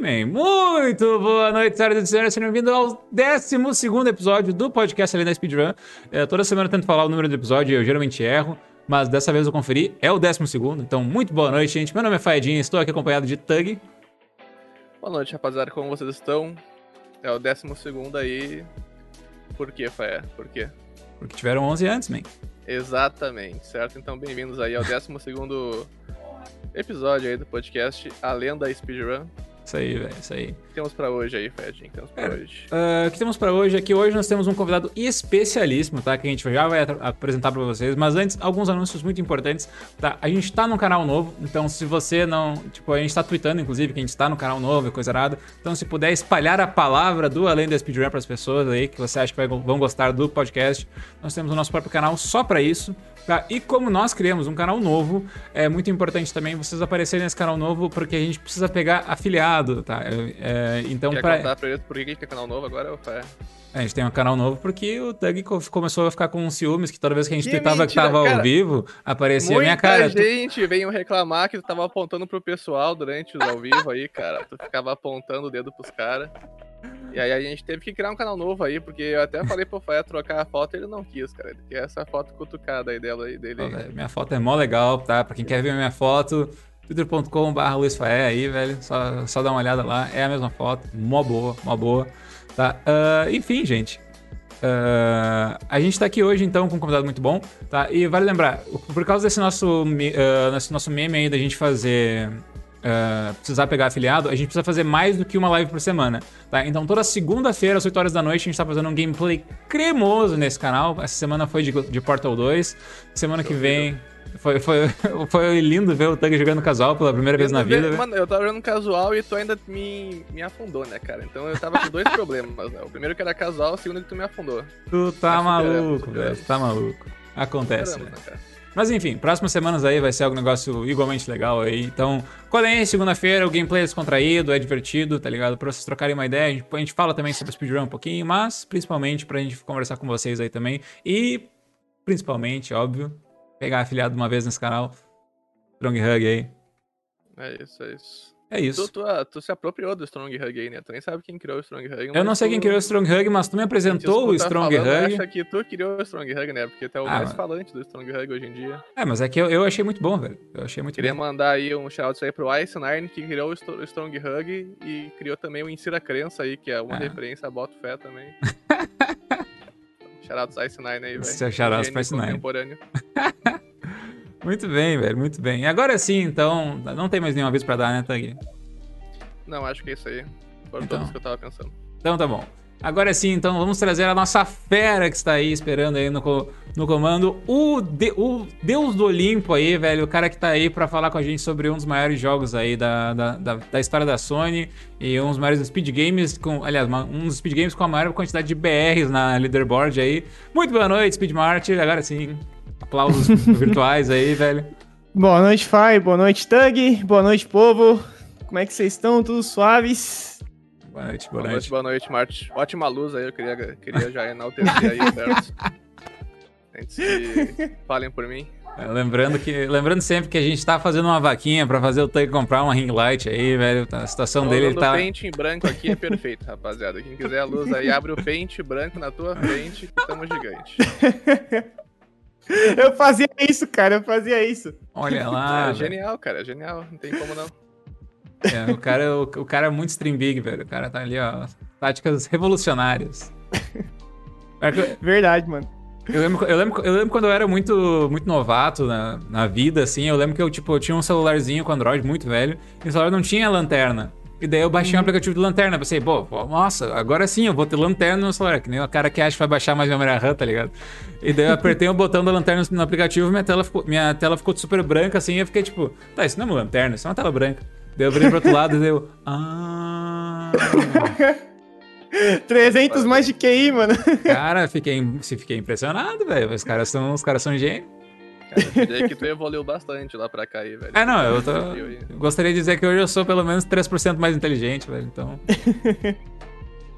man. Muito boa noite, senhoras e senhores. Sejam bem-vindos ao 12 episódio do podcast ali na Speedrun. É, toda semana eu tento falar o número do episódio, eu geralmente erro, mas dessa vez eu conferi, é o 12. Então, muito boa noite, gente. Meu nome é Faedinha, estou aqui acompanhado de Tug. Boa noite, rapaziada. Como vocês estão? É o 12 aí. Por quê, Faé? Por quê? Porque tiveram 11 antes, man. Exatamente, certo? Então, bem-vindos aí ao 12 episódio aí do podcast A Lenda Speedrun. Isso aí, velho, isso aí. O que temos pra hoje aí, Fred? O que temos pra é, hoje? Uh, o que temos pra hoje é que hoje nós temos um convidado especialíssimo, tá? Que a gente já vai apresentar pra vocês. Mas antes, alguns anúncios muito importantes, tá? A gente tá num canal novo, então se você não... Tipo, a gente tá tweetando, inclusive, que a gente tá no canal novo e coisa errada. Então se puder espalhar a palavra do Além da Speedrun pras pessoas aí, que você acha que vão gostar do podcast, nós temos o nosso próprio canal só pra isso. Tá? E como nós criamos um canal novo, é muito importante também vocês aparecerem nesse canal novo, porque a gente precisa pegar afiliado, tá? É, então, Quer pra... contar pra eles por que é canal novo agora? Ou é? A gente tem um canal novo porque o Doug começou a ficar com ciúmes que toda vez que a gente que tweetava mentira, que tava cara, ao vivo, aparecia a minha cara. Muita gente tu... veio reclamar que tu tava apontando pro pessoal durante os ao vivo aí, cara. Tu ficava apontando o dedo pros caras. E aí a gente teve que criar um canal novo aí, porque eu até falei pro Faia trocar a foto e ele não quis, cara. Ele quer essa foto cutucada aí dela aí dele. minha foto é mó legal, tá? Pra quem quer ver minha foto, twitter.com.br aí, velho. Só, só dá uma olhada lá. É a mesma foto. Mó boa, mó boa. Tá? Uh, enfim, gente. Uh, a gente tá aqui hoje, então, com um convidado muito bom, tá? E vale lembrar, por causa desse nosso, uh, nosso meme aí da gente fazer uh, precisar pegar afiliado, a gente precisa fazer mais do que uma live por semana, tá? Então toda segunda-feira, às 8 horas da noite, a gente tá fazendo um gameplay cremoso nesse canal. Essa semana foi de, de Portal 2. Semana que vem... Foi, foi, foi lindo ver o Tug jogando casual pela primeira vez na vida. Mano, eu tava jogando casual e tu ainda me, me afundou, né, cara? Então eu tava com dois problemas. Né? O primeiro que era casual, o segundo que tu me afundou. Tu tá maluco, velho. Tu tá maluco. Acontece, né, cara? Mas enfim, próximas semanas aí vai ser algum negócio igualmente legal aí. Então, colhem segunda-feira, o gameplay é descontraído, é divertido, tá ligado? Pra vocês trocarem uma ideia. A gente, a gente fala também sobre speedrun um pouquinho, mas principalmente pra gente conversar com vocês aí também. E, principalmente, óbvio, pegar afiliado uma vez nesse canal. Strong Hug aí. É isso, é isso. É isso. Tu, tu, ah, tu, se apropriou do Strong Hug aí, né? Tu nem sabe quem criou o Strong Hug. Eu não sei tu... quem criou o Strong Hug, mas tu me apresentou o Strong falando, Hug. acha que tu criou o Strong Hug, né? Porque tu é o ah, mais falante do Strong Hug hoje em dia. É, mas é que eu, eu achei muito bom, velho. Eu achei muito Queria bom. mandar aí um shout aí pro Ice Nine, que criou o Strong Hug e criou também o Insira Crença aí, que é uma ah. referência a Boto Fé também. Shoutouts Ice Nine aí, velho. Shoutouts pro Ice Nine. muito bem, velho, muito bem. E agora sim, então, não tem mais nenhuma vez pra dar, né, Tag? Não, acho que é isso aí. Foram então. todos que eu tava pensando. Então tá bom. Agora sim, então vamos trazer a nossa fera que está aí esperando aí no, no comando. O, de, o Deus do Olimpo aí, velho. O cara que está aí para falar com a gente sobre um dos maiores jogos aí da, da, da, da, história da Sony. E um dos maiores speed games, com, aliás, uma, um dos speed games com a maior quantidade de BRs na leaderboard aí. Muito boa noite, Speedmart. Agora sim, aplausos virtuais aí, velho. Boa noite, Fai. Boa noite, Tug. Boa noite, povo. Como é que vocês estão? Tudo suaves? Boa noite, boa, boa noite. Boa noite, Marte. Ótima luz aí, eu queria, queria já enaltecer aí, certo? Antes que falem por mim. É, lembrando que lembrando sempre que a gente tá fazendo uma vaquinha para fazer o Tank comprar uma ring light aí, velho. A situação dele ele tá. O pente em branco aqui é perfeito, rapaziada. Quem quiser a luz aí, abre o pente branco na tua frente que estamos gigante. eu fazia isso, cara, eu fazia isso. Olha lá. É, genial, cara, é genial. Não tem como não. É, o, cara, o, o, cara é muito stream big, velho. O cara tá ali, ó. Táticas revolucionárias. Verdade, mano. Eu lembro, eu, lembro, eu lembro quando eu era muito, muito novato na, na vida, assim, eu lembro que eu, tipo, eu tinha um celularzinho com Android muito velho, e o celular não tinha lanterna. E daí eu baixei uhum. um aplicativo de lanterna. Pensei, pô, nossa, agora sim eu vou ter lanterna no celular. Que nem o cara que acha que vai baixar mais memória RAM, tá ligado? E daí eu apertei o botão da lanterna no aplicativo e minha tela ficou, minha tela ficou super branca assim. E eu fiquei tipo, tá, isso não é uma lanterna, isso é uma tela branca. Daí eu virei pro outro lado e deu. Ah. 300 mais de QI, mano. Cara, fiquei, fiquei impressionado, velho. Os caras são, os caras são gênios. Cara, que tu evoluiu bastante lá pra cair, velho. É, não, eu tô. Gostaria de dizer que hoje eu sou pelo menos 3% mais inteligente, velho. Então.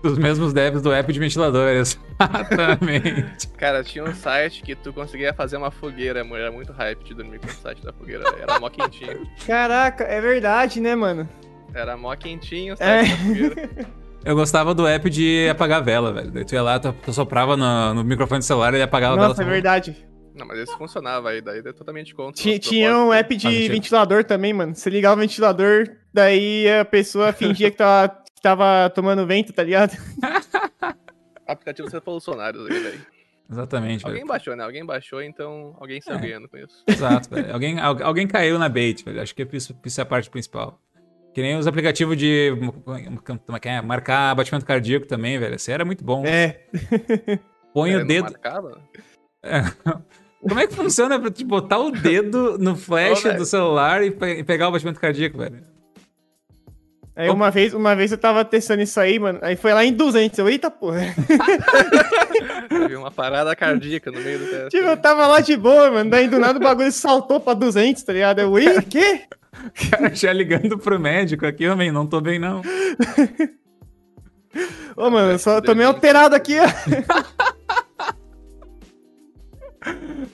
Os mesmos devs do app de ventilador, exatamente. Cara, tinha um site que tu conseguia fazer uma fogueira, era muito hype de dormir com o site da fogueira, era mó quentinho. Caraca, é verdade, né, mano? Era mó quentinho, É. sabe? fogueira. Eu gostava do app de apagar a vela, velho. Daí tu ia lá, tu, soprava no, no microfone do celular e apagava a vela. Nossa, é verdade. Não, mas esse funcionava aí, daí é totalmente contra. Ti- o Tinha um app de Ah, tinha. ventilador também, mano. Você ligava o ventilador, daí a pessoa fingia que tava, tava tomando vento, tá ligado? Aplicativos revolucionários aí, velho. Exatamente, velho. Alguém baixou, né? Alguém baixou, então alguém saiu É. ganhando com isso. Exato, velho. Alguém, al- alguém caiu na bait, velho. Acho que isso, isso é a parte principal. Que nem os aplicativos de é é? marcar batimento cardíaco também, velho. Isso era muito bom. É. Põe É, o dedo. marcava? Como é que funciona pra te botar o dedo no flash velho. do celular e, pe- e pegar o batimento cardíaco, velho? Aí uma vez, uma vez eu tava testando isso aí, mano. Aí foi lá em 200. Eu, eita porra. Teve uma parada cardíaca no meio do teste. Tipo, eu tava lá de boa, mano. Daí do nada o bagulho saltou pra 200, tá ligado? Eu, ih, quê? Cara, já ligando pro médico aqui, homem, não tô bem não. Ô, mano, eu só tô meio alterado aqui, ó.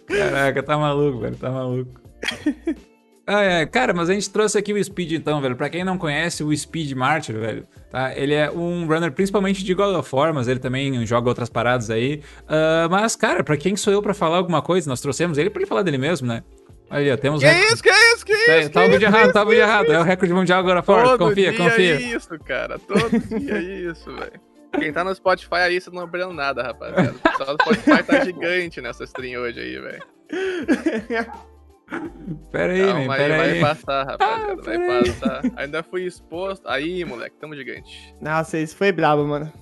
Caraca, tá maluco, velho, tá maluco. Ah, é. Cara, mas a gente trouxe aqui o Speed então, velho. Pra quem não conhece, o Speed Martyr, velho, tá? Ele é um runner principalmente de God of War, mas ele também joga outras paradas aí. Ah, mas, cara, pra quem sou eu pra falar alguma coisa, nós trouxemos ele pra ele falar dele mesmo, né? Aí, ó, temos... Que rec- isso, que isso, que Tá, isso? tá vídeo isso, errado, tá isso, vídeo que errado. É o recorde mundial War, Todo confia, dia confia. isso, cara. Todo dia isso, velho. Quem tá no Spotify aí, você não tá perdendo nada, rapaziada. Só o Spotify tá gigante nessa stream hoje aí, velho. Pera aí, man, Calma aí, pera vai aí. passar, rapaziada. Ah, vai aí. passar. Ainda fui exposto. Aí, moleque, tamo gigante. Nossa, isso foi brabo, mano.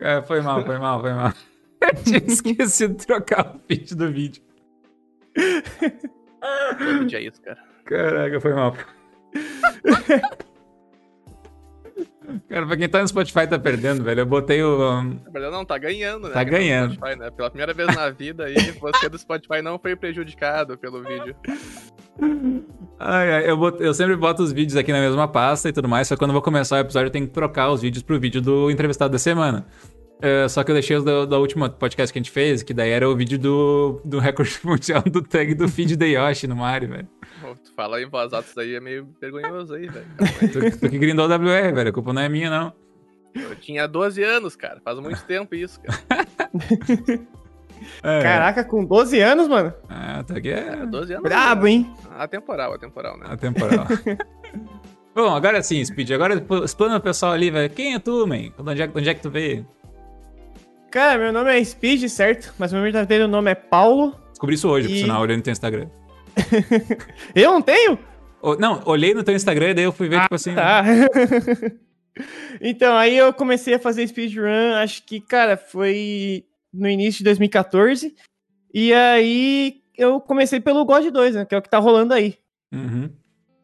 É, foi mal, foi mal, foi mal. Eu tinha esquecido de trocar o feed do vídeo. Todo dia isso, cara. Caraca, foi mal. Cara, pra quem tá no Spotify tá perdendo, velho. Eu botei o. verdade, não, tá ganhando, né? Tá ganhando. Spotify, né? Pela primeira vez na vida aí, você do Spotify não foi prejudicado pelo vídeo. Ai, ai, eu, bot- eu sempre boto os vídeos aqui na mesma pasta e tudo mais, só que quando eu vou começar o episódio eu tenho que trocar os vídeos pro vídeo do entrevistado da semana. É, só que eu deixei os do, da última podcast que a gente fez, que daí era o vídeo do, do recorde mundial do tag do feed da Yoshi no Mario, velho. Tu fala em voz alta, isso aí é meio vergonhoso aí, velho. Tu que grindou o WR, velho. A culpa não é minha, não. Eu tinha 12 anos, cara. Faz muito tempo isso, cara. É, Caraca, com 12 anos, mano. Ah, tá aqui é 12 anos. Brabo, hein? Atemporal, atemporal, né? atemporal. Bom, agora sim, Speed. Agora explana o pessoal ali, velho. Quem é tu, man? De onde é, de onde é que tu veio? Cara, meu nome é Speed, certo? Mas meu verdadeiro nome é Paulo. Descobri isso hoje, por E- sinal, olhando no teu Instagram. Eu não tenho? Não, olhei no teu Instagram e daí eu fui ver, tipo assim. Tá. então, aí eu comecei a fazer speedrun, acho que, cara, foi no início de 2014. E aí eu comecei pelo God 2, né? Que é o que tá rolando aí. Uhum.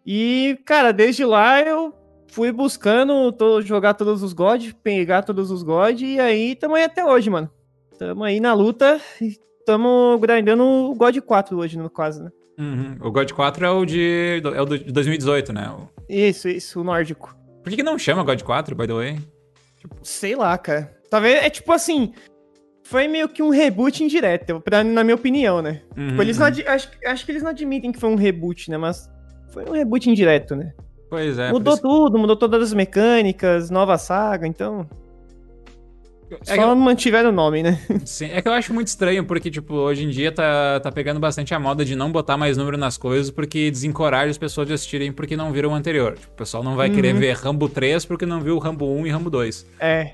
E, cara, desde lá eu fui buscando to- jogar todos os God, pegar todos os God, e aí tamo aí até hoje, mano. Tamo aí na luta e tamo grindando o God 4 hoje, no caso, né? Uhum. O God 4 é o de, é o de 2018, né? O- Isso, isso, o nórdico. Por que, que não chama God 4, by the way? Sei lá, cara. Talvez, é tipo assim, foi meio que um reboot indireto, pra, na minha opinião, né? Uhum, Tipo, eles não uhum. ad- acho, acho que eles não admitem que foi um reboot, né? Mas foi um reboot indireto, né? Pois é. mudou isso- tudo, mudou todas as mecânicas, nova saga, então... É que, mantiveram o nome, né? sim, é que eu acho muito estranho, porque, tipo, hoje em dia tá, tá pegando bastante a moda de não botar mais número nas coisas, porque desencoraja as pessoas de assistirem porque não viram o anterior. Tipo, o pessoal não vai querer Uhum. ver Rambo 3 porque não viu Rambo 1 e Rambo 2. É,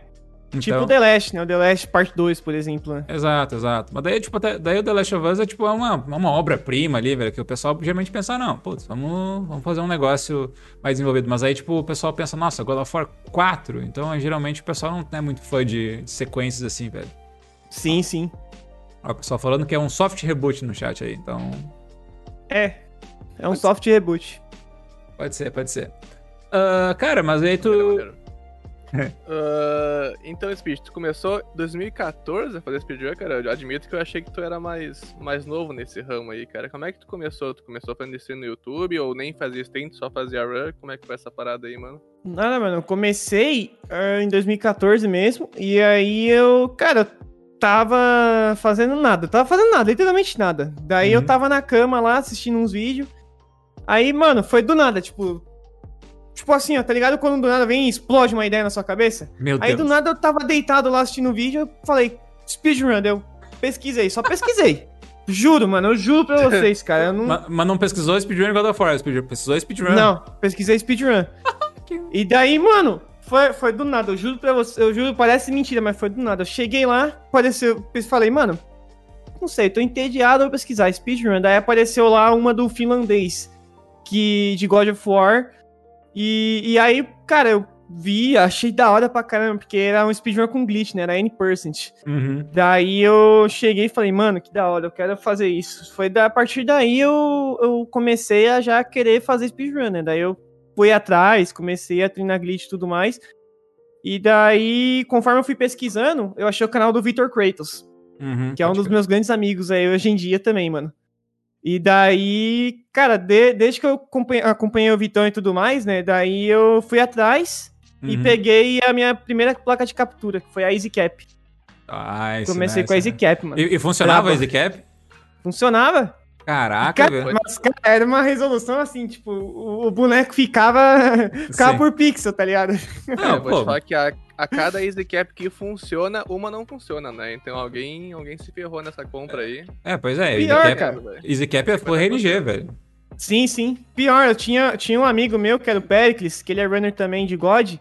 Então... tipo o The Last, né? O The Last Part 2, por exemplo, né? Exato, exato. Mas daí, tipo, até- daí o The Last of Us é tipo uma, uma obra-prima ali, velho, que o pessoal geralmente pensa, ah, não, putz, vamos, vamos fazer um negócio mais desenvolvido. Mas aí, tipo, o pessoal pensa, nossa, God of War 4. Então, geralmente, o pessoal não é muito fã de, de sequências assim, velho. Sim, sim. Ó, o pessoal falando que é um soft reboot no chat aí, então É, é um soft reboot. pode ser, pode ser. Ah, cara, mas aí tu... Ah, então, Speed, tu começou em 2014 a fazer speedrun, cara? Eu admito que eu achei que tu era mais, mais novo nesse ramo aí, cara. Como é que tu começou? Tu começou fazendo stream no YouTube ou nem fazia stream, só fazia run? Como é que foi essa parada aí, mano? Nada, mano. Eu comecei ah, em 2014 mesmo. E aí eu, cara, eu tava fazendo nada. Eu tava fazendo nada, literalmente nada. Daí eu Uhum. tava na cama lá assistindo uns vídeos. Aí, mano, foi do nada, tipo. Tipo assim, ó, tá ligado? Quando do nada vem e explode uma ideia na sua cabeça? Meu Aí Deus. do nada eu tava deitado lá assistindo o vídeo, eu falei, speedrun, eu pesquisei, só pesquisei. juro, mano, eu juro pra vocês, cara. Não, Ma- Mas, não pesquisou speedrun God of War, speedrun- pesquisou speedrun. não, pesquisei speedrun. e daí, mano, foi, foi do nada, eu juro pra você, eu juro, parece mentira, mas foi do nada. Eu cheguei lá, apareceu, eu falei, mano, não sei, tô entediado, vou pesquisar speedrun. Daí apareceu lá uma do finlandês, que, de God of War. E, e aí, cara, eu vi, achei da hora pra caramba, porque era um speedrun com glitch, né? Era N%. Uhum. Daí eu cheguei e falei, mano, que da hora, eu quero fazer isso. Foi da, a partir daí eu, eu comecei a já querer fazer speedrun, né? Daí eu fui atrás, comecei a treinar glitch e tudo mais. E daí, conforme eu fui pesquisando, eu achei o canal do Victor Kratos, Uhum. que é um dos crer. meus grandes amigos aí hoje em dia também, mano. E daí, cara, de- desde que eu acompanhei, acompanhei o Vitão e tudo mais, né? Daí eu fui atrás e Uhum. peguei a minha primeira placa de captura, que foi a EasyCap. Ah, Comecei nice, com a né? EasyCap, mano. E, e funcionava o EasyCap? Funcionava? Caraca, Cara, velho. mas, cara, era uma resolução assim, tipo, o, o boneco ficava, ficava Sim. por pixel, tá ligado? É, Não, eu vou te pô, falar que a, a cada easy cap que funciona, uma não funciona, né? Então alguém, alguém se ferrou nessa compra aí. é, pois é, Pior, EasyCap, cara. velho. EasyCap é full RNG, velho. Sim, sim. Pior, eu tinha, tinha um amigo meu, que era o Pericles, que ele é runner também de God,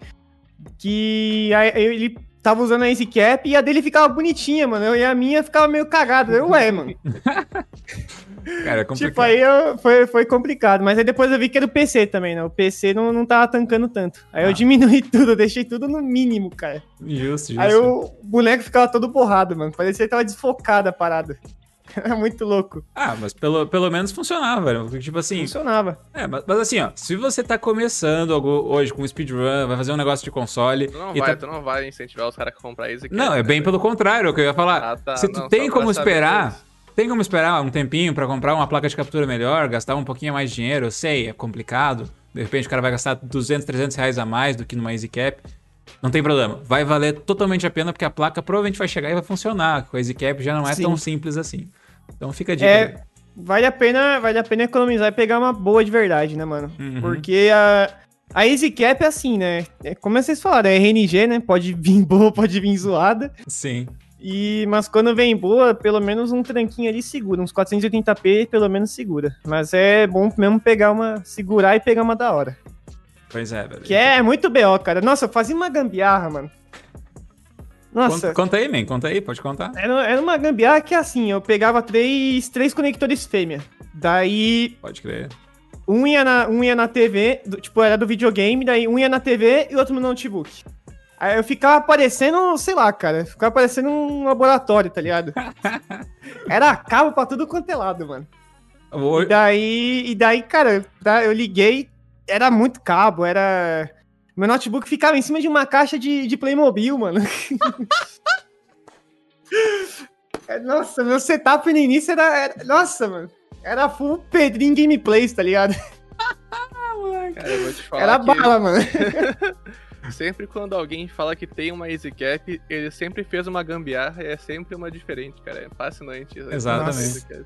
que aí ele tava usando a EasyCap e a dele ficava bonitinha, mano. E a minha ficava meio cagada. Eu, ué, mano. Cara, é complicado. Tipo, aí eu- foi, foi complicado. Mas aí depois eu vi que era o PC também, né? O PC não, não tava tancando tanto. Aí Ah. eu diminuí tudo, eu deixei tudo no mínimo, cara. Justo, justo. Aí o boneco ficava todo borrado, mano. Parecia que tava desfocado a parada. Era muito louco. Ah, mas pelo, pelo menos funcionava. Porque, Tipo assim, Funcionava. é, mas, mas assim, ó, se você tá começando algo hoje com speedrun, vai fazer um negócio de console. Tu não, e vai, tá- tu não vai incentivar os caras a comprar easy cap. Não, é né, bem velho? pelo contrário, é o que eu ia falar. Ah, tá, se tu não, tem como esperar. Tem como esperar um tempinho pra comprar uma placa de captura melhor, gastar um pouquinho mais de dinheiro, eu sei, é complicado. De repente o cara vai gastar 200, 300 reais a mais do que numa EasyCap. Não tem problema, vai valer totalmente a pena porque a placa provavelmente vai chegar e vai funcionar. Com a EasyCap já não é Sim. tão simples assim. Então fica a dica. É, vale a pena, vale a pena economizar e pegar uma boa de verdade, né, mano? Uhum. Porque a, a Easy Cap é assim, né? É como vocês falaram, é RNG, né? Pode vir boa, pode vir zoada. Sim. E, mas quando vem boa, pelo menos um tranquinho ali segura. Uns 480p, pelo menos segura. Mas é bom mesmo pegar uma. segurar e pegar uma da hora. Pois é, velho. Que é muito BO, cara. Nossa, eu fazia uma gambiarra, mano. Nossa, Conta, conta aí, man, conta aí, pode contar. era, era uma gambiarra que assim, eu pegava três, três conectores fêmea. Daí Pode crer. um ia na, um ia na TV, do- tipo, era do videogame, daí um ia na TV e o outro no notebook. Aí eu ficava parecendo, sei lá, cara, ficava parecendo um laboratório, tá ligado? Era cabo pra tudo quanto é lado, mano. E daí, e daí, cara, eu liguei, era muito cabo, era. Meu notebook ficava em cima de uma caixa de, de Playmobil, mano. Nossa, meu setup no início era, era- Nossa, mano. Era full Pedrinho Gameplays, tá ligado? Cara, eu vou te falar Era que bala, mano. Sempre quando alguém fala que tem uma easy cap, ele sempre fez uma gambiarra e é sempre uma diferente, cara. É fascinante. essa Exatamente. easy cap.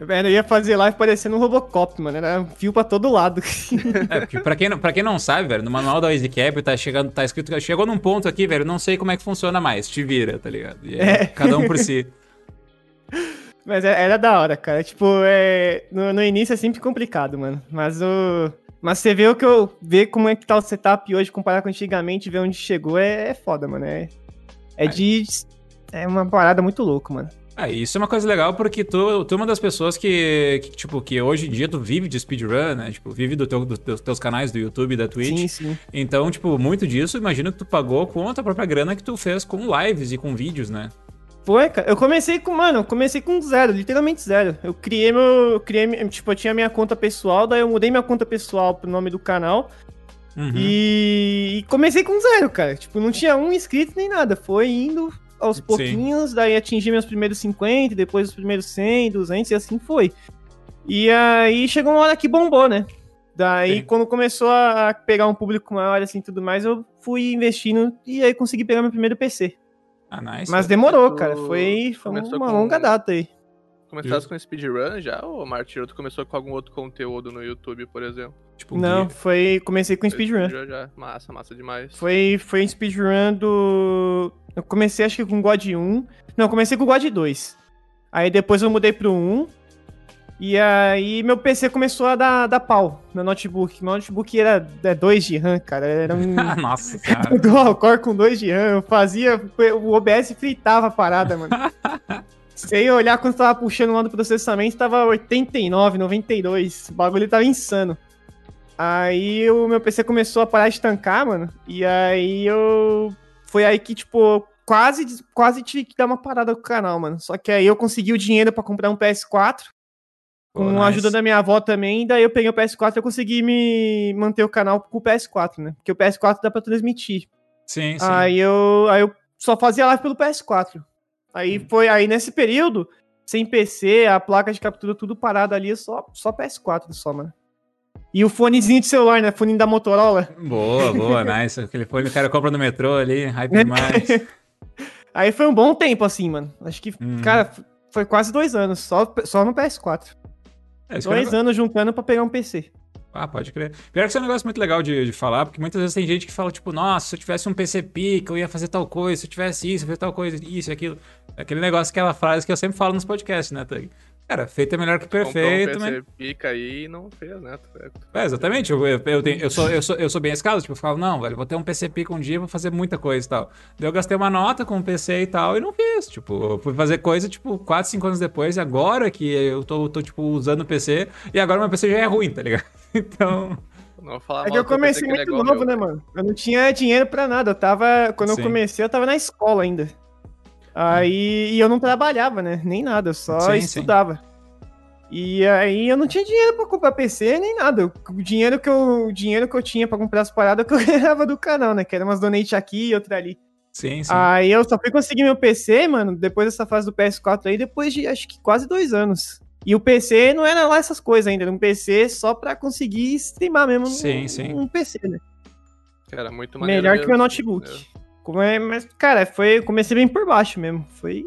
Velho, eu ia fazer live parecendo um Robocop, mano. Era fio pra todo lado. É, porque pra quem, não- pra quem não sabe, velho, no manual da EasyCap tá, chegando, tá escrito que chegou num ponto aqui, velho, não sei como é que funciona mais, te vira, tá ligado? E é, É. cada um por si. Mas é- era da hora, cara. Tipo, é... no, no início é sempre complicado, mano. Mas o. Mas você vê o que eu. Ver como é que tá o setup hoje, comparar com antigamente, ver onde chegou, é, é foda, mano. É, é de. É uma parada muito louca, mano. Ah, isso é uma coisa legal porque tu, tu é uma das pessoas que, que, tipo, que hoje em dia tu vive de speedrun, né? Tipo, vive do teu, dos teus, teus canais do YouTube e da Twitch. Sim, sim. Então, tipo, muito disso, imagino que tu pagou com a tua própria grana que tu fez com lives e com vídeos, né? Foi, cara. Eu comecei com, mano, eu comecei com zero, literalmente zero. Eu criei meu. Eu criei, tipo, eu tinha minha conta pessoal, daí eu mudei minha conta pessoal pro nome do canal. Uhum. E, e comecei com zero, cara. Tipo, não tinha um inscrito nem nada. Foi indo aos Sim. pouquinhos, daí atingi meus primeiros 50, depois os primeiros 100, 200 e assim foi. E aí chegou uma hora que bombou, né? Daí Sim. quando começou a pegar um público maior assim tudo mais, eu fui investindo e aí consegui pegar meu primeiro PC. Ah, nice. Mas demorou, Tu cara. Foi, foi começou uma com- longa data aí. Começasse com speedrun já, ou Martiro, tu começou com algum outro conteúdo no YouTube, por exemplo? Tipo, Não, guia. foi. Comecei com speedrun. Já, já. Massa, massa demais. Foi, foi speedrun do. Eu comecei acho que com God 1. Não, eu comecei com God 2. Aí depois eu mudei pro 1. E aí meu PC começou a dar, dar pau. Meu notebook. Meu notebook era 2 de RAM, cara. Era um. Nossa, cara. Dual core com 2 de RAM. Eu fazia. O OBS fritava a parada, mano. Sem olhar quando tava puxando lá do processamento, tava 89, 92. O bagulho tava insano. Aí o meu PC começou a parar de tancar, mano. E aí eu. Foi aí que, tipo, quase, quase tive que dar uma parada com o canal, mano. Só que aí eu consegui o dinheiro pra comprar um PS4. Com a nice. ajuda da minha avó também, daí eu peguei o PS4 e eu consegui me manter o canal com o PS4, né? Porque o PS4 dá pra transmitir. Sim, sim. Aí eu, aí eu só fazia live pelo PS4. Aí Hum. foi aí nesse período, sem PC, a placa de captura tudo parado ali, só, só PS4 só, mano. E o fonezinho de celular, né? Fone da Motorola. Boa, boa, nice. Aquele fone que o cara compra no metrô ali, hype demais. Aí foi um bom tempo, assim, mano. Acho que, Uhum. cara, foi quase dois anos, só, só no PS4. É, Dois negócio- anos juntando pra pegar um PC. Ah, pode crer. Pior que isso é um negócio muito legal de, de falar, porque muitas vezes tem gente que fala, tipo, nossa, se eu tivesse um PC pica, eu ia fazer tal coisa, se eu tivesse isso, eu ia fazer tal coisa, isso e aquilo. É Aquele negócio, aquela frase que eu sempre falo nos podcasts, né, Tug? Cara, feito é melhor que perfeito, Comprou um pica aí e não fez, né? É, exatamente, eu, eu, eu, tenho- eu sou, eu, sou, eu sou bem esse caso, tipo, eu falava, não, velho, vou ter um PC pica um dia, vou fazer muita coisa e tal. Daí eu gastei uma nota com o PC e tal e não fiz, tipo, eu fui fazer coisa, tipo, 4, 5 anos depois, e agora que eu tô, tô, tipo, usando o PC, e agora meu PC já é ruim, tá ligado? Então... Não falar É que eu comecei que é muito igual novo, meu, né, mano? Eu não tinha dinheiro pra nada. Eu tava. Quando Sim. eu comecei, eu tava na escola ainda. Aí. E eu não trabalhava, né? Nem nada. Eu só Sim, sim. estudava. E aí eu não tinha dinheiro pra comprar PC nem nada. O dinheiro que eu, o dinheiro que eu tinha pra comprar as paradas que eu ganhava do canal, né? Que era umas donate aqui e outra ali. Sim, sim. Aí eu só fui conseguir meu PC, mano, depois dessa fase do PS4 aí, depois de acho que quase dois anos. E o PC não era lá essas coisas ainda, era um PC só pra conseguir streamar mesmo Sim, um, sim. um PC, né? Cara, muito maneiro Melhor que meu notebook. entendeu? Como é, mas, cara, foi, comecei bem por baixo mesmo. Foi,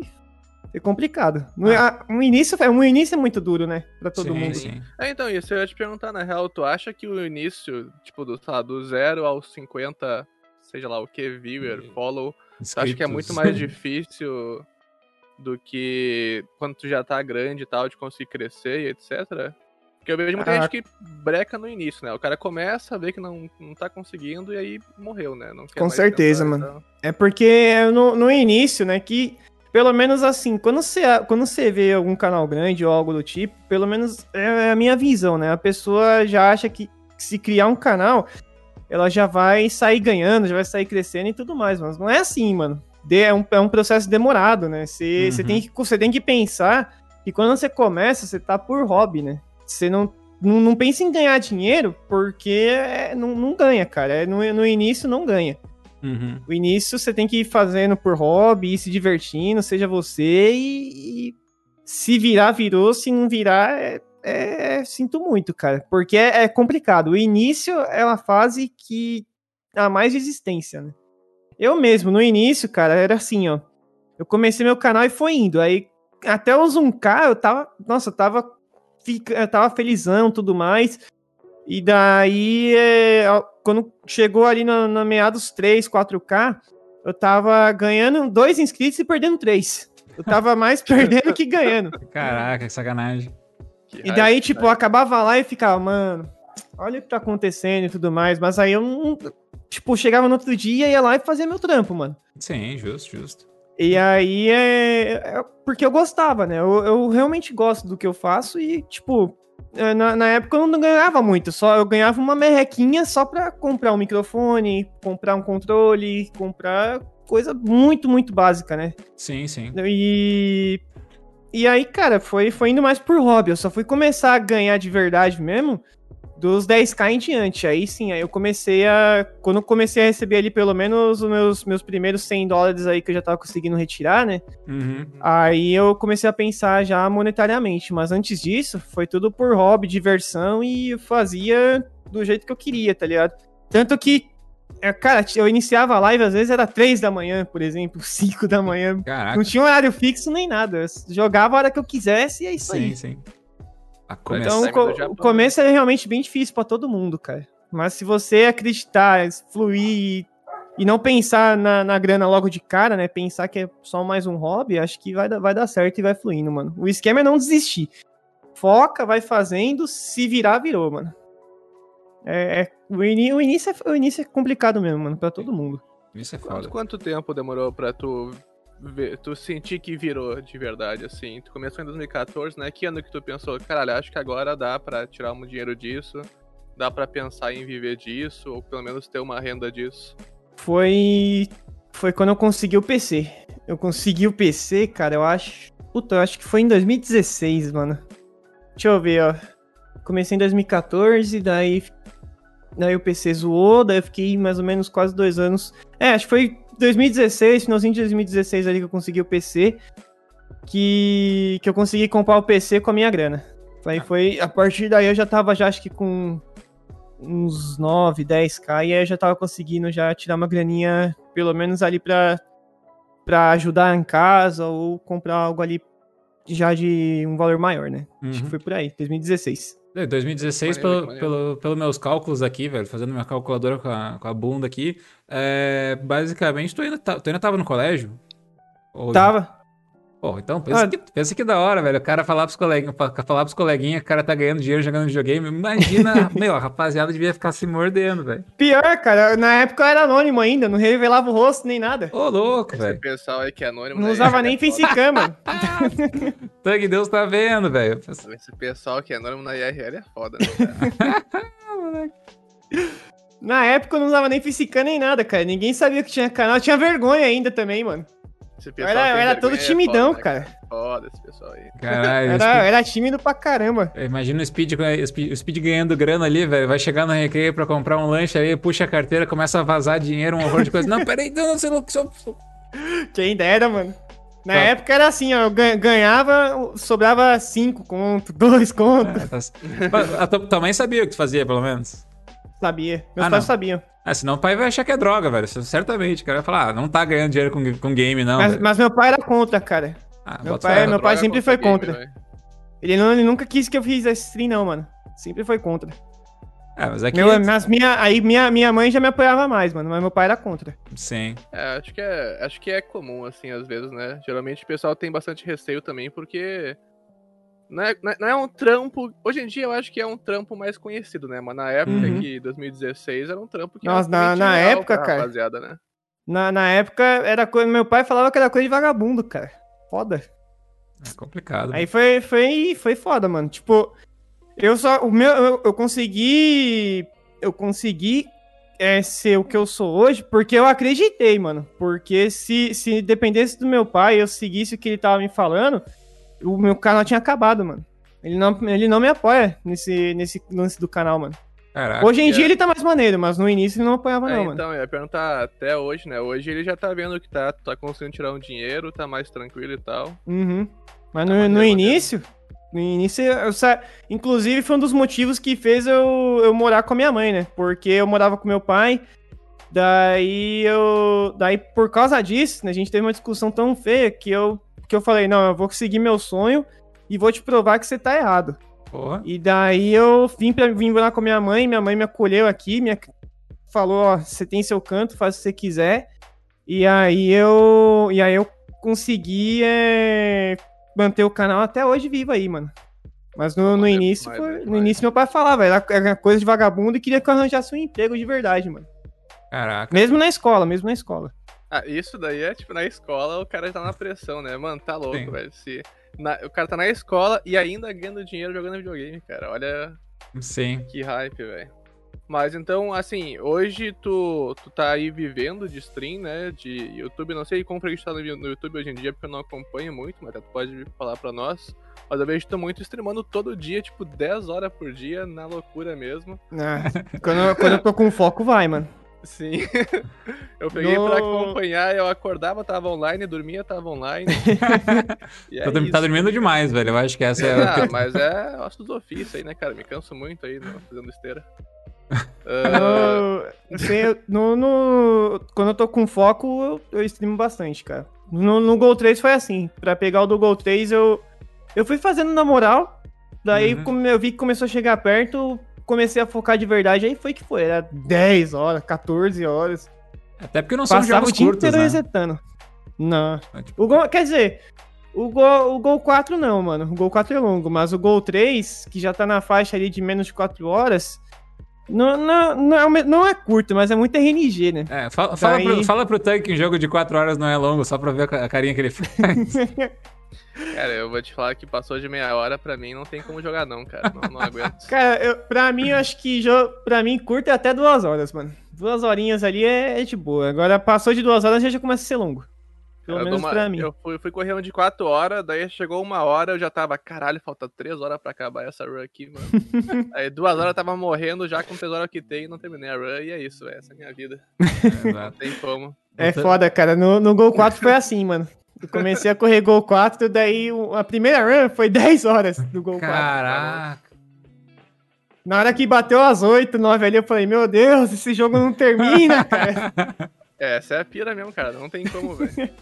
foi complicado. No, Ah. a- um início, um início é muito duro, né? Pra todo sim, mundo. sim. É, então, isso eu ia te perguntar, na real, tu acha que o início, tipo, do, sei lá, do zero aos 50, seja lá o que, viewer, follow, tu acha que é muito mais difícil do que quando tu já tá grande e tal, de conseguir crescer e etc? Porque eu vejo muita Ah. gente que breca no início, né? O cara começa, vê que não, não tá conseguindo e aí morreu, né? Não quer Com mais certeza, tentar, mano. então. É porque no, no início, né, que pelo menos assim, quando você, quando você vê algum canal grande ou algo do tipo, pelo menos é a minha visão, né? A pessoa já acha que se criar um canal, ela já vai sair ganhando, já vai sair crescendo e tudo mais, mas não é assim, mano. De- É um, é um processo demorado, né? Você, você, Uhum. tem que, você tem que pensar que quando você começa, você tá por hobby, né? Você não, não, não pensa em ganhar dinheiro, porque é, não, não ganha, cara. É, no, no início não ganha. Uhum. O início você tem que ir fazendo por hobby, ir se divertindo, seja você, e, e se virar, virou, se não virar, é, é- sinto muito, cara. Porque é, é complicado. O início é uma fase que há mais resistência, né? Eu mesmo, no início, cara, era assim, ó. Eu comecei meu canal e foi indo. Aí, até os 1K, eu tava. Nossa, eu tava. Fica- Eu tava felizão tudo mais. E daí, é, quando chegou ali na, na meados 3, 4K, eu tava ganhando dois inscritos e perdendo três. Eu tava mais perdendo que ganhando. Caraca, que sacanagem. Que E daí, tipo, eu acabava lá e ficava, mano, olha o que tá acontecendo e tudo mais. Mas aí eu não. Tipo, chegava no outro dia, ia lá e fazia meu trampo, mano. Sim, justo, justo. E aí é. é porque eu gostava, né? Eu, eu realmente gosto do que eu faço e, tipo, é, na, na época eu não ganhava muito, só eu ganhava uma merrequinha só pra comprar um microfone, comprar um controle, comprar coisa muito, muito básica, né? Sim, sim. E. E aí, cara, foi, foi indo mais por hobby. Eu só fui começar a ganhar de verdade mesmo dos 10k em diante. Aí sim, aí eu comecei a. Quando eu comecei a receber ali pelo menos os meus, meus primeiros 100 dólares aí que eu já tava conseguindo retirar, né? Uhum. Aí eu comecei a pensar já monetariamente. Mas antes disso, foi tudo por hobby, diversão e fazia do jeito que eu queria, tá ligado? Tanto que. é, Cara, eu iniciava a live, às vezes era 3 da manhã, por exemplo, 5 da manhã, Caraca. não tinha horário fixo nem nada. Eu jogava a hora que eu quisesse e é isso Sim, aí. sim. Começar. Então, o o começo é realmente bem difícil pra todo mundo, cara. Mas se você acreditar, fluir e, e não pensar na, na grana logo de cara, né? Pensar que é só mais um hobby, acho que vai, dar- vai dar certo e vai fluindo, mano. O esquema é não desistir. Foca, vai fazendo, se virar, virou, mano. É, é- o, ini- o início é, o início é complicado mesmo, mano, pra todo mundo. Isso é Quanto, foda. quanto tempo demorou pra tu tu sentir que virou de verdade, assim? Tu começou em 2014, né? Que ano que tu pensou, caralho, acho que agora dá pra tirar um dinheiro disso, dá pra pensar em viver disso, ou pelo menos ter uma renda disso? Foi. Foi quando eu consegui o PC. Eu consegui o PC, cara, eu acho. Puta, eu acho que foi em 2016, mano. Deixa eu ver, ó. Comecei em 2014, daí. Daí o PC zoou, daí eu fiquei mais ou menos quase dois anos. É, acho que foi 2016, finalzinho de 2016 ali que eu consegui o PC. Que, que eu consegui comprar o PC com a minha grana. Aí foi. A partir daí eu já tava, já acho que com uns 9, 10k, e aí eu já tava conseguindo já tirar uma graninha, pelo menos ali pra, pra ajudar em casa ou comprar algo ali já de um valor maior, né? Acho que Uhum. foi por aí, 2016. É, 2016, Maneiro, pelo, maneiro. pelo, pelos meus cálculos aqui, velho, fazendo minha calculadora com a, com a bunda aqui, é, basicamente, tu ainda, tá, tu ainda tava no colégio? Ou- Tava. Pô, então, pensa, Ah. que, pensa que da hora, velho, o cara falar pros coleguinhas, fa- falar pros coleguinhas que o cara tá ganhando dinheiro jogando videogame, imagina, meu, a rapaziada devia ficar se mordendo, velho. Pior, cara, na época eu era anônimo ainda, não revelava o rosto nem nada. Ô, louco, Esse velho. pessoal aí que é anônimo. Não né, usava nem facecam, mano. Tag Deus tá vendo, velho. Esse pessoal que é anônimo na IRL é foda, né? cara? Na época eu não usava nem facecam nem nada, cara. Ninguém sabia que tinha canal. Eu tinha vergonha ainda também, mano. Esse Eu pessoal era, eu era todo é timidão, foda, né, cara. Foda esse pessoal aí. Caralho, Era, Speed- era tímido pra caramba. Imagina o Speed, o Speed, o Speed ganhando grana ali, velho. Vai chegar no recreio pra comprar um lanche aí, puxa a carteira, começa a vazar dinheiro, um horror de coisa. Não, peraí, não, não sei lá. Quem dera, mano. Na Tá. época era assim, ó, eu gan- ganhava, sobrava 5 conto, 2 conto. É, tá... A tua, tua mãe sabia o que tu fazia, pelo menos? Sabia. Meus Ah, pais não. sabiam. Ah, senão o pai vai achar que é droga, velho. Certamente. O cara vai falar, ah, não tá ganhando dinheiro com, com game, não. Mas, mas meu pai era contra, cara. Ah, meu pai- meu Droga sempre contra foi game, contra. velho. Ele, não, ele nunca quis que eu fizesse stream, não, mano. Sempre foi contra. É, mas aqui... Meu, mas minha, aí minha, minha mãe já me apoiava mais, mano. Mas meu pai era contra. Sim. É, acho que é, acho que é comum, assim, às vezes, né? Geralmente o pessoal tem bastante receio também, porque não é, não é- não é um trampo. Hoje em dia eu acho que é um trampo mais conhecido, né? Mas na época Uhum. que 2016 era um trampo que Nossa, na- na época, cara. Rapaziada, né? Na, na época, era coisa. Meu pai falava que era coisa de vagabundo, cara. Foda. É complicado. Aí foi, foi, foi foda, mano. Tipo, eu só. O meu, eu, eu consegui. Eu consegui é, ser o que eu sou hoje porque eu acreditei, mano. Porque se, se dependesse do meu pai eu seguisse o que ele tava me falando, o meu canal tinha acabado, mano. Ele não, ele não me apoia nesse, nesse lance do canal, mano. Caraca. Hoje em é. dia ele tá mais maneiro, mas no início ele não apoiava, É, não, mano. então, eu ia perguntar até hoje, né? Hoje ele já tá vendo que tá, tá conseguindo tirar um dinheiro, tá mais tranquilo e tal. Uhum. Mas Tá no, maneiro, no início, no início, eu sa... inclusive foi um dos motivos que fez eu, eu morar com a minha mãe, né? Porque eu morava com meu pai, daí eu, daí por causa disso, né, a gente teve uma discussão tão feia que eu, que eu falei, não, eu vou seguir meu sonho e vou te provar que você tá errado. Porra. E daí eu vim para vim morar com a minha mãe, minha mãe me acolheu aqui, me ac- falou, ó, você tem seu canto, faz o que você quiser. E aí eu, e aí eu consegui é, manter o canal até hoje vivo aí, mano. Mas no, no início, demais, foi- né, no início meu pai falava, era, era coisa de vagabundo e queria que eu arranjasse um emprego de verdade, mano. Caraca. Mesmo na escola, mesmo na escola. Ah, isso daí é tipo, na escola o cara tá na pressão, né? Mano, tá louco, Sim. velho. Se na- o cara tá na escola e ainda ganhando dinheiro jogando videogame, cara. Olha Sim. que hype, velho. Mas então, assim, hoje tu, tu tá aí vivendo de stream, né? De YouTube. Não sei como que tu tá no YouTube hoje em dia, porque eu não acompanho muito, mas até tu pode falar pra nós. Mas eu vejo tu muito streamando todo dia, tipo, 10 horas por dia, na loucura mesmo. Ah, quando, quando eu tô com foco, vai, mano. Sim. eu peguei No- pra acompanhar, eu acordava, tava online, dormia, tava online. E é Tá, isso. dormindo demais, velho. Eu acho que essa é a. Ah, mas é osso dos ofícios aí, né, cara? Me canso muito aí no- fazendo esteira. Ah, Eu- no, no- quando eu tô com foco, eu, eu streamo bastante, cara. No, no Gol 3 foi assim. Pra pegar o do Gol 3, eu, eu fui fazendo na moral. Daí Uhum. como eu vi que começou a chegar perto, comecei a focar de verdade, aí foi que foi. Era 10 horas, 14 horas. Até porque não são jogos o dia curtos, inteiro né? resetando. Não. É, tipo, O gol, quer dizer, o gol, o gol 4 não, mano. O gol 4 é longo, mas o gol 3, que já tá na faixa ali de menos de 4 horas, não, não, não, é, não é curto, mas é muito RNG, né? É, fala, fala, Daí- pro, fala pro Tank que um jogo de 4 horas não é longo, só pra ver a carinha que ele faz. Cara, eu vou te falar que passou de meia hora, pra mim não tem como jogar não, cara. Não, não aguento. Cara, eu, pra mim, eu acho que jo- pra mim curto é até duas horas, mano. Duas horinhas ali é, é de boa. Agora passou de duas horas já, já começa a ser longo. Pelo Eu menos uma- pra mim. Eu fui, fui correr um de 4 horas, daí chegou uma hora, eu já tava, caralho, falta 3 horas pra acabar essa run aqui, mano. Aí duas horas eu tava morrendo já com 3 horas que tem e não terminei a run, e é isso, essa é a minha vida. Não Exato. tem como. É foda, cara. No, no Gol 4 foi assim, mano. Eu comecei a correr Gol 4, daí a primeira run foi 10 horas do Gol 4. Caraca. Na hora que bateu as 8, 9 ali, eu falei, meu Deus, esse jogo não termina, cara. É, essa é a pira mesmo, cara, não tem como, velho.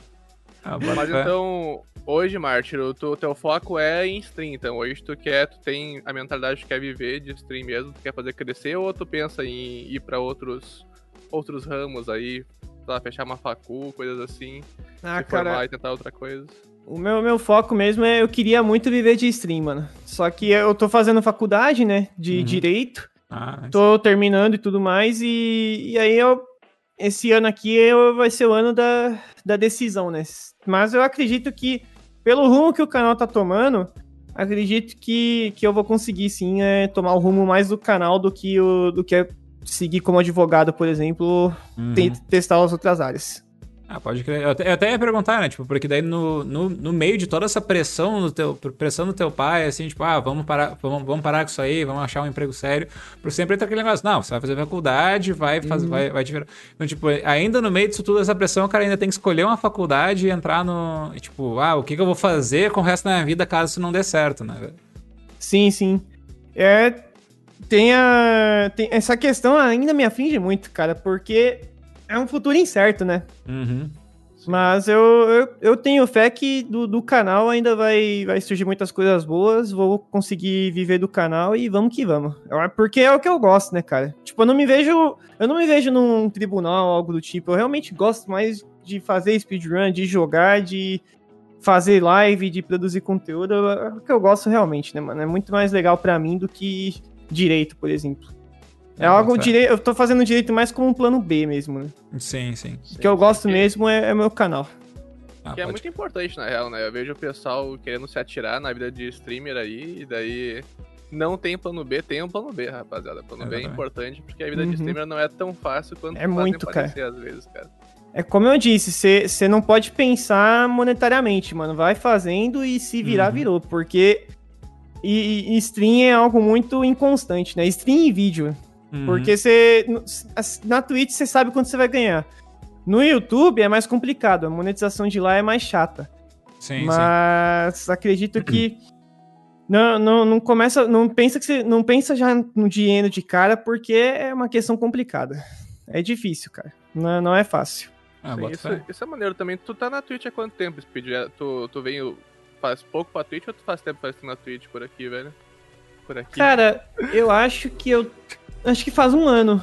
Ah, Mas então, hoje, Mártir, o tu- teu foco é em stream, então hoje tu quer, tu tem a mentalidade que quer viver de stream mesmo, tu quer fazer crescer, ou tu pensa em ir pra outros, outros ramos aí, lá, fechar uma facu, coisas assim, Ah, se formar cara, e tentar outra coisa? o meu, meu foco mesmo é, eu queria muito viver de stream, mano. Só que eu tô fazendo faculdade, né, de Uhum. Direito. Ah, tô terminando e tudo mais, e, e aí eu. Esse ano aqui eu, vai ser o ano da, da decisão, né? Mas eu acredito que, pelo rumo que o canal tá tomando, acredito que, que eu vou conseguir sim é, tomar o rumo mais do canal do que, o, do que é seguir como advogado, por exemplo, uhum. te- testar as outras áreas. Ah, pode crer. Eu até, eu até ia perguntar, né? Tipo, porque daí no, no, no meio de toda essa pressão no teu, pressão do teu pai, assim, tipo, ah, vamos parar, vamos, vamos parar com isso aí, vamos achar um emprego sério. Por sempre entra aquele negócio, não, você vai fazer faculdade, vai, faz, vai, vai te virar. Então, tipo, ainda no meio disso tudo, essa pressão, o cara ainda tem que escolher uma faculdade e entrar no. Tipo, ah, o que, que eu vou fazer com o resto da minha vida caso isso não dê certo, né? Sim, sim. É. Tem a. Tem, essa questão ainda me aflige muito, cara, porque é um futuro incerto, né? Uhum. Mas eu, eu, eu tenho fé que do, do canal ainda vai, vai surgir muitas coisas boas. Vou conseguir viver do canal e vamos que vamos. Porque é o que eu gosto, né, cara? Tipo, eu não me vejo. Eu não me vejo num tribunal, algo do tipo. Eu realmente gosto mais de fazer speedrun, de jogar, de fazer live, de produzir conteúdo. É o que eu gosto realmente, né, mano? É muito mais legal pra mim do que direito, por exemplo. É Ah, algo direito. Eu tô fazendo direito mais como um plano B mesmo, né? Sim, sim. O que eu gosto Porque- mesmo é, é meu canal. Ah, Que é pode- muito importante, na real, né? Eu vejo o pessoal querendo se atirar na vida de streamer aí, e daí não tem plano B, tem um plano B, rapaziada. Plano B é importante, porque a vida Uhum. de streamer não é tão fácil quanto É fazem muito, cara. parecer às vezes, cara. É como eu disse, você não pode pensar monetariamente, mano. Vai fazendo e se virar, Uhum. virou. Porque e, e stream é algo muito inconstante, né? Stream e vídeo. Uhum. Porque você. Na Twitch você sabe quanto você vai ganhar. No YouTube é mais complicado, a monetização de lá é mais chata. Sim, sim. Mas acredito que. Não, não, não começa. Não pensa que você. Não pensa já no dinheiro de cara, porque é uma questão complicada. É difícil, cara. Não, não é fácil. Ah, Sim, isso, fé. isso é maneiro também. Tu tá na Twitch há quanto tempo, Speed? É, Tu, tu vem. Faz pouco pra Twitch ou tu faz tempo faz na Twitch por aqui, velho? Por aqui. Cara, eu acho que eu. Acho que faz um ano.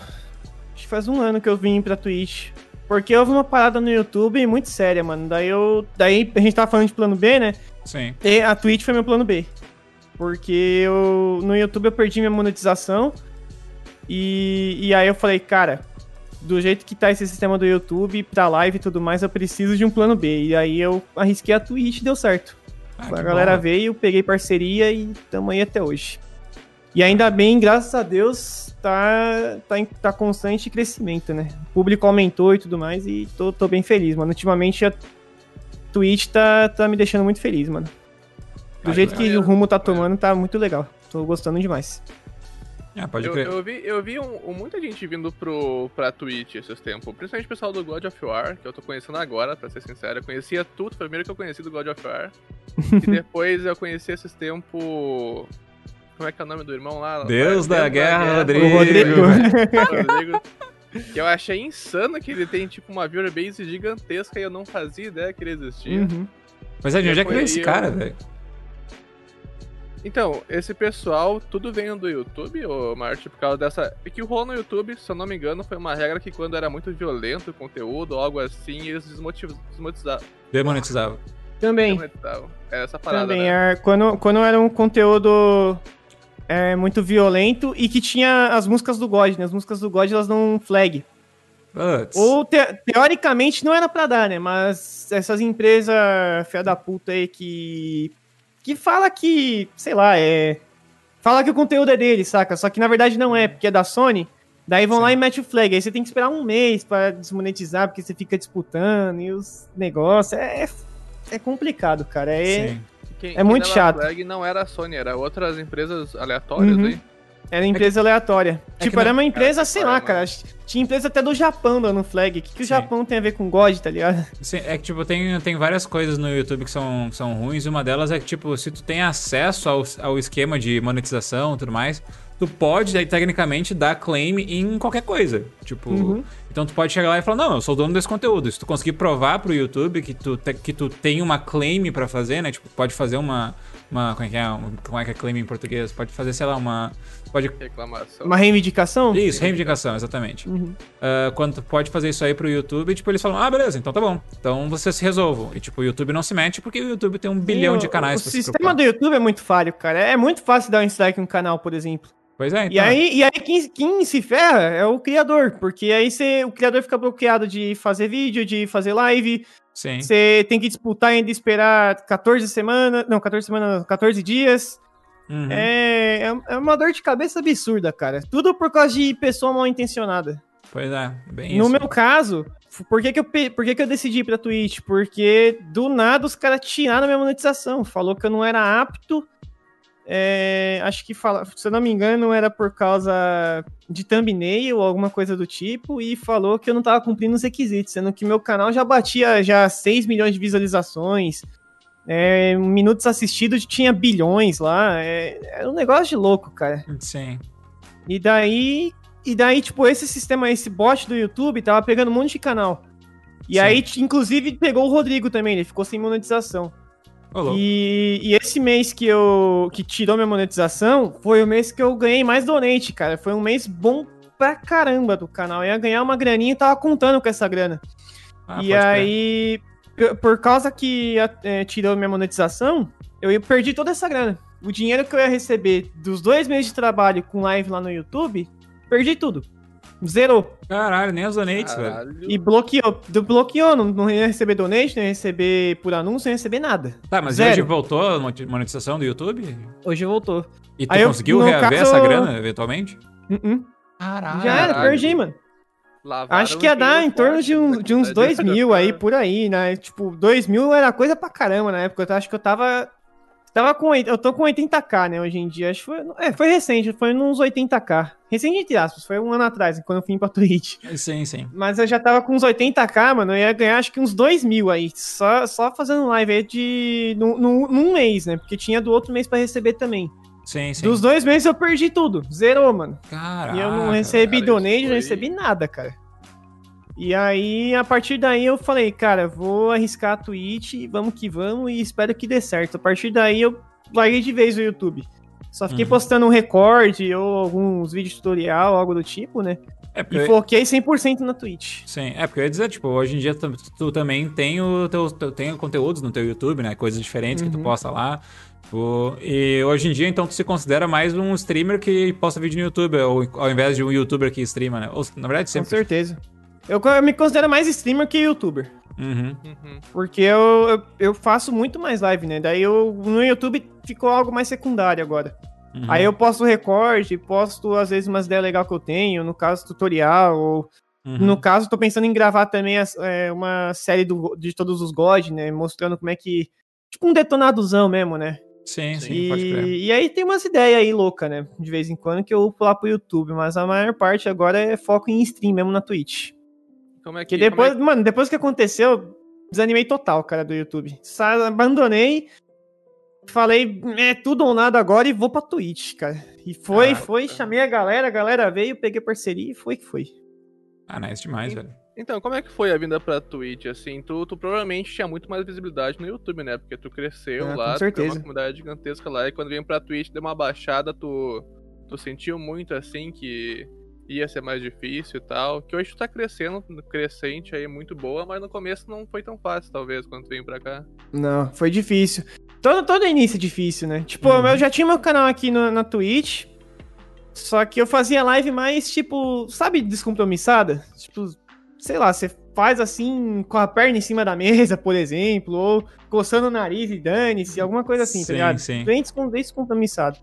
Acho que faz um ano que eu vim pra Twitch. Porque houve uma parada no YouTube muito séria, mano. Daí eu. Daí a gente tava falando de plano B, né? Sim. E a Twitch foi meu plano B. Porque eu. No YouTube eu perdi minha monetização. E, e aí eu falei, cara, do jeito que tá esse sistema do YouTube, pra live e tudo mais, eu preciso de um plano B. E aí eu arrisquei a Twitch e deu certo. Ah, a que galera bom. veio, peguei parceria e tamo aí até hoje. E ainda bem, graças a Deus, tá, tá, em, tá constante crescimento, né? O público aumentou e tudo mais e tô, tô bem feliz, mano. Ultimamente a Twitch tá, tá me deixando muito feliz, mano. Do Ah, jeito que legal. o rumo tá tomando, tá muito legal. Tô gostando demais. Ah, pode Eu, crer. eu vi, eu vi um- um- muita gente vindo pro, pra Twitch esses tempos, principalmente o pessoal do God of War, que eu tô conhecendo agora, pra ser sincero. Eu conhecia tu, foi o primeiro que eu conheci do God of War. e depois eu conheci esses tempos. Como é que é o nome do irmão lá? Deus da guerra, Rodrigo. O Rodrigo. Rodrigo. Que eu achei insano que ele tem tipo uma viewer base gigantesca e eu não fazia ideia que ele existia. Uhum. Mas é, de onde é que veio esse eu- cara, velho? Então, esse pessoal, tudo veio do YouTube, ô Marte, por causa dessa. É que o rolou no YouTube, se eu não me engano, foi uma regra que quando era muito violento o conteúdo ou algo assim, eles desmotiv... desmonetizavam. Demonetizava. Também. desmonetizavam. Era essa parada. Também, né? é, quando, quando era um conteúdo é, muito violento e que tinha as músicas do God, né? As músicas do God, elas dão flag. Putz. Ou, te- teoricamente, não era pra dar, né? Mas essas empresas fia da puta aí que... Que fala que, sei lá, é... Fala que o conteúdo é dele, saca? Só que na verdade não é, porque é da Sony. Daí vão Sim. lá e mete o flag. Aí você tem que esperar um mês pra desmonetizar, porque você fica disputando e os negócios. É, é complicado, cara. É, Sim. Quem- é muito quem chato. dava Flag não era a Sony, era outras empresas aleatórias Uhum. aí. Era empresa aleatória. é tipo, que era uma empresa, Cara, sei para, lá, cara. Tinha empresa até do Japão dando flag. O que, que o. Japão tem a ver com God, tá ligado? Sim, é que, tipo, tem, tem várias coisas no YouTube que são, que são ruins. e Uma delas é que, tipo, se tu tem acesso ao, ao esquema de monetização e tudo mais, tu pode, aí, tecnicamente, dar claim em qualquer coisa. Tipo, Uhum. então tu pode chegar lá e falar, não, eu sou dono desse conteúdo. Se tu conseguir provar pro YouTube que tu, te- que tu tem uma claim pra fazer, né? Tipo, pode fazer uma... uma como, é que é, Um- como é que é claim em português? Pode fazer, sei lá, uma... Pode... Reclamação. Uma reivindicação? Isso, reivindicação, exatamente. Uhum. Ah, quando tu pode fazer isso aí pro YouTube, tipo, eles falam, ah, beleza, então tá bom. Então vocês se resolvam. E, tipo, o YouTube não se mete porque o YouTube tem um bilhão Sim, de o- canais O pra se sistema do YouTube é muito falho, cara. É muito fácil dar um strike em um canal, por exemplo. Pois é, então. E aí, e aí quem, quem se ferra é o criador, porque aí você, o criador fica bloqueado de fazer vídeo, de fazer live, Sim. você tem que disputar ainda esperar 14 semanas, não, 14 semanas, não, 14 dias. Uhum. É, é, é uma dor de cabeça absurda, cara. Tudo por causa de pessoa mal intencionada. Pois é, bem No isso. meu caso, por que, que, eu, por que, que eu decidi ir pra Twitch? Porque do nada os caras tiraram a minha monetização. Falou que eu não era apto. É, acho que, fala, se eu não me engano, era por causa de thumbnail ou alguma coisa do tipo. E falou que eu não tava cumprindo os requisitos, sendo que meu canal já batia já 6 milhões de visualizações. É, minutos assistidos tinha bilhões lá. É, era um negócio de louco, cara. Sim. E daí, e daí, tipo, esse sistema, esse bot do YouTube tava pegando um monte de canal. E Sim. aí, inclusive, pegou o Rodrigo também, ele ficou sem monetização. E, e esse mês que eu que tirou minha monetização foi o mês que eu ganhei mais donate, cara. Foi um mês bom pra caramba do canal. Eu ia ganhar uma graninha e tava contando com essa grana. Ah, e aí, por causa que é, tirou minha monetização, eu perdi toda essa grana. O dinheiro que eu ia receber dos dois meses de trabalho com live lá no YouTube, perdi tudo. Zerou. Caralho, nem as donates, velho. Caralho. E bloqueou. Do- Bloqueou. Não, não ia receber donate, não ia receber por anúncio, não ia receber nada. Tá, mas Zero. hoje voltou a moneti- monetização do YouTube? Hoje voltou. E tu Aí eu, conseguiu no reaver caso- essa grana, eventualmente? Uh-uh. Caralho. Já era, perdi, mano. Lavaram Acho que ia dar em torno de, um- né, de uns na 2 verdade. mil aí, por aí, né? Tipo, 2 mil era coisa pra caramba na época. Eu acho que eu tava. Tava com. Eu tô com 80k, né, hoje em dia. Acho que foi. É, foi recente, foi uns 80k. Recente, entre aspas, foi um ano atrás, quando eu fui pra Twitch. Sim, sim. Mas eu já tava com uns 80k, mano. Eu ia ganhar acho que uns 2 mil aí. Só, só fazendo live aí de. Num, num- mês, né? Porque tinha do outro mês pra receber também. Sim, sim. Dos dois meses eu perdi tudo. Zerou, mano. Caraca. E eu não recebi cara, donate, não foi- recebi nada, cara. E aí, a partir daí, eu falei, cara, vou arriscar a Twitch, vamos que vamos, e espero que dê certo. A partir daí, eu larguei de vez o YouTube. Só fiquei Uhum. postando um recorde ou alguns vídeos tutorial, algo do tipo, né? É E foquei 100% na Twitch. Sim, é porque eu ia dizer, tipo, hoje em dia tu, tu também tem o teu, teu- tem conteúdos no teu YouTube, né? Coisas diferentes que tu Uhum. posta lá. O- e hoje em dia, então, tu se considera mais um streamer que posta vídeo no YouTube, ao, ao invés de um youtuber que streama, né? Ou, na verdade, Com sempre. certeza. Eu, eu me considero mais streamer que youtuber. Uhum. Uhum. Porque eu, eu, eu faço muito mais live, né? Daí eu, no YouTube ficou algo mais secundário agora. uhum. Aí eu posto recorde, posto às vezes umas ideias legais que eu tenho, no caso tutorial, ou Uhum. no caso tô pensando em gravar também as- é, uma série do- de todos os God, né, mostrando como é que, tipo um detonadozão mesmo, né, Sim, sim, e, pode crer. e aí tem umas ideias aí louca, né, de vez em quando que eu upo lá pro YouTube, mas a maior parte agora é foco em stream mesmo na Twitch. Como é Que que, depois, como é mano, depois que aconteceu, desanimei total, cara, do YouTube. Sa- abandonei, falei, é tudo ou nada agora e vou pra Twitch, cara. E foi, Ah, foi, tá. chamei a galera, a galera veio, peguei parceria e foi que foi. Ah, nice demais, velho. que- Então, como é que foi a vinda pra Twitch, assim? Tu, tu provavelmente tinha muito mais visibilidade no YouTube, né? Porque tu cresceu Ah, com lá, tu tem certeza. uma comunidade gigantesca lá, e quando veio pra Twitch deu uma baixada, tu, tu sentiu muito, assim, que ia ser mais difícil e tal. Que hoje tu tá crescendo, crescente aí, muito boa, mas no começo não foi tão fácil, talvez, quando tu veio pra cá. Não, foi difícil. Todo, todo início é difícil, né? Tipo, Uhum. eu já tinha meu canal aqui no- na Twitch. Só que eu fazia live mais, tipo, sabe, descompromissada? Tipo, sei lá, você faz assim, com a perna em cima da mesa, por exemplo, ou coçando o nariz e dane-se, alguma coisa assim, Sim, tá ligado? sim. Bem descompromissado.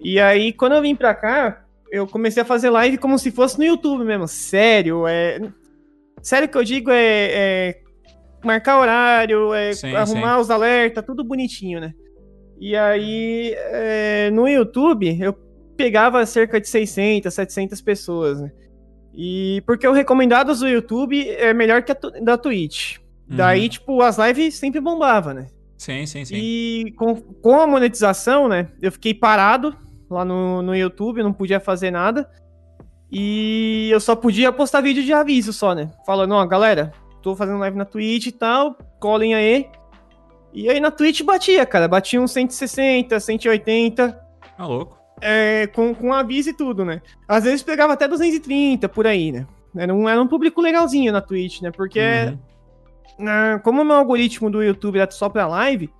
E aí, quando eu vim pra cá, eu comecei a fazer live como se fosse no YouTube mesmo. Sério, é. Sério que eu digo é. é marcar horário, é Sim, arrumar os alertas, tudo bonitinho, né? E aí, é, no YouTube, eu pegava cerca de 600, 700 pessoas, né? E porque o recomendados do YouTube é melhor que a da Twitch. Uhum. Daí, tipo, as lives sempre bombavam, né? Sim, sim, sim. E com, com a monetização, né? Eu fiquei parado lá no, no YouTube, não podia fazer nada. E eu só podia postar vídeo de aviso só, né? Falando, ó, galera, tô fazendo live na Twitch e tal, colhem aí. E aí na Twitch batia, cara. Batia uns 160, 180, Tá louco. é, com, com aviso e tudo, né? Às vezes pegava até 230 por aí, né? Era um, era um público legalzinho na Twitch, né? Porque Uhum. na- como o meu algoritmo do YouTube era só pra live,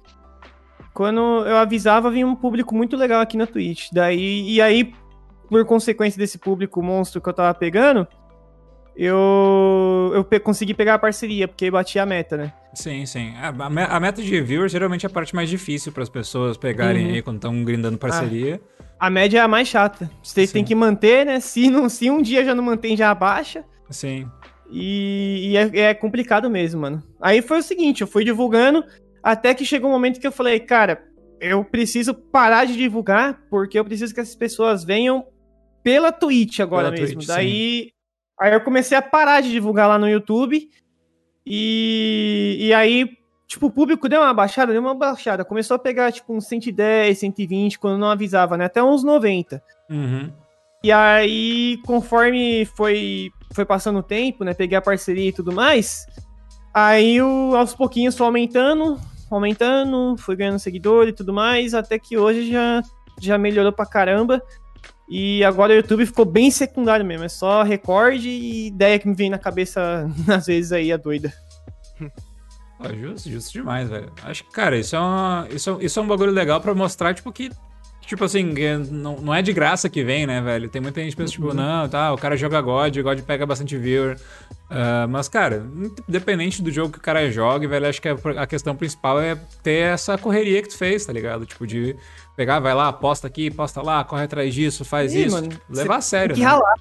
quando eu avisava, vinha um público muito legal aqui na Twitch. Daí, e aí, por consequência desse público monstro que eu tava pegando, eu, eu pe- consegui pegar a parceria, porque batia a meta, né? Sim, sim. A, a me- a meta de viewers geralmente é a parte mais difícil para as pessoas pegarem Uhum. aí quando estão grindando parceria. A média é a mais chata. Você Sim. tem que manter, né? Se, não, se um dia já não mantém, já abaixa. Sim. E, e é, é complicado mesmo, mano. Aí foi o seguinte, eu fui divulgando, até que chegou um momento que eu falei, cara, eu preciso parar de divulgar, porque eu preciso que essas pessoas venham pela Twitch agora Pela mesmo. Twitch, Daí, aí eu comecei a parar de divulgar lá no YouTube. E, e aí, tipo, o público deu uma baixada, deu uma baixada. Começou a pegar, tipo, uns 110, 120, quando não avisava, né? Até uns 90. Uhum. E aí, conforme foi, foi passando o tempo, né? Peguei a parceria e tudo mais. Aí, o, aos pouquinhos, foi aumentando, aumentando, fui ganhando seguidor e tudo mais, até que hoje já, já melhorou pra caramba. E agora o YouTube ficou bem secundário mesmo, é só recorde e ideia que me vem na cabeça, às vezes aí, a doida. Pô, justo, justo demais, velho. Acho que, cara, isso é, uma, isso, é- isso é um bagulho legal pra mostrar, tipo, que. Tipo assim, não, não é de graça que vem, né, velho? Tem muita gente que pensa, tipo, não, tá, o cara joga God, God pega bastante viewer. Ah, mas, cara, independente do jogo que o cara joga, velho, acho que a, questão principal é ter essa correria que tu fez, tá ligado? Tipo, de pegar, vai lá, posta aqui, posta lá, corre atrás disso, faz Ih, isso. mano, levar a sério, Tem né? ralar.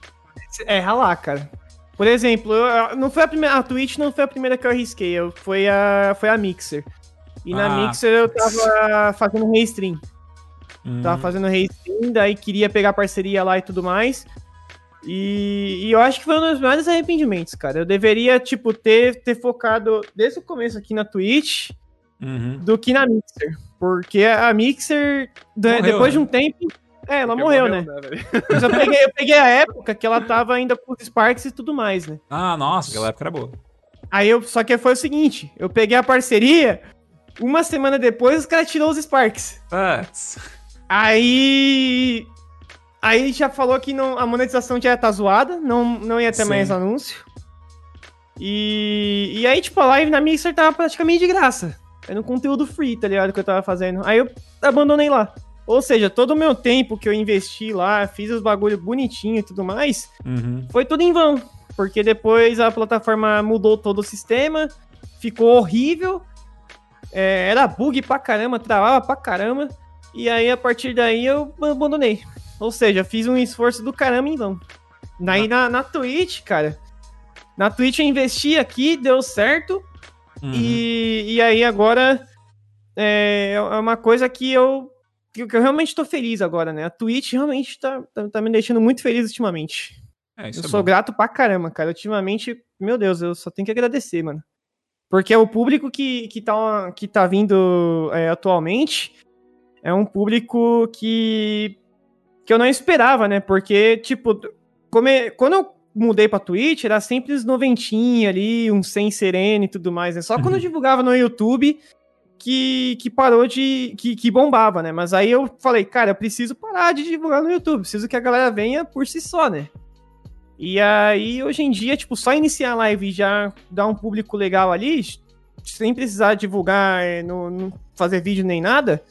É, ralar, cara. Por exemplo, eu- não foi a primeira. A Twitch não foi a primeira que eu arrisquei, eu, foi, a, foi a Mixer. E na Ah. Mixer eu tava fazendo restream. Hum, Tava fazendo restream, daí queria pegar parceria lá e tudo mais. E, e eu acho que foi um dos maiores arrependimentos, cara. Eu deveria, tipo, ter, ter focado desde o começo aqui na Twitch uhum. do que na Mixer. Porque a Mixer, Morreu, depois né? de um tempo. É, ela Porque morreu, né? Mas eu peguei, eu peguei a época que ela tava ainda com os Sparks e tudo mais, né? Ah, nossa, aquela época era boa. Aí eu. Só que foi o seguinte: eu peguei a parceria, uma semana depois os caras tirou os Sparks. Putz. Aí. Aí já falou que não, a monetização já ia estar zoada, não, não ia ter Sim. mais anúncio. E, e aí, tipo, a live na Mixer tava praticamente de graça. Era um conteúdo free, tá ligado? Que eu tava fazendo. Aí eu abandonei lá. Ou seja, todo o meu tempo que eu investi lá, fiz os bagulho bonitinho e tudo mais, Uhum. foi tudo em vão. Porque depois a plataforma mudou todo o sistema, ficou horrível. é, era bug pra caramba, travava pra caramba. E aí, a partir daí, eu abandonei. Ou seja, fiz um esforço do caramba em vão. Daí na, na Twitch, cara. Na Twitch eu investi aqui, deu certo. Uhum. E, e aí agora é, é uma coisa que eu, que eu realmente tô feliz agora, né? A Twitch realmente tá, tá, tá me deixando muito feliz ultimamente. É, isso Eu é sou bom. grato pra caramba, cara. Ultimamente, meu Deus, eu só tenho que agradecer, mano. Porque é o público que, que, tá, que tá vindo é, atualmente é um público que, que eu não esperava, né? Porque, tipo, come- quando eu mudei pra Twitch, era sempre os noventinha ali, um sem sereno e tudo mais, né? Só quando eu divulgava no YouTube que, que parou de. Que, que bombava, né? Mas aí eu falei, cara, eu preciso parar de divulgar no YouTube, preciso que a galera venha por si só, né? E aí, hoje em dia, tipo, só iniciar a live e já dar um público legal ali, sem precisar divulgar, é, no, no fazer vídeo nem nada,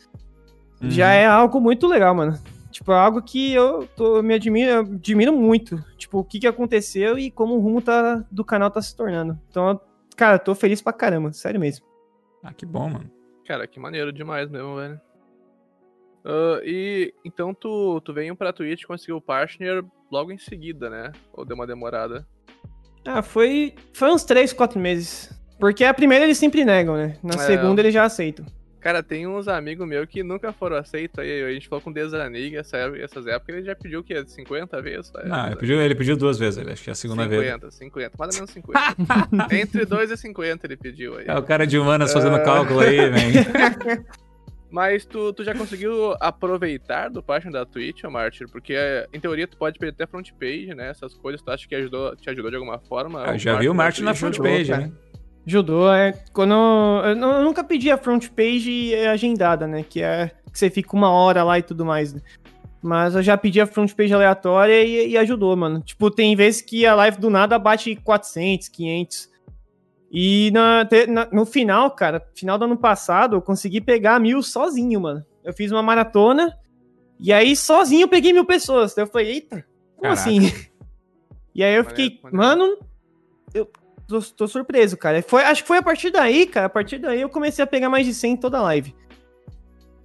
uhum. já é algo muito legal, mano. Tipo, é algo que eu, tô, eu me admiro, admiro muito. Tipo, o que, que aconteceu e como o rumo tá, do canal tá se tornando. Então, cara, tô feliz pra caramba, sério mesmo. Ah, que bom, mano. Cara, que maneiro demais mesmo, velho. Uh, e então tu, tu veio pra Twitch e conseguiu o partner logo em seguida, né? Ou deu uma demorada? Ah, foi, foi uns 3, 4 meses. Porque a primeira eles sempre negam, né? Na é. segunda eles já aceitam. Cara, tem uns amigos meus que nunca foram aceitos aí. A gente falou com o Desanig essas épocas, ele já pediu o quê? 50 vezes? Não, ele pediu, ele pediu duas vezes, acho que é a segunda 50, vez. 50, 50, mais ou menos 50. Entre 2 e 50 ele pediu aí. É o cara de humanas fazendo uh... cálculo aí, velho. Mas tu, tu já conseguiu aproveitar do página da Twitch, Martyr? Porque, em teoria, tu pode perder até front page, né? Essas coisas, tu acha que ajudou, te ajudou de alguma forma? Ah, já vi o Martyr na front page, né? Ajudou, é. Quando. Eu, eu nunca pedi a front page agendada, né? Que é que você fica uma hora lá e tudo mais, né? Mas eu já pedi a front page aleatória e, e ajudou, mano. Tipo, tem vezes que a live do nada bate 400, 500. E na, na, no final, cara, final do ano passado, eu consegui pegar mil sozinho, mano. Eu fiz uma maratona e aí sozinho eu peguei mil pessoas. Então eu falei, eita, como Caraca. assim? E aí eu fiquei, mano, eu tô, tô, surpreso, cara. Foi, acho que foi a partir daí, cara, a partir daí eu comecei a pegar mais de 100 em toda a live.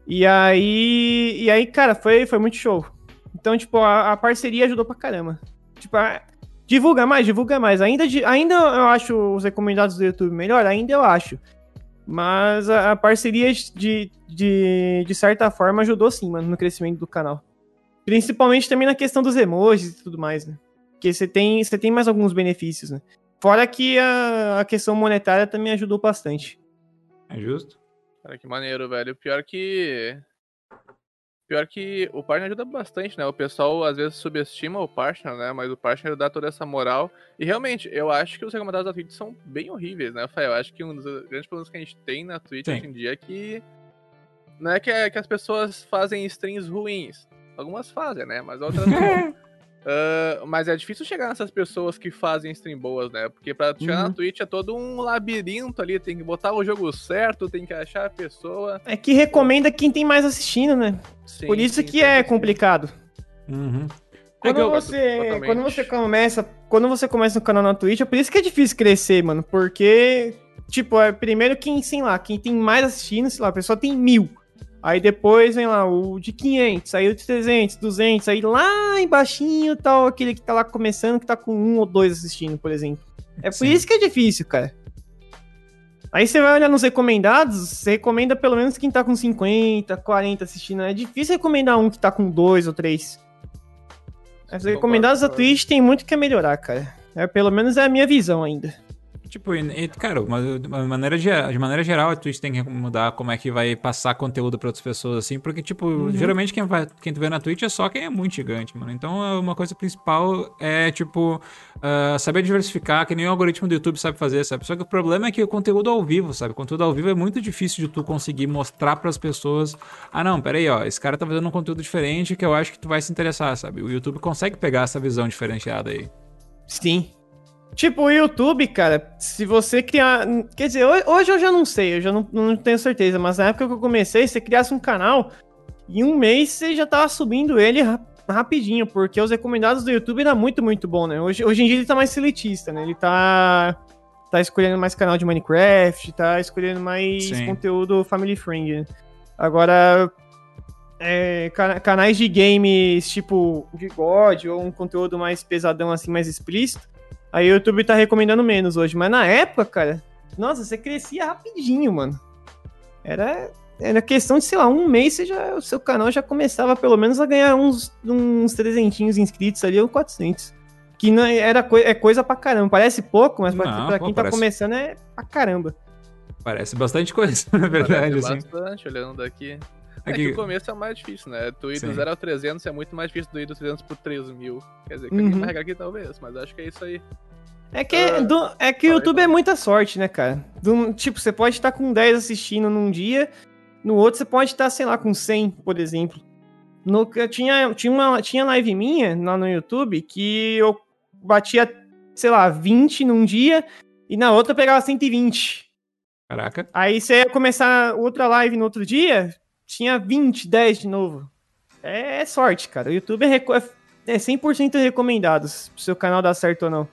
E aí, e aí, cara, foi, foi muito show. Então, tipo, a, a parceria ajudou pra caramba. Tipo, a, Divulga mais, divulga mais. Ainda, ainda eu acho os recomendados do YouTube melhor, ainda eu acho. Mas a, a parceria de, de, de certa forma ajudou sim, mano, no crescimento do canal. Principalmente também na questão dos emojis e tudo mais, né? Porque você tem, você tem mais alguns benefícios, né? Fora que a, a questão monetária também ajudou bastante. É justo. Cara, que maneiro, velho. Pior que Pior que o partner ajuda bastante, né? O pessoal às vezes subestima o partner, né? Mas o partner dá toda essa moral. E realmente, eu acho que os recomendados da Twitch são bem horríveis, né, Rafael? Eu acho que um dos grandes problemas que a gente tem na Twitch Sim. hoje em dia é que. Não é que, é que as pessoas fazem streams ruins. Algumas fazem, né? Mas outras não. Uh, mas é difícil chegar nessas pessoas que fazem stream boas, né? Porque pra chegar uhum. na Twitch é todo um labirinto ali, tem que botar o jogo certo, tem que achar a pessoa. É que recomenda quem tem mais assistindo, né? Sim, Por isso sim, que é complicado. Uhum. Quando, é você, quando você começa, quando você começa no canal na Twitch, é por isso que é difícil crescer, mano. Porque, tipo, é primeiro quem, sei lá, quem tem mais assistindo, sei lá, a pessoa tem mil. Aí depois vem lá o de 500, aí o de 300, 200, aí lá embaixinho tal, tá aquele que tá lá começando, que tá com um ou dois assistindo, por exemplo. É por Sim. isso que é difícil, cara. Aí você vai olhar nos recomendados, você recomenda pelo menos quem tá com 50, 40 assistindo. É difícil recomendar um que tá com dois ou três. Os recomendados da Twitch tem muito que melhorar, cara. É, pelo menos é a minha visão ainda. Tipo, e, cara, de maneira, de maneira geral, a Twitch tem que mudar como é que vai passar conteúdo para outras pessoas, assim, porque, tipo, uhum. geralmente quem, vai, quem tu vê na Twitch é só quem é muito gigante, mano. Então, uma coisa principal é, tipo, uh, saber diversificar, que nem o algoritmo do YouTube sabe fazer, sabe? Só que o problema é que o conteúdo ao vivo, sabe? O conteúdo ao vivo é muito difícil de tu conseguir mostrar para as pessoas, ah, não, peraí, ó, esse cara tá fazendo um conteúdo diferente que eu acho que tu vai se interessar, sabe? O YouTube consegue pegar essa visão diferenciada aí. Sim, Tipo, o YouTube, cara, se você criar. Quer dizer, hoje eu já não sei, eu já não, não tenho certeza, mas na época que eu comecei, você criasse um canal, em um mês você já tava subindo ele rapidinho, porque os recomendados do YouTube era muito, muito bom, né? Hoje, hoje em dia ele tá mais seletista, né? Ele tá. Tá escolhendo mais canal de Minecraft, tá escolhendo mais Sim. conteúdo family friendly. Né? Agora, é, canais de games tipo de God ou um conteúdo mais pesadão, assim, mais explícito Aí o YouTube tá recomendando menos hoje. Mas na época, cara, nossa, você crescia rapidinho, mano. Era, era questão de, sei lá, um mês você já, o seu canal já começava pelo menos a ganhar uns, uns 300 inscritos ali ou 400. Que não, era coi é coisa pra caramba. Parece pouco, mas pra, não, pra quem tá parece... tá começando é pra caramba. Parece bastante coisa, na verdade. Parece assim. bastante, olhando daqui. É Aqui- que o começo é o mais difícil, né? Tu ir Sim. do 0 ao 300 é muito mais difícil do ir do 300 pro 3 mil. Quer dizer, que Uhum. aqui talvez, mas acho que é isso aí. É que, Ah, do- é que o YouTube é muita sorte, né, cara? Do- tipo, você pode estar com 10 assistindo num dia, no outro você pode estar, sei lá, com 100, por exemplo. No, eu tinha, tinha, uma, tinha live minha lá no YouTube que eu batia, sei lá, 20 num dia e na outra eu pegava 120. Caraca. Aí você ia começar outra live no outro dia, tinha 20, 10 de novo. É, é sorte, cara. O YouTube é, é 100% recomendado, se o seu canal dá certo ou não.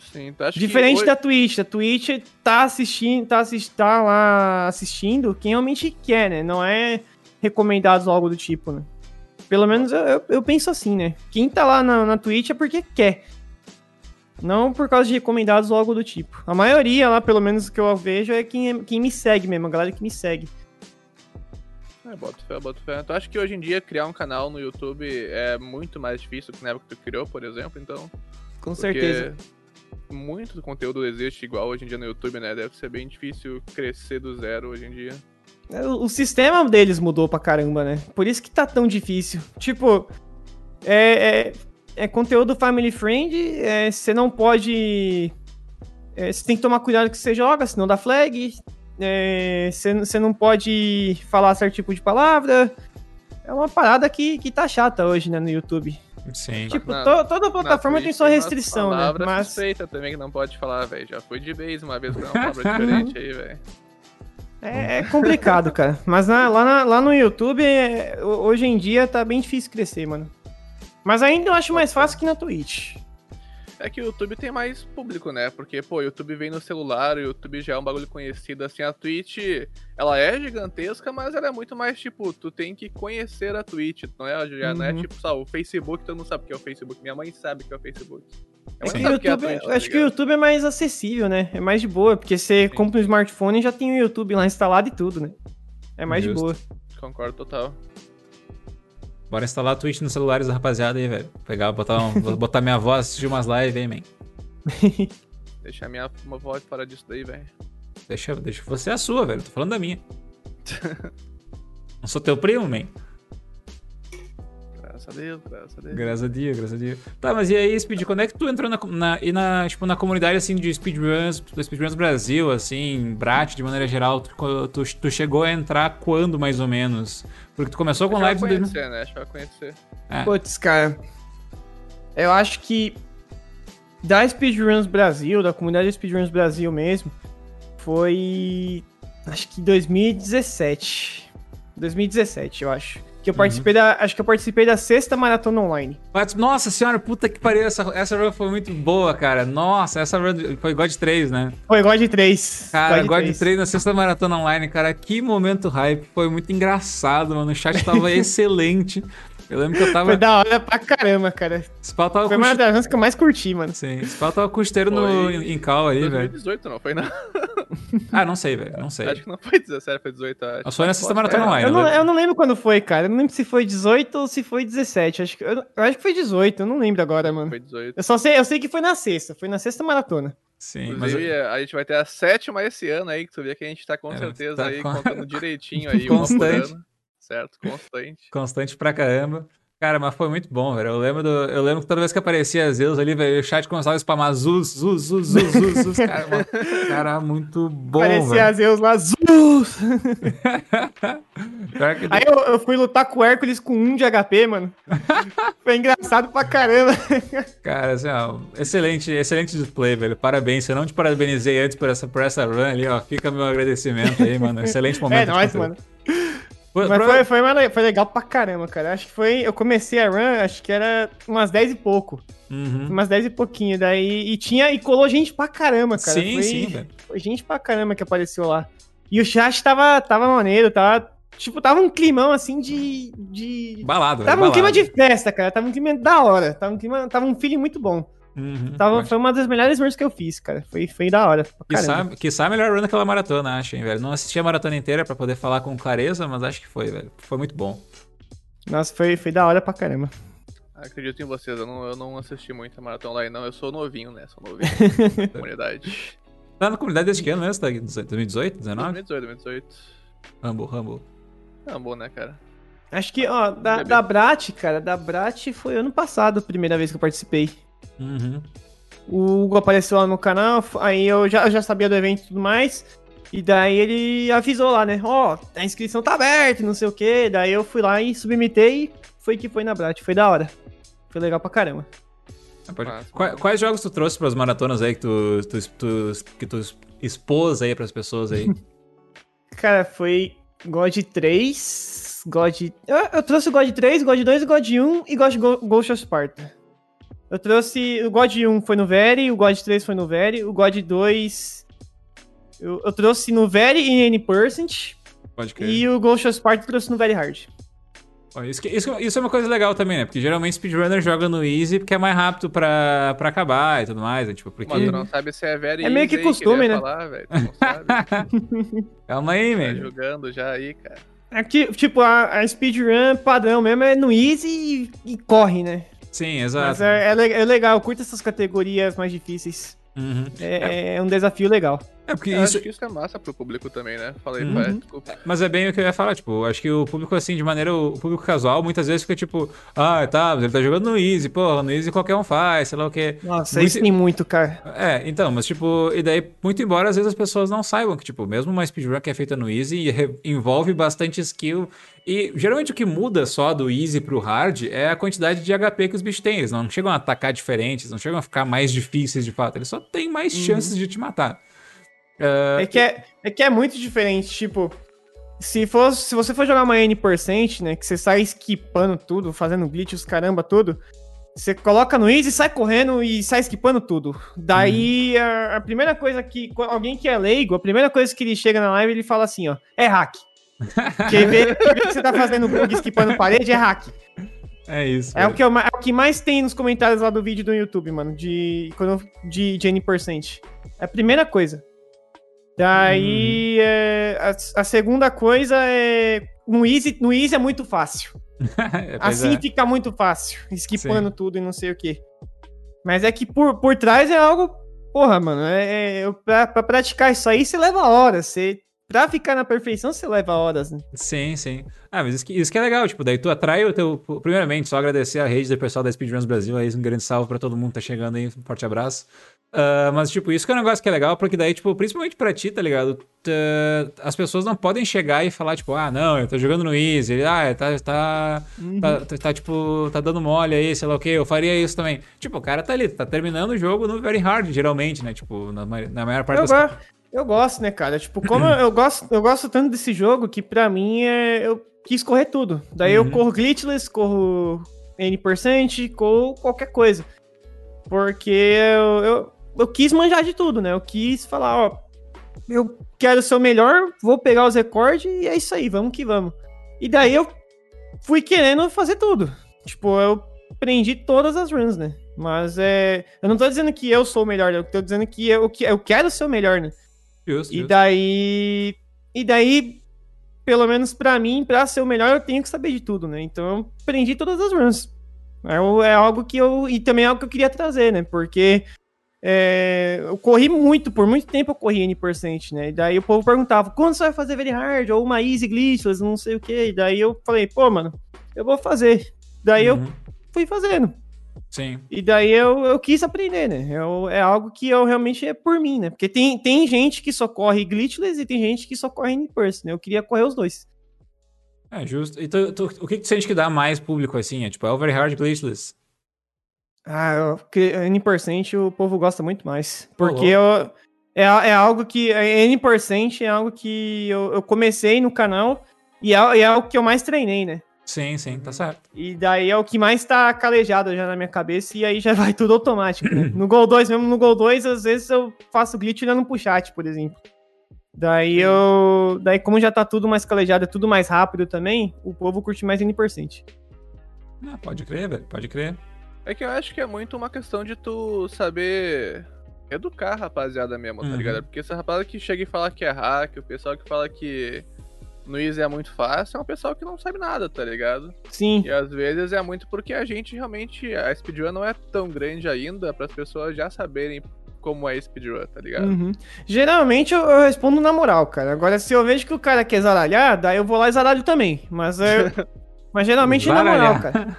Sim, acha Diferente que... da Twitch. A Twitch tá assistindo, tá, assist, tá lá assistindo quem realmente quer, né? Não é recomendados ou algo do tipo, né? Pelo menos eu, eu, eu penso assim, né? Quem tá lá na, na Twitch é porque quer. Não por causa de recomendados ou algo do tipo. A maioria lá, pelo menos que eu vejo, é quem, é- quem me segue mesmo, a galera que me segue. É, boto fé, boto fé. Tu acha que hoje em dia criar um canal no YouTube é muito mais difícil que na época que tu criou, por exemplo? Então, Com porque certeza. Muito do conteúdo existe igual hoje em dia no YouTube, né? Deve ser bem difícil crescer do zero hoje em dia. O, o sistema deles mudou pra caramba, né? Por isso que tá tão difícil. Tipo, é, é, é conteúdo family friend, é, você não pode. é, Você tem que tomar cuidado que você joga, senão dá flag. é, Você você não pode falar certo tipo de palavra. É uma parada que, que tá chata hoje, né, no YouTube. Sim. Tipo, Na- to- toda plataforma tem sua restrição, né? Mas. suspeitas também que não pode falar, velho. Já fui de vez uma vez com uma palavra diferente aí, velho. É, é complicado, cara. Mas na- lá, na- lá no YouTube, é, ho- hoje em dia, tá bem difícil crescer, mano. Mas ainda eu acho mais fácil que na Twitch. É que o YouTube tem mais público, né? Porque, pô, o YouTube vem no celular, o YouTube já é um bagulho conhecido. Assim, a Twitch, ela é gigantesca, mas ela é muito mais, tipo, tu tem que conhecer a Twitch. Não é, já não é Uhum. tipo, só o Facebook, todo mundo sabe o que é o Facebook. Minha mãe sabe o que é o Facebook. É que o que é YouTube, Twitch, tá acho que o? YouTube é mais acessível, né? É mais de boa, porque você Sim. compra um smartphone e já tem o YouTube lá instalado e tudo, né? É mais Justo. de boa. Concordo total. Bora instalar a Twitch nos celulares da rapaziada aí, velho. Pegar, botar, um- botar minha voz, assistir umas lives aí, man. Deixar minha uma voz fora disso daí, velho. Deixa, deixa você é a sua, velho. Tô falando da minha. Não sou teu primo, man. Graças a Deus, graças a Deus. Graças a Deus, graças a Deus. Tá, mas e aí, Speed, quando é que tu entrou na, na, e na, tipo, na comunidade, assim, de speedruns, do Speedruns Brasil, assim, Brat, de maneira geral, tu, tu, tu chegou a entrar quando, mais ou menos? Porque tu começou com Acho vai 2000... conhecer, né? Acho que vai conhecer. É, Putz, cara. Eu acho que da Speedruns Brasil, da comunidade Speedruns Brasil mesmo, foi. Acho que 2017. 2017, eu acho. Que eu participei da. Acho que eu participei da sexta maratona online. Mas, Nossa senhora, puta que pariu, essa, essa run foi muito boa, cara. Nossa, essa run foi God 3, né? Foi God 3. Cara, God 3 na sexta maratona online, cara, que momento hype. Foi muito engraçado, mano. O chat tava excelente. Eu lembro que eu tava. Foi da hora pra caramba, cara. Spal tava Foi com. uma das que eu mais curti, mano. Sim, Spal tava com o esteiro no, Foi em cal aí, velho. 2018 não foi, não. Ah, não sei, velho. Não sei. Acho que não foi 17, foi 18, acho. Eu sou na sexta maratona ser. online. Eu não, né? eu não lembro quando foi, cara. Eu não lembro se foi 18 ou se foi 17. Acho que, eu, eu acho que foi 18, eu não lembro agora, mano. Foi 18. Eu só sei, eu sei que foi na sexta, foi na sexta maratona. Sim, mas. Inclusive, a gente vai ter a sétima esse ano aí, que tu vê que a gente tá com É, certeza tá aí com- contando direitinho aí, uma por Constante. ano. Certo, constante. Constante pra caramba. Cara, mas foi muito bom, velho. Eu lembro, do, eu lembro que toda vez que aparecia Zeus ali, velho, o chat começava a spamar Zuz, Zuz, Zuz, Zuz, Zuz, Zuz. Cara, mano, cara, muito bom, Parecia velho. a Zeus lá, Zeus! Aí eu, eu fui lutar com o Hércules com 1 de HP, mano. Foi engraçado pra caramba. Cara, assim, ó, excelente, excelente display, velho. Parabéns. Se eu não te parabenizei antes por essa, por essa run ali, ó, fica meu agradecimento aí, mano. Excelente momento. É nóis, mano. Foi- Mas foi, foi, foi legal pra caramba, cara. Acho que foi. Eu comecei a run, acho que era umas 10 e pouco. Uhum. Umas 10 e pouquinho. Daí. E tinha. E colou gente pra caramba, cara. Sim, foi, sim, velho. Foi gente pra caramba que apareceu lá. E o chat tava, tava maneiro, tava. Tipo, tava um climão assim de. de... Balado, velho. Tava um clima balado. de festa, cara. Tava um clima da hora. Tava um, clima, tava um feeling muito bom. Uhum. Tava, foi uma das melhores runs que eu fiz, cara. Foi, foi da hora. pra Quiçá, caramba. quiçá a melhor run daquela maratona, acho, hein, velho. Não assisti a maratona inteira pra poder falar com clareza, mas acho que foi, velho. Foi muito bom. Nossa, foi, foi da hora pra caramba. Acredito em vocês, eu não, eu não assisti muito a maratona online, não. Eu sou novinho, né? Sou novinho. Comunidade. Tá na comunidade desde que ano mesmo? Tá? 2018, 19? 2018, 2018. Rumble, Rumble. Não, bom, né, cara? Acho que, ó, da, da Brat, cara, da Brat foi ano passado a primeira vez que eu participei. Uhum. O Hugo apareceu lá no canal, aí eu já, eu já sabia do evento e tudo mais. E daí ele avisou lá, né? Ó, a inscrição tá aberta, não sei o quê. Daí eu fui lá e submitei e foi que foi na Brat. Foi da hora. Foi legal pra caramba. Ah, pode- Massa. Qua- Quais, jogos tu trouxe pras maratonas aí que tu, tu, tu- que tu expôs aí pras pessoas aí? Cara, foi God 3, God... Eu, eu trouxe o God 3, God 2, God 1 e God Go- Ghost of Sparta. Eu trouxe... O God 1 foi no Very, o God 3 foi no Very, o God 2... Eu, eu trouxe no Very e N%, Pode crer. e o Ghost of Sparta eu trouxe no Very Hard. Isso, que- isso, isso é uma coisa legal também, né? Porque geralmente speedrunner joga no easy porque é mais rápido pra, pra acabar e tudo mais, né? Tipo, porque... Mas tu não sabe se é velho É meio que costume, né? Falar, velho. Tu não sabe. Calma aí, tá man. jogando já aí, cara. Aqui, tipo, a, a speedrun padrão mesmo é no easy e, e corre, né? Sim, exato. Mas é, é é legal, eu curto essas categorias mais difíceis. Uhum. É, é um desafio legal. É porque Eu isso... acho que isso é massa pro público também, né? Falei, Uhum. pai, desculpa. Mas é bem o que eu ia falar, tipo, acho que o público, assim, de maneira. O público casual muitas vezes fica tipo, ah, tá, mas ele tá jogando no Easy, porra, no Easy qualquer um faz, sei lá o quê. Nossa, Muito- isso tem muito, cara. É, então, mas tipo, e daí, muito embora às vezes as pessoas não saibam que, tipo, mesmo uma speedrun que é feita no Easy re- envolve bastante skill. E geralmente o que muda só do Easy pro Hard é a quantidade de HP que os bichos têm. Eles não chegam a atacar diferentes, não chegam a ficar mais difíceis de fato. Eles só têm mais chances de te matar. É que é, é que é muito diferente, tipo, se, for, se você for jogar uma N%, né, que você sai esquipando tudo, fazendo glitch, os caramba, tudo, você coloca no easy, sai correndo e sai esquipando tudo. Daí, a, a primeira coisa que, alguém que é leigo, a primeira coisa que ele chega na live, ele fala assim, ó, é hack. Quem vê, quem vê que você tá fazendo bug esquipando parede é hack. É isso. É o, que eu é o que mais tem nos comentários lá do vídeo do YouTube, mano, de, de, de N%. É a primeira coisa. Daí, é, a, a segunda coisa é. No easy, no easy é muito fácil. É, assim é. fica muito fácil, esquipando tudo e não sei o que. Mas é que por, por trás é algo. Porra, mano, é, é, pra, pra praticar isso aí você leva horas. Você, pra ficar na perfeição você leva horas, né? Sim, sim. Ah, mas isso que, isso que é legal, tipo, daí tu atrai o teu. Primeiramente, só agradecer a rede do pessoal da Speedruns Brasil aí, um grande salve pra todo mundo que tá chegando aí, um forte abraço. Ah, mas, tipo, isso que é um negócio que é legal, porque daí, tipo, principalmente pra ti, tá ligado? As pessoas não podem chegar e falar, tipo, ah, não, eu tô jogando no Easy, ah, tá, tá, tá, tá, tá, tipo, tá dando mole aí, sei lá o que, eu faria isso também. Tipo, o cara tá ali, tá terminando o jogo no Very Hard, geralmente, né? Tipo, na, na maior parte Eu, das go- eu gosto, né, cara? Tipo, como eu, eu gosto, eu gosto tanto desse jogo que pra mim é, eu quis correr tudo. Daí Uhum. eu corro glitchless, corro N%, corro qualquer coisa. Porque eu, eu, eu quis manjar de tudo, né? Eu quis falar, ó, eu quero ser o melhor, vou pegar os recordes e é isso aí, vamos que vamos. E daí eu fui querendo fazer tudo. Tipo, eu aprendi todas as runs, né? Mas é. Eu não tô dizendo que eu sou o melhor, eu tô dizendo que eu, que eu quero ser o melhor, né? Justo, E justo. daí. E daí, pelo menos pra mim, pra ser o melhor, eu tenho que saber de tudo, né? Então eu aprendi todas as runs. É, é algo que eu. E também é algo que eu queria trazer, né? Porque. É, eu corri muito, por muito tempo eu corri N%, né? E daí o povo perguntava, quando você vai fazer very hard? Ou uma easy glitchless, não sei o quê. E daí eu falei, pô, mano, eu vou fazer. Daí eu Uhum. fui fazendo. Sim. E daí eu, eu quis aprender, né? Eu, é algo que eu realmente é por mim, né? Porque tem, tem gente que só corre glitchless e tem gente que só corre in-person, né? Eu queria correr os dois. É, justo. E tu- tu- o que, que tu sente que dá mais público, assim? É tipo, é o Very Hard Glitchless. Ah, N% o povo gosta muito mais. Porque eu, é, é algo que. é, N% é algo que eu, eu comecei no canal e é, é o que eu mais treinei, né? Sim, sim, tá certo. E daí é o que mais tá calejado já na minha cabeça e aí já vai tudo automático, né? No Gol 2, mesmo no Gol 2, às vezes eu faço glitch olhando pro chat, por exemplo. Daí eu. Daí, como já tá tudo mais calejado, é tudo mais rápido também, o povo curte mais N%. Ah, pode crer, velho, pode crer. É que eu acho que é muito uma questão de tu saber educar a rapaziada mesmo, Uhum. tá ligado? Porque essa rapaziada que chega e fala que é hack, o pessoal que fala que no Easy é muito fácil, é um pessoal que não sabe nada, tá ligado? Sim. E às vezes é muito porque a gente realmente. A speedrun não é tão grande ainda para as pessoas já saberem como é speedrun, tá ligado? Uhum. Geralmente eu, eu respondo na moral, cara. Agora, se eu vejo que o cara quer zaralhar, daí eu vou lá e zaralho também. Mas é, Mas geralmente na Zaralhar. moral, cara.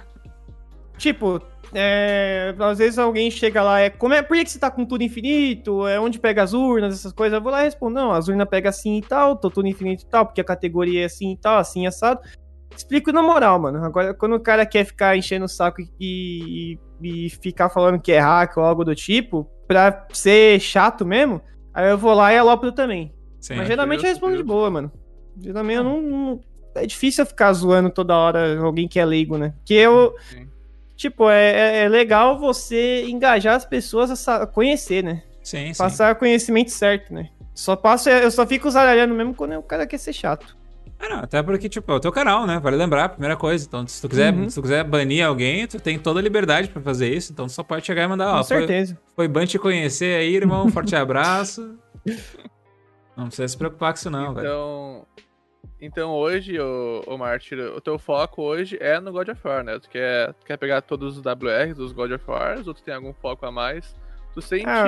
Tipo, é, às vezes alguém chega lá, é, como é, por que, que você tá com tudo infinito? É onde pega as urnas, essas coisas? Eu vou lá e respondo, não, as urnas pega assim e tal, tô tudo infinito e tal, porque a categoria é assim e tal, assim assado. Explico na moral, mano. Agora, quando o cara quer ficar enchendo o saco e, e, e ficar falando que é hack ou algo do tipo, pra ser chato mesmo, aí eu vou lá e alopro também. Sim. Mas geralmente eu respondo de boa, mano. Geralmente eu não, não- É difícil eu ficar zoando toda hora alguém que é leigo, né? Porque eu. Sim. Tipo, é, é- é legal você engajar as pessoas a conhecer, né? Sim, sim. Passar o conhecimento certo, né? Só passo, eu só fico zaralhando mesmo quando o cara quer ser chato. Ah, não, até porque, tipo, é o teu canal, né? Vale lembrar, primeira coisa. Então, se tu quiser, Uhum. se tu quiser banir alguém, tu tem toda a liberdade pra fazer isso. Então, tu só pode chegar e mandar, Com ó, foi, certeza. foi bom te conhecer aí, irmão. Forte abraço. Não precisa se preocupar com isso, não, velho. Então, então hoje, o, o Martyr, o teu foco hoje é no God of War, né? Tu quer, tu quer pegar todos os WRs dos God of Wars ou tu tem algum foco a mais? Tu sente. Ah.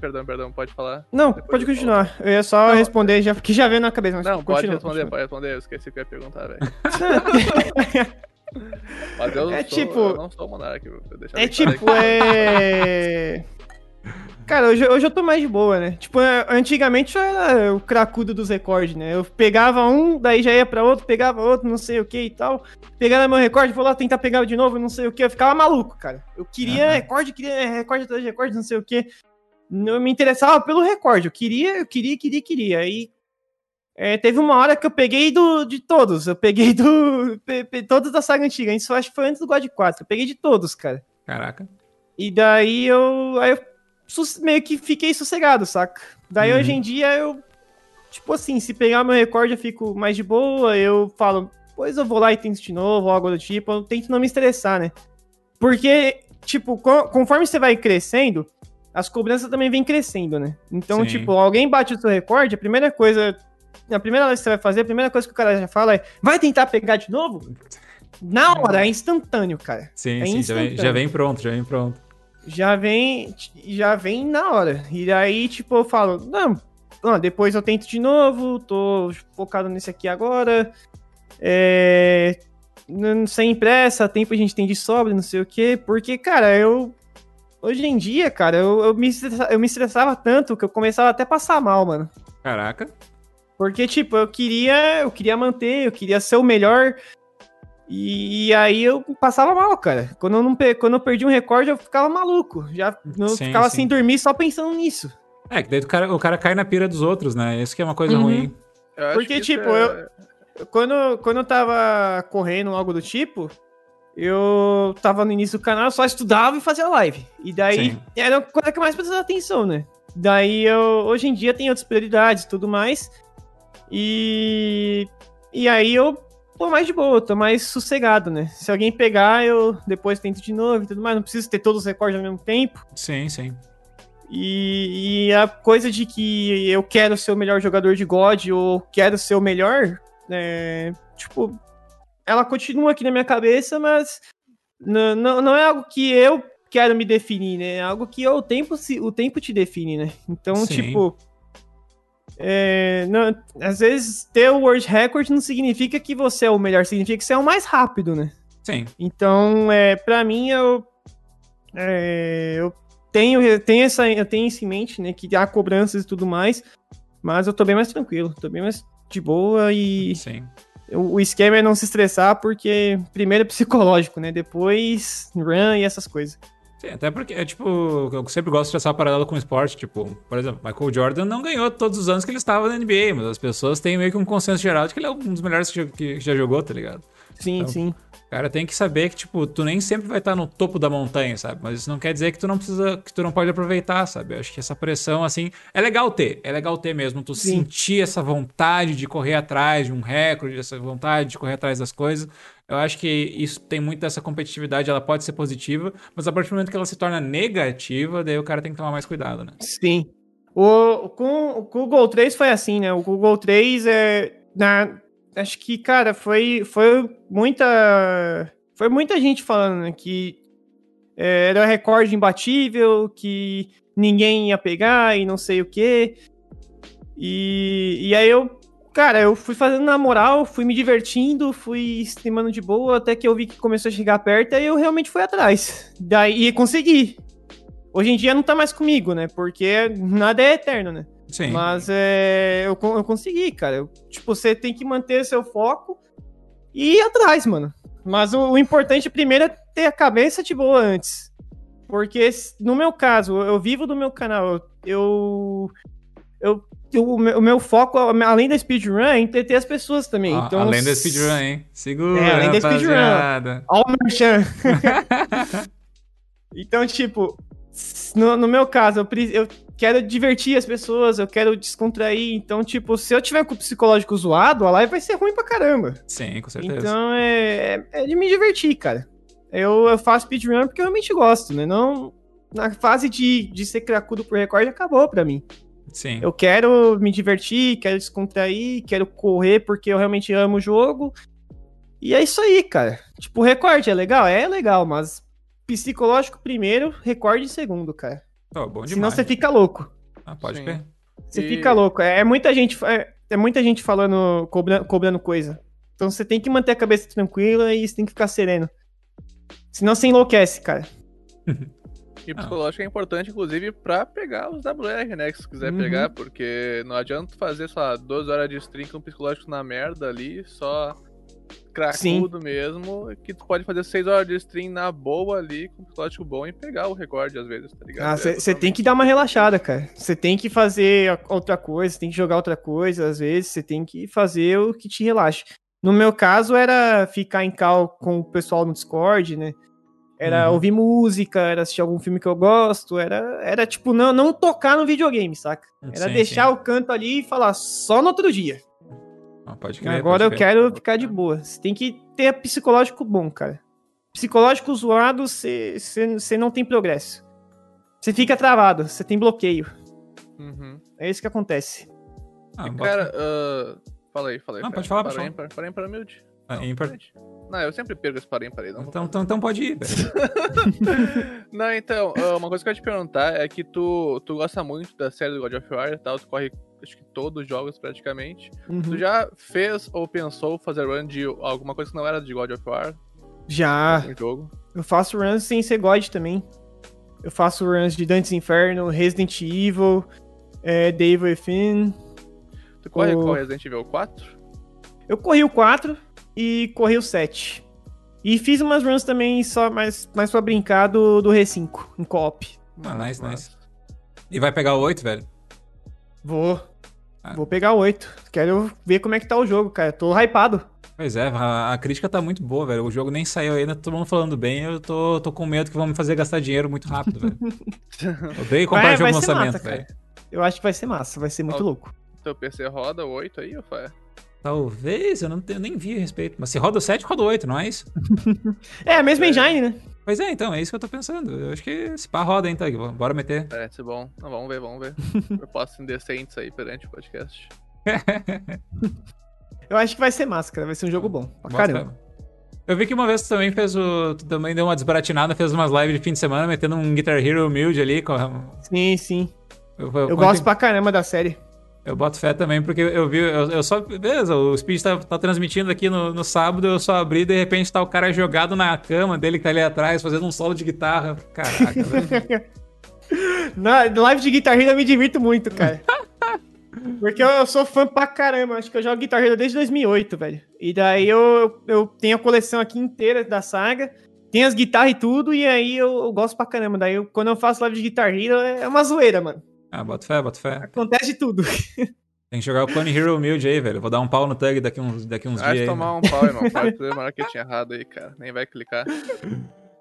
Perdão, perdão, pode falar? Não, Depois pode continuar. Eu ia só Não, responder, já, que já veio na cabeça. Mas Não, pode continua, responder, continua. pode responder. Eu esqueci que eu ia perguntar, velho. Mas eu, É sou, tipo- eu não sou monarca. vou deixar É tipo, é. Cara, hoje, hoje eu tô mais de boa, né? Tipo, é, antigamente eu era o cracudo dos recordes, né? Eu pegava um, daí já ia pra outro, pegava outro, não sei o que e tal. Pegava meu recorde, vou lá tentar pegar de novo, não sei o que. Eu ficava maluco, cara. Eu queria Aham. recorde, queria recorde atrás de recorde, não sei o que. Não me interessava pelo recorde. Eu queria, eu queria, queria, queria. Aí é, teve uma hora que eu peguei do, de todos. Eu peguei do. pe- pe- todos da saga antiga. Isso eu acho que foi antes do God 4. Eu peguei de todos, cara. Caraca. E daí eu, aí eu meio que fiquei sossegado, saca? Daí Uhum. hoje em dia eu, tipo assim, se pegar meu recorde eu fico mais de boa, eu falo, pois eu vou lá e tento de novo, algo do tipo, eu tento não me estressar, né? Porque, tipo, co- conforme você vai crescendo, as cobranças também vêm crescendo, né? Então, Sim. tipo, alguém bate o seu recorde, a primeira coisa, a primeira coisa que você vai fazer, a primeira coisa que o cara já fala é, vai tentar pegar de novo? Na hora, é instantâneo, cara. Sim, É sim, já vem, já vem pronto, já vem pronto. Já vem já vem na hora. E aí, tipo, eu falo, não, ó, depois eu tento de novo, tô focado nesse aqui agora. É, sem pressa, tempo a gente tem de sobra, não sei o quê. Porque, cara, eu. Hoje em dia, cara, eu, eu, me, estressa- eu me estressava tanto que eu começava até a passar mal, mano. Caraca. Porque, tipo, eu queria, eu queria manter, eu queria ser o melhor. E, aí eu passava mal, cara. Quando eu, não, pe- quando eu perdi um recorde, eu ficava maluco. Já eu Sim, ficava sim. sem dormir só pensando nisso. É, que daí o cara, o cara cai na pira dos outros, né? Isso que é uma coisa Uhum. ruim. Eu porque, tipo, é- Quando, quando eu tava correndo, algo do tipo, eu tava no início do canal, eu só estudava e fazia live. E daí Sim. era a coisa que eu mais precisava atenção, né? Daí eu, hoje em dia, tenho outras prioridades e tudo mais. E, e aí eu tô mais de boa, tô mais sossegado, né? Se alguém pegar, eu depois tento de novo e tudo mais. Não preciso ter todos os recordes ao mesmo tempo. Sim, sim. E, e a coisa de que eu quero ser o melhor jogador de God ou quero ser o melhor, é, tipo, ela continua aqui na minha cabeça, mas n- não, não é algo que eu quero me definir, né? É algo que o tempo, se, o tempo te define, né? Então, Sim. tipo. É, não- às vezes ter o World Record não significa que você é o melhor, significa que você é o mais rápido, né? Sim. Então, é, para mim, eu, é, eu tenho, eu tenho essa, eu tenho isso em mente, né, que há cobranças e tudo mais, mas eu tô bem mais tranquilo, tô bem mais de boa e Sim. o, o esquema é não se estressar porque primeiro é psicológico, né, depois run e essas coisas. Sim, até porque, é tipo, eu sempre gosto de traçar paralelo com o esporte. Tipo, por exemplo, Michael Jordan não ganhou todos os anos que ele estava na NBA, mas as pessoas têm meio que um consenso geral de que ele é um dos melhores que, que já jogou, tá ligado? Sim, Então, sim. Cara tem que saber que, tipo, tu nem sempre vai estar no topo da montanha, sabe? Mas isso não quer dizer que tu não precisa, que tu não pode aproveitar, sabe? Eu acho que essa pressão, assim, é legal ter. É legal ter mesmo. Tu Sim. sentir essa vontade de correr atrás de um recorde, essa vontade de correr atrás das coisas. Eu acho que isso tem muito dessa competitividade, ela pode ser positiva, mas a partir do momento que ela se torna negativa, daí o cara tem que tomar mais cuidado, né? Sim. O, com, o Gol 3 foi assim, né? O Google 3 é. Na, acho que, cara, foi, foi muita. Foi muita gente falando né, que é, era recorde imbatível, que ninguém ia pegar e não sei o quê. E, e aí eu Cara, eu fui fazendo na moral, fui me divertindo, fui streamando de boa, até que eu vi que começou a chegar perto, aí eu realmente fui atrás. Daí e consegui. Hoje em dia não tá mais comigo, né? Porque nada é eterno, né? Sim. Mas é, eu, eu consegui, cara. Eu- tipo, você tem que manter seu foco e ir atrás, mano. Mas o, o importante primeiro é ter a cabeça de boa antes. Porque no meu caso, eu vivo do meu canal. Eu. Eu. eu- o, meu, o meu foco, além da speedrun, é entreter as pessoas também. Ó, então, além da speedrun, hein? Segura, É, além da speedrun. rapaziada. O merchan. Então, tipo, no, no meu caso, eu, eu quero divertir as pessoas, eu quero descontrair. Então, tipo, se eu tiver com o psicológico zoado, a live vai ser ruim pra caramba. Sim, com certeza. Então, é, é, é de me divertir, cara. Eu, eu faço speedrun porque eu realmente gosto, né? Não. Na fase de, de ser cracudo por recorde, acabou pra mim. Sim. Eu quero me divertir, quero descontrair, quero correr porque eu realmente amo o jogo. E é isso aí, cara. Tipo, recorde é legal? É legal, mas psicológico primeiro, recorde em segundo, cara. Pô, bom demais. Senão você fica louco. Ah, pode Sim. crer. Você E- fica louco. É, é muita gente, é, é muita gente falando, cobrando, cobrando coisa. Então você tem que manter a cabeça tranquila e você tem que ficar sereno. Senão você enlouquece, cara. E o psicológico é importante, inclusive, pra pegar os WR, né? Que se quiser Uhum. pegar, porque não adianta fazer, sei lá, 12 horas de stream com psicológico na merda ali, só cracudo mesmo, que tu pode fazer 6 horas de stream na boa ali, com o psicológico bom e pegar o recorde às vezes, tá ligado? Ah, É Você tem que dar uma relaxada, cara. Você tem que fazer outra coisa, você tem que jogar outra coisa, às vezes, você tem que fazer o que te relaxe. No meu caso, era ficar em cal com o pessoal no Discord, né? Era Uhum. ouvir música, era assistir algum filme que eu gosto, era, era tipo, não, não tocar no videogame, saca? Era Sim, deixar sim. o canto ali e falar só no outro dia. Ah, pode crer. Agora eu pode crer. quero ficar de boa. Você tem que ter psicológico bom, cara. Psicológico zoado, você não tem progresso. Você fica travado, você tem bloqueio. Uhum. É isso que acontece. Ah, E, cara, ah, fala aí, fala aí. Pode falar, pode para falar. ímpar, para ímpar, humilde. Ah, ímpar. Não, eu sempre perco esse para ímpar aí. Não, Então, então, então pode ir. Não, então, ah, uma coisa que eu ia te perguntar é que tu, tu gosta muito da série do God of War e tal, tu corre acho que todos os jogos praticamente. Uhum. Tu já fez ou pensou fazer run de alguma coisa que não era de God of War? Já. Um jogo? Eu faço runs sem ser God também. Eu faço runs de Dantes Inferno, Resident Evil, é, The Evil Within. Tu corre O- com Resident Evil 4? Eu corri o 4 e corri o 7. E fiz umas runs também só mais, mais pra brincar do, do R5, em co-op. Ah, nice, nice. E vai pegar o 8, velho? Vou. Ah. Vou pegar o 8. Quero ver como é que tá o jogo, cara. Tô hypado. Pois é, a, a crítica tá muito boa, velho. O jogo nem saiu ainda, todo mundo falando bem. Eu tô, tô com medo que vão me fazer gastar dinheiro muito rápido, velho. Odeio comprar Vai- jogo vai lançamento, massa, velho. Eu acho que vai ser massa, vai ser muito Ó. louco. Teu PC roda o 8 aí, ou foi? Talvez, eu não tenho, nem vi a respeito. Mas se roda o 7, roda o 8, não é isso? É, a mesma É. engine, né? Pois é, então, é isso que eu tô pensando. Eu acho que esse pá roda, hein, Tag? Bora meter. Parece bom. Não, vamos ver, vamos ver. Propostas indecentes aí perante o podcast. Eu acho que vai ser massa, cara. Vai ser um jogo bom. Pra caramba. Eu vi que uma vez tu também fez o. Tu também deu uma desbaratinada, fez umas lives de fim de semana, metendo um Guitar Hero humilde ali. Com a- Sim, sim. eu, Eu gosto pra caramba da série. Eu boto fé também, porque eu vi, eu, eu só. Beleza, o Speed tá, tá transmitindo aqui no, no sábado, eu só abri e de repente tá o cara jogado na cama dele que tá ali atrás, fazendo um solo de guitarra. Caraca, velho. Na live de Guitar Hero eu me divirto muito, cara. Porque eu, eu sou fã pra caramba. Acho que eu jogo Guitar Hero desde 2008, velho. E daí eu, eu tenho a coleção aqui inteira da saga. Tem as guitarras e tudo, e aí eu, eu gosto pra caramba. Daí eu- quando eu faço live de Guitar Hero é uma zoeira, mano. Ah, boto fé, boto fé. Acontece de tudo. Tem que jogar o Clone Hero humilde aí, velho. Vou dar um pau no tag daqui uns, daqui uns Vai dias aí. tomar um pau, irmão. Pode ser marketing errado aí, cara. Nem vai clicar.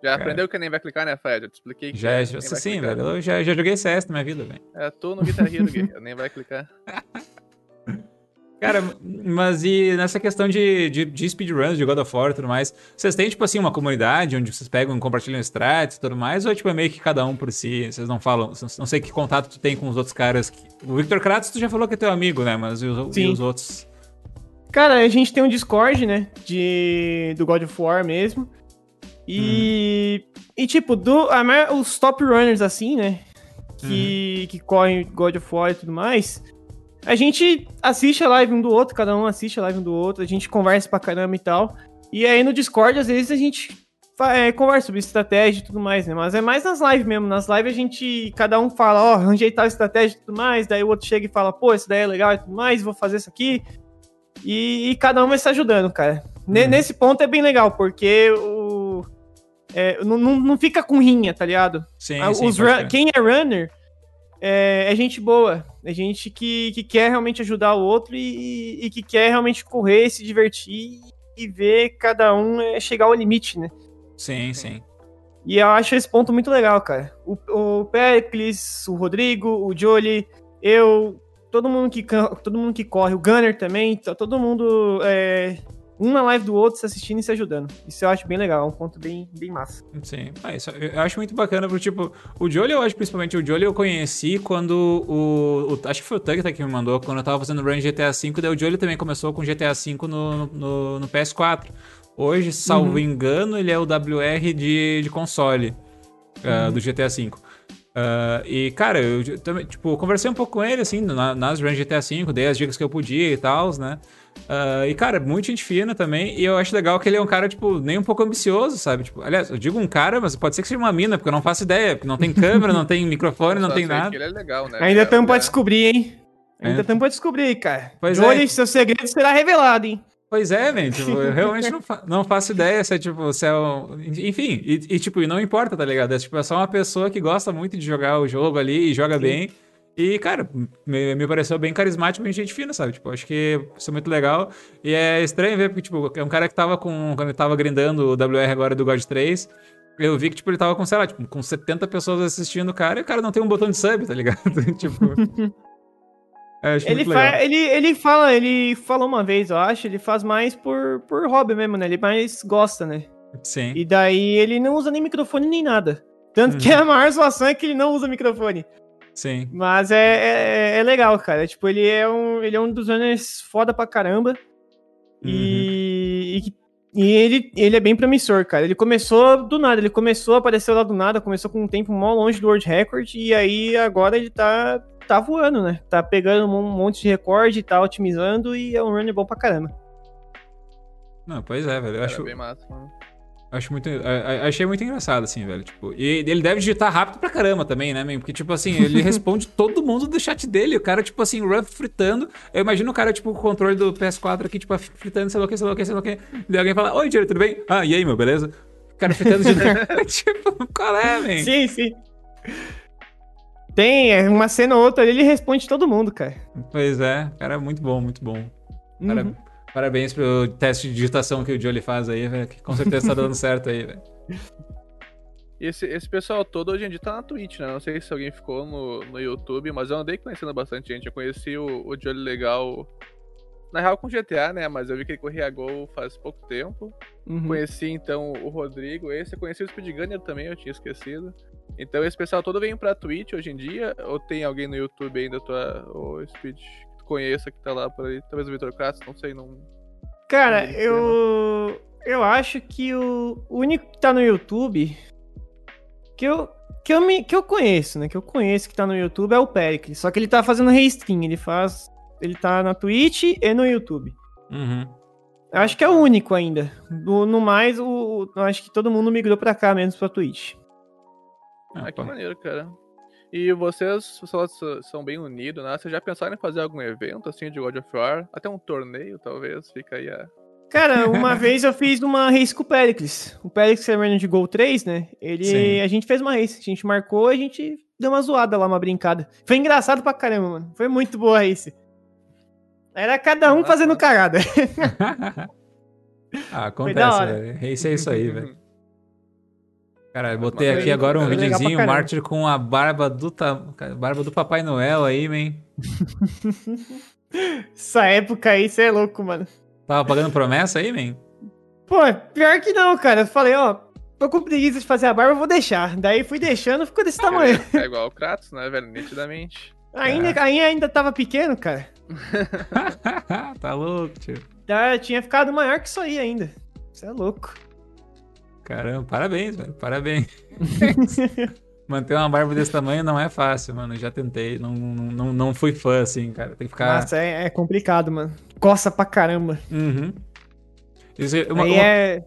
Já aprendeu que nem vai clicar, né, Fred? Eu te expliquei que Já, é, já vai sim, clicar. velho. Eu já, já joguei CS na minha vida, velho. É tu no Guitar Hero, Gui. Nem vai clicar. Cara, mas e nessa questão de, de, de speedruns, de God of War e tudo mais, vocês têm, tipo assim, uma comunidade onde vocês pegam e compartilham strats e tudo mais, ou tipo, é meio que cada um por si? Vocês não falam, não sei que contato tu tem com os outros caras. que- O Victor Kratos tu já falou que é teu amigo, né? Mas e os, e os outros? Cara, a gente tem um Discord, né? De, do God of War mesmo. E. E tipo, do, a os top runners, assim, né? Que, que correm God of War e tudo mais. A gente assiste a live um do outro, cada um assiste a live um do outro, a gente conversa pra caramba e tal. E aí no Discord, às vezes, a gente é, conversa sobre estratégia e tudo mais, né? Mas é mais nas lives mesmo. Nas lives a gente, cada um fala, ó, oh, arranjei tal estratégia e tudo mais. Daí o outro chega e fala, pô, isso daí é legal e tudo mais, vou fazer isso aqui. E, e cada um vai se ajudando, cara. Uhum. Nesse ponto é bem legal, porque o. É, não, não fica com rinha, tá ligado? Sim, Os sim run, quem é runner é, é, gente boa. É gente que, que quer realmente ajudar o outro e, e que quer realmente correr, se divertir e ver cada um é, chegar ao limite, né? Sim, sim. E eu acho esse ponto muito legal, cara. O, o Pericles, o Rodrigo, o Jolie, eu, todo mundo que, todo mundo que corre, o Gunner também, tá todo mundo é, um na live do outro se assistindo e se ajudando. Isso eu acho bem legal, é um ponto bem, bem massa. Sim, ah, isso eu acho muito bacana, porque, tipo, o Jolie, eu acho principalmente, o Jolie eu conheci quando o, o Acho que foi o Tugta que me mandou, quando eu tava fazendo run GTA V, daí o Jolie também começou com GTA V no, no, no PS4. Hoje, salvo uhum. engano, ele é o WR de, de console uh, do GTA V. Uh, e, cara, eu também, tipo, conversei um pouco com ele, assim, na, nas runs GTA V, dei as dicas que eu podia e tal, né? Uh, e, cara, muito gente fina também. E eu acho legal que ele é um cara, tipo, nem um pouco ambicioso, sabe? Tipo, aliás, eu digo um cara, mas pode ser que seja uma mina, porque eu não faço ideia. Porque não tem câmera, não tem microfone, não tem nada. ele é legal, né? Ainda estamos é, pra descobrir, hein? Ainda estamos é. pra descobrir, cara. Pois Jolie, é. seu segredo será revelado, hein? Pois é, velho. Tipo, eu realmente não, fa não faço ideia se é, tipo, se é um... Enfim, e, e, tipo, e não importa, tá ligado? É, tipo, é só uma pessoa que gosta muito de jogar o jogo ali e joga Sim. bem. E, cara, me, me pareceu bem carismático e gente fina, sabe? Tipo, acho que isso é muito legal. E é estranho ver, porque, tipo, é um cara que tava com. Quando ele tava grindando o WR agora do God 3, eu vi que, tipo, ele tava com, sei lá, tipo, com 70 pessoas assistindo o cara e o cara não tem um botão de sub, tá ligado? tipo. É, ele, ele, ele fala, ele falou uma vez, eu acho, ele faz mais por, por hobby mesmo, né? Ele mais gosta, né? Sim. E daí ele não usa nem microfone nem nada. Tanto uhum. que a maior zoação é que ele não usa microfone. Sim. Mas é, é, é, legal, cara. Tipo, ele é um, ele é um dos runners foda pra caramba. Uhum. E, e, e, ele, ele é bem promissor, cara. Ele começou do nada, ele começou, apareceu lá do nada, começou com um tempo mó longe do World Record, e aí agora ele tá tá voando, né? Tá pegando um monte de recorde, tá otimizando e é um runner bom pra caramba. Não, pois é, velho. Eu acho. Bem massa, mano. Acho muito. Achei muito engraçado, assim, velho. Tipo, e ele deve digitar rápido pra caramba também, né, man? Porque, tipo assim, ele responde todo mundo do chat dele. O cara, tipo assim, run fritando. Eu imagino o cara, tipo, com o controle do PS4 aqui, tipo, fritando, sei lá o que, sei lá o que, sei lá o que. Daí alguém fala: Oi, Diego, tudo bem? Ah, e aí, meu, beleza? O cara fritando de Tipo, qual é, man? Sim, sim. Tem, é uma cena ou outra, ele responde todo mundo, cara. Pois é, cara, é muito bom, muito bom. Cara, uhum. Parabéns pelo teste de digitação que o Jolie faz aí, velho, que com certeza tá dando certo aí, velho. Esse, esse pessoal todo hoje em dia tá na Twitch, né? Não sei se alguém ficou no, no YouTube, mas eu andei conhecendo bastante gente. Eu conheci o, o Jolie legal, na real com GTA, né? Mas eu vi que ele corria Gol faz pouco tempo. Uhum. Conheci então o Rodrigo, esse. Eu conheci o Speedgunner também, eu tinha esquecido. Então esse pessoal todo vem pra Twitch hoje em dia? Ou tem alguém no YouTube ainda, tua, ou Speed, tu conheça que tá lá por aí? Talvez o Vitor Kratz, não sei, não. Cara, não eu. Eu acho que o, único que tá no YouTube. Que eu, que eu, me, que eu conheço, né? Que eu conheço que tá no YouTube é o Pericles. Só que ele tá fazendo restream, ele faz. Ele tá na Twitch e no YouTube. Uhum. Eu acho que é o único ainda. No, no mais, o, eu acho que todo mundo migrou pra cá, menos pra Twitch. Ah, que maneiro, cara. E vocês são bem unidos, né? Vocês já pensaram em fazer algum evento assim de God of War? Até um torneio, talvez? Fica aí a. Cara, uma vez eu fiz uma race com o Pericles. O Pericles é de Gol 3, né? Ele, Sim. a gente fez uma race. A gente marcou, a gente deu uma zoada lá, uma brincada. Foi engraçado pra caramba, mano. Foi muito boa a race. Era cada um fazendo cagada. ah, acontece, velho. Race é isso aí, velho. Cara, eu botei aqui agora um videozinho, o Mártir com a barba do, ta... barba do Papai Noel aí, man. Essa época aí, você é louco, mano. Tava pagando promessa aí, man? Pô, pior que não, cara. Eu falei, ó, tô com preguiça de fazer a barba, eu vou deixar. Daí fui deixando, ficou desse tamanho. É, é igual o Kratos, né, velho? Nitidamente. Ainda, é. ainda, ainda tava pequeno, cara. tá louco, tio. Já tinha ficado maior que isso aí ainda. Você é louco. Caramba, parabéns, velho. Parabéns. Manter uma barba desse tamanho não é fácil, mano. Já tentei. Não, não, não fui fã, assim, cara. Tem que ficar. Nossa, é, é complicado, mano. Coça pra caramba. Uhum. Isso, é uma- Aí uma- é.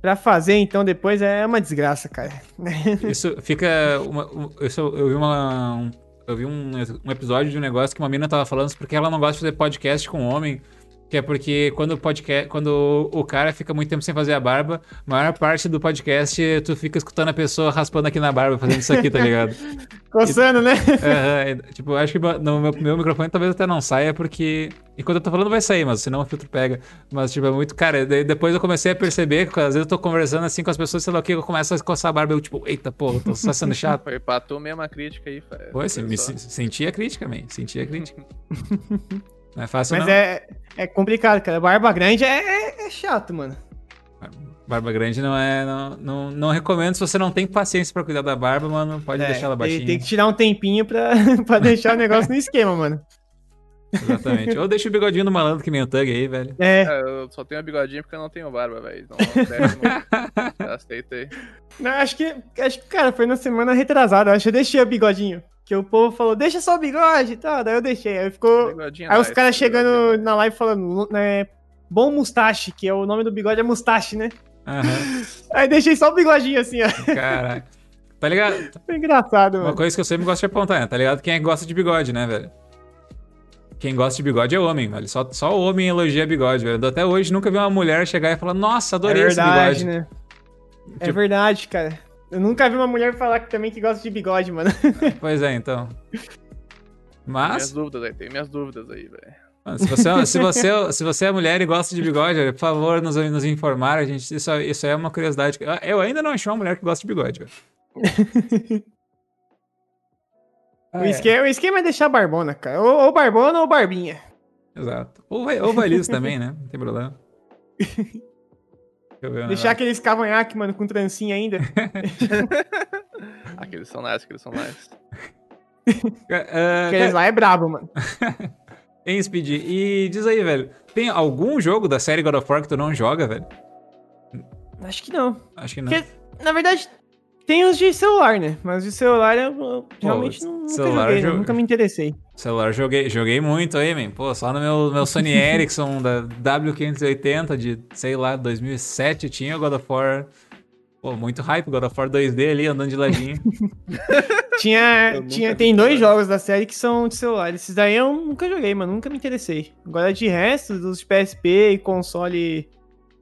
Pra fazer, então, depois é uma desgraça, cara. Isso fica. Uma, um- isso, eu vi uma. um- eu vi um, um episódio de um negócio que uma mina tava falando porque ela não gosta de fazer podcast com homem. Que é porque quando o podcast. Quando o cara fica muito tempo sem fazer a barba, a maior parte do podcast tu fica escutando a pessoa raspando aqui na barba, fazendo isso aqui, tá ligado? Coçando, né? Aham, é, tipo, eu acho que no meu, meu microfone talvez até não saia, porque. Enquanto eu tô falando vai sair, mas senão o filtro pega. Mas, tipo, é muito. Cara, depois eu comecei a perceber que às vezes eu tô conversando assim com as pessoas, sei lá o que, eu começo a coçar a barba, eu, tipo, eita, pô, eu tô só sendo chato. Foi pra tu mesmo a crítica aí, assim, me senti a crítica, man. Senti a crítica. Não é fácil, Mas não. é, é complicado, cara. Barba grande é, é, é chato, mano. Barba grande não é. Não, não, não recomendo. Se você não tem paciência pra cuidar da barba, mano, pode É, deixar ela baixinha. tem que tirar um tempinho pra, pra deixar o negócio no esquema, mano. Exatamente. Ou deixa o bigodinho do malandro que nem o Tug aí, velho. É, É, eu só tenho a bigodinha porque eu não tenho barba, velho. Não, não, não aceitei. não, acho que, acho que, cara, foi na semana retrasada. Acho que eu deixei o bigodinho. Que o povo falou, deixa só o bigode e tal. Daí eu deixei. Aí ficou. Bigodinha Aí os caras chegando bigodinha. na live falando, né? Bom mustache, que é o nome do bigode é mustache, né? Aham. Aí deixei só o bigodinho assim, ó. Caraca. Tá ligado? Foi engraçado, Uma mano. coisa que eu sempre gosto de apontar, né? Tá ligado? Quem é que gosta de bigode, né, velho? Quem gosta de bigode é homem, velho. Só, só o homem elogia bigode, velho. Até hoje nunca vi uma mulher chegar e falar, nossa, É adorei esse verdade, bigode. né? É Tipo- verdade, cara. Eu nunca vi uma mulher falar que também que gosta de bigode, mano. Pois é, então. Minhas Mas, dúvidas aí, tem minhas dúvidas aí, velho. mano, se você, se, você, se você é mulher e gosta de bigode, por favor, nos, nos informar. A gente, isso, isso é uma curiosidade. Eu ainda não achei uma mulher que gosta de bigode, velho. O, esquema, o esquema é deixar barbona, cara. Ou, ou barbona ou barbinha. Exato. Ou vai, ou vai liso também, né? Não tem problema. Deixar aqueles cavanhaque, mano, com trancinha ainda. Aqueles são nice, aqueles são nice. É, Aqueles lá é brabo, mano. Em Speed, e diz aí, velho, tem algum jogo da série God of War que tu não joga, velho? Acho que não. Acho que não. Porque, na verdade, tem os de celular, né? Mas de celular eu, realmente nu- nunca celular joguei, jogo- nunca me interessei. Celular, joguei, joguei muito aí, man. Pô, só no meu, meu Sony Ericsson da W580 de, sei lá, 2007 tinha o God of War. Pô, muito hype, God of War 2D ali, andando de ladinho. Tinha, tinha, tem dois celular. jogos da série que são de celular. Esses daí eu nunca joguei, mano. Nunca me interessei. Agora, de resto, dos PSP e console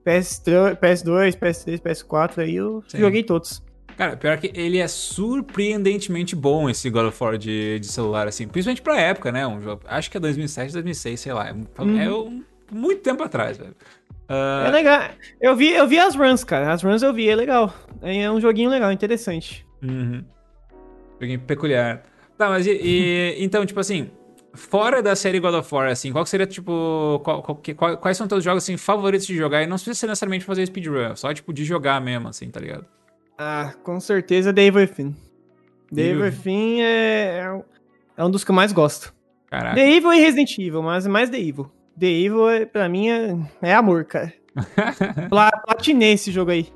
PS3, PS2, PS3, PS4, aí eu Sim. joguei todos. Cara, pior que ele é surpreendentemente bom, esse God of War de, de celular, assim. Principalmente pra época, né? Um jogo, acho que é 2007, 2006, sei lá. É, Uhum. é um- muito tempo atrás, velho. É Ah, legal. Eu vi, eu vi as runs, cara. As runs eu vi, é legal. É um joguinho legal, interessante. Uhum. Joguinho peculiar. Tá, mas e, e- então, tipo assim, fora da série God of War, assim, qual seria, tipo, qual- qual- qual- quais são teus jogos, assim, favoritos de jogar? E não precisa ser necessariamente fazer speedrun, só, tipo, de jogar mesmo, assim, tá ligado? Ah, com certeza Devil Within. Devil- Within é, é um- é um dos que eu mais gosto. Caraca. The Evil e Resident Evil, mas mais The Evil. The Evil, é, pra mim, é, é amor, cara. Pla- Platinei esse jogo aí.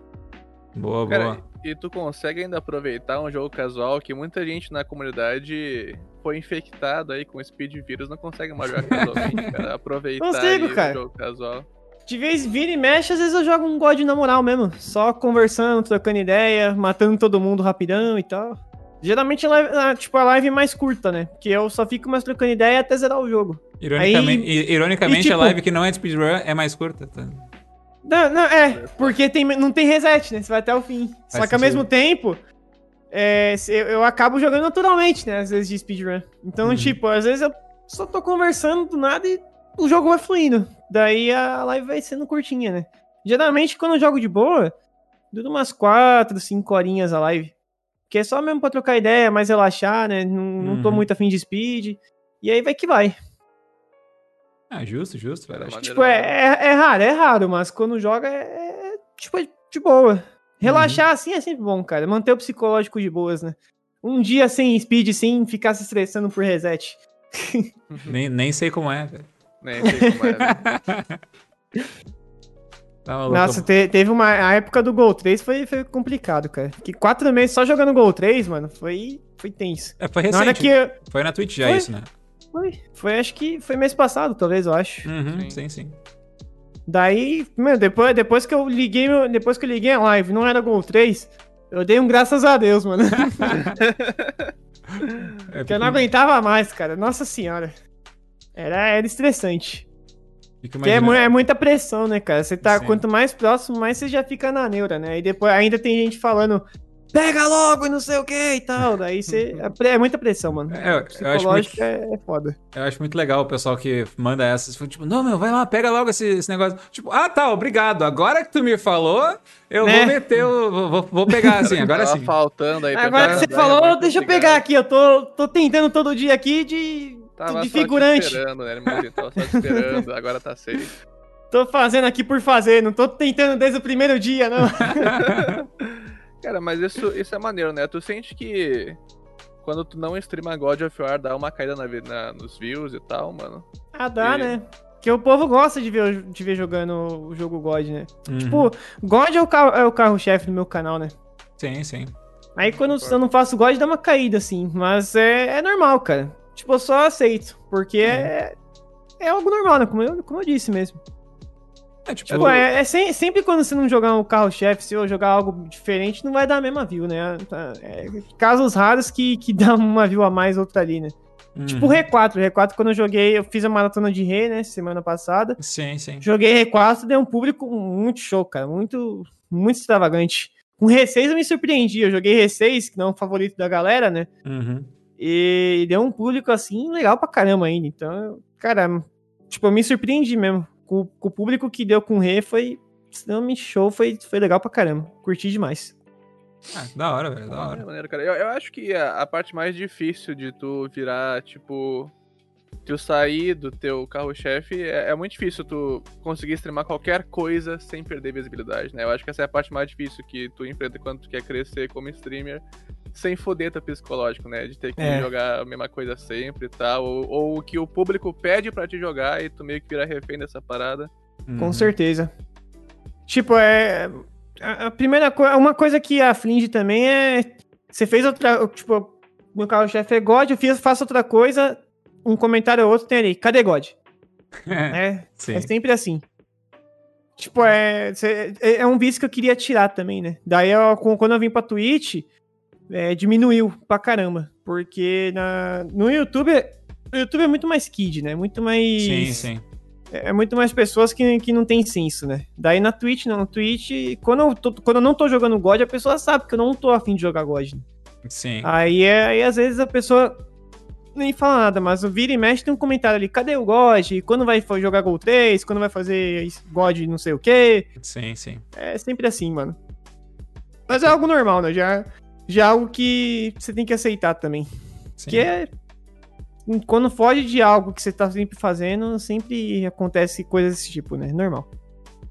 boa, boa. Cara, e tu consegue ainda aproveitar um jogo casual que muita gente na comunidade foi infectado aí com speed vírus, não consegue mais jogar casualmente, cara. Aproveitar Consigo, aí cara. o jogo casual. De vez vira e mexe, às vezes eu jogo um God na moral mesmo. Só conversando, trocando ideia, matando todo mundo rapidão e tal. Geralmente, a live- a- tipo, a live é mais curta, né? Porque eu só fico mais trocando ideia até zerar o jogo. Ironicamente, i- ironicamente e, tipo- a live que não é de speedrun é mais curta. Tá? Não, não, é, porque tem, não tem reset, né? Você vai até o fim. Só que ao mesmo tempo, é, eu, eu acabo jogando naturalmente, né? Às vezes de speedrun. Então, Uhum. tipo, às vezes eu só tô conversando do nada e o jogo vai fluindo. Daí a live vai sendo curtinha, né? Geralmente, quando eu jogo de boa, dura umas 4, 5 horinhas a live. Que é só mesmo pra trocar ideia, mais relaxar, né? Não, não tô Uhum. muito afim de speed. E aí vai que vai. Ah, justo, justo, velho. Cara, Acho- maneiro Tipo, é, é, é raro, é raro, mas quando joga é, é, tipo, é de boa. Relaxar assim é sempre bom, cara. Manter o psicológico de boas, né? Um dia sem speed, sem ficar se estressando por reset. Nem, nem sei como é, velho. Nem sei como é, né? Tá maluco. Nossa, te- teve uma. A época do Gol 3 foi, foi complicado, cara. Que quatro meses só jogando Gol 3, mano, foi, foi tenso. É, foi Na recente. que. eu- Foi na Twitch já Foi? isso, né? Foi, foi, acho que foi mês passado, talvez, eu acho. Uhum, Sim. sim, sim. Daí, meu, depois, depois que eu liguei, depois que eu liguei a live, não era Gol 3, eu dei um graças a Deus, mano. É, Porque eu não aguentava mais, cara. Nossa senhora. Era, era estressante. Porque é, é muita pressão, né, cara? Você tá, Sim. quanto mais próximo, mais você já fica na neura, né? E depois ainda tem gente falando, pega logo e não sei o que e tal. Daí você. É, é muita pressão, mano. É, eu- eu acho Psicológico é, foda. Eu acho muito legal o pessoal que manda essas. Tipo, não, meu, vai lá, pega logo esse, esse negócio. Tipo, ah, tá, obrigado. Agora que tu me falou, eu Né? vou meter o. Vou, vou- pegar assim, agora sim. faltando aí. Agora que você falou, muito deixa eu pegar aqui. Eu tô, tô tentando todo dia aqui de, Tava de só te figurante. esperando, né, irmãozinho? Tava só esperando, agora tá safe. Tô fazendo aqui por fazer, não tô tentando desde o primeiro dia, não. Cara, mas isso, isso é maneiro, né? Tu sente que quando tu não streama God of War dá uma caída na, na- nos views e tal, mano. ah, dá, E- né? Porque o povo gosta de ver, de ver jogando o jogo God, né? Uhum. Tipo, God é o, carro, é o carro-chefe do meu canal, né? Sim, sim. Aí quando eu não faço God, dá uma caída, assim. Mas é, é normal, cara. Tipo, eu só aceito. Porque é, é algo normal, né? Como eu, como eu disse mesmo. É, tipo, Tipo, é, é sem- sempre quando você não jogar um carro-chefe, se eu jogar algo diferente, não vai dar a mesma view, né? É, casos raros que, que dá uma view a mais, outra ali, né? uhum. Tipo o R4. O R4, quando eu joguei, eu fiz a maratona de Rei, né? Semana passada. Sim, sim. Joguei R4, deu um público muito show, cara. Muito, muito extravagante. Com R6 eu me surpreendi. Eu joguei R6, que não é um favorito da galera, né? Uhum. E deu um público assim legal pra caramba ainda. Então, cara, tipo, eu me surpreendi mesmo. Com, com o público que deu com o Rei foi extremamente show, foi, foi legal pra caramba. Curti demais. Ah, da hora, velho, da É hora. maneiro, cara. Eu, eu acho que a, a parte mais difícil de tu virar, tipo. Tu sair do teu carro-chefe é, é muito difícil tu conseguir streamar qualquer coisa sem perder visibilidade, né? Eu acho que essa é a parte mais difícil que tu enfrenta quando tu quer crescer como streamer, sem foder teu psicológico, né? De ter que É. jogar a mesma coisa sempre e tal. Ou, ou o que o público pede pra te jogar e tu meio que vira refém dessa parada. Com Uhum. certeza. Tipo, é. A, primeira coisa. Uma coisa que aflige também é. Você fez outra. Tipo, meu carro-chefe é God, eu fiz, faço outra coisa, um comentário ou outro tem ali. Cadê God? É, Sim. é sempre assim. Tipo, é, é é um vício que eu queria tirar também, né? Daí, eu, com- quando eu vim pra Twitch, é, diminuiu pra caramba. Porque na, no YouTube, o YouTube é muito mais kid, né? Muito mais. Sim, sim. É é muito mais pessoas que, que não tem senso, né? Daí na Twitch, não. Na Twitch, quando eu, tô- quando eu não tô jogando God, a pessoa sabe que eu não tô afim de jogar God. né? Sim. Aí, é, aí às vezes a pessoa nem fala nada, mas o vira e mexe tem um comentário ali, cadê o God? Quando vai jogar Gol 3? Quando vai fazer God não sei o quê? Sim, sim. É sempre assim, mano. Mas é algo normal, né? Já, já é algo que você tem que aceitar também. sim. Que é. Quando foge de algo que você tá sempre fazendo, sempre acontece coisas desse tipo, né? Normal.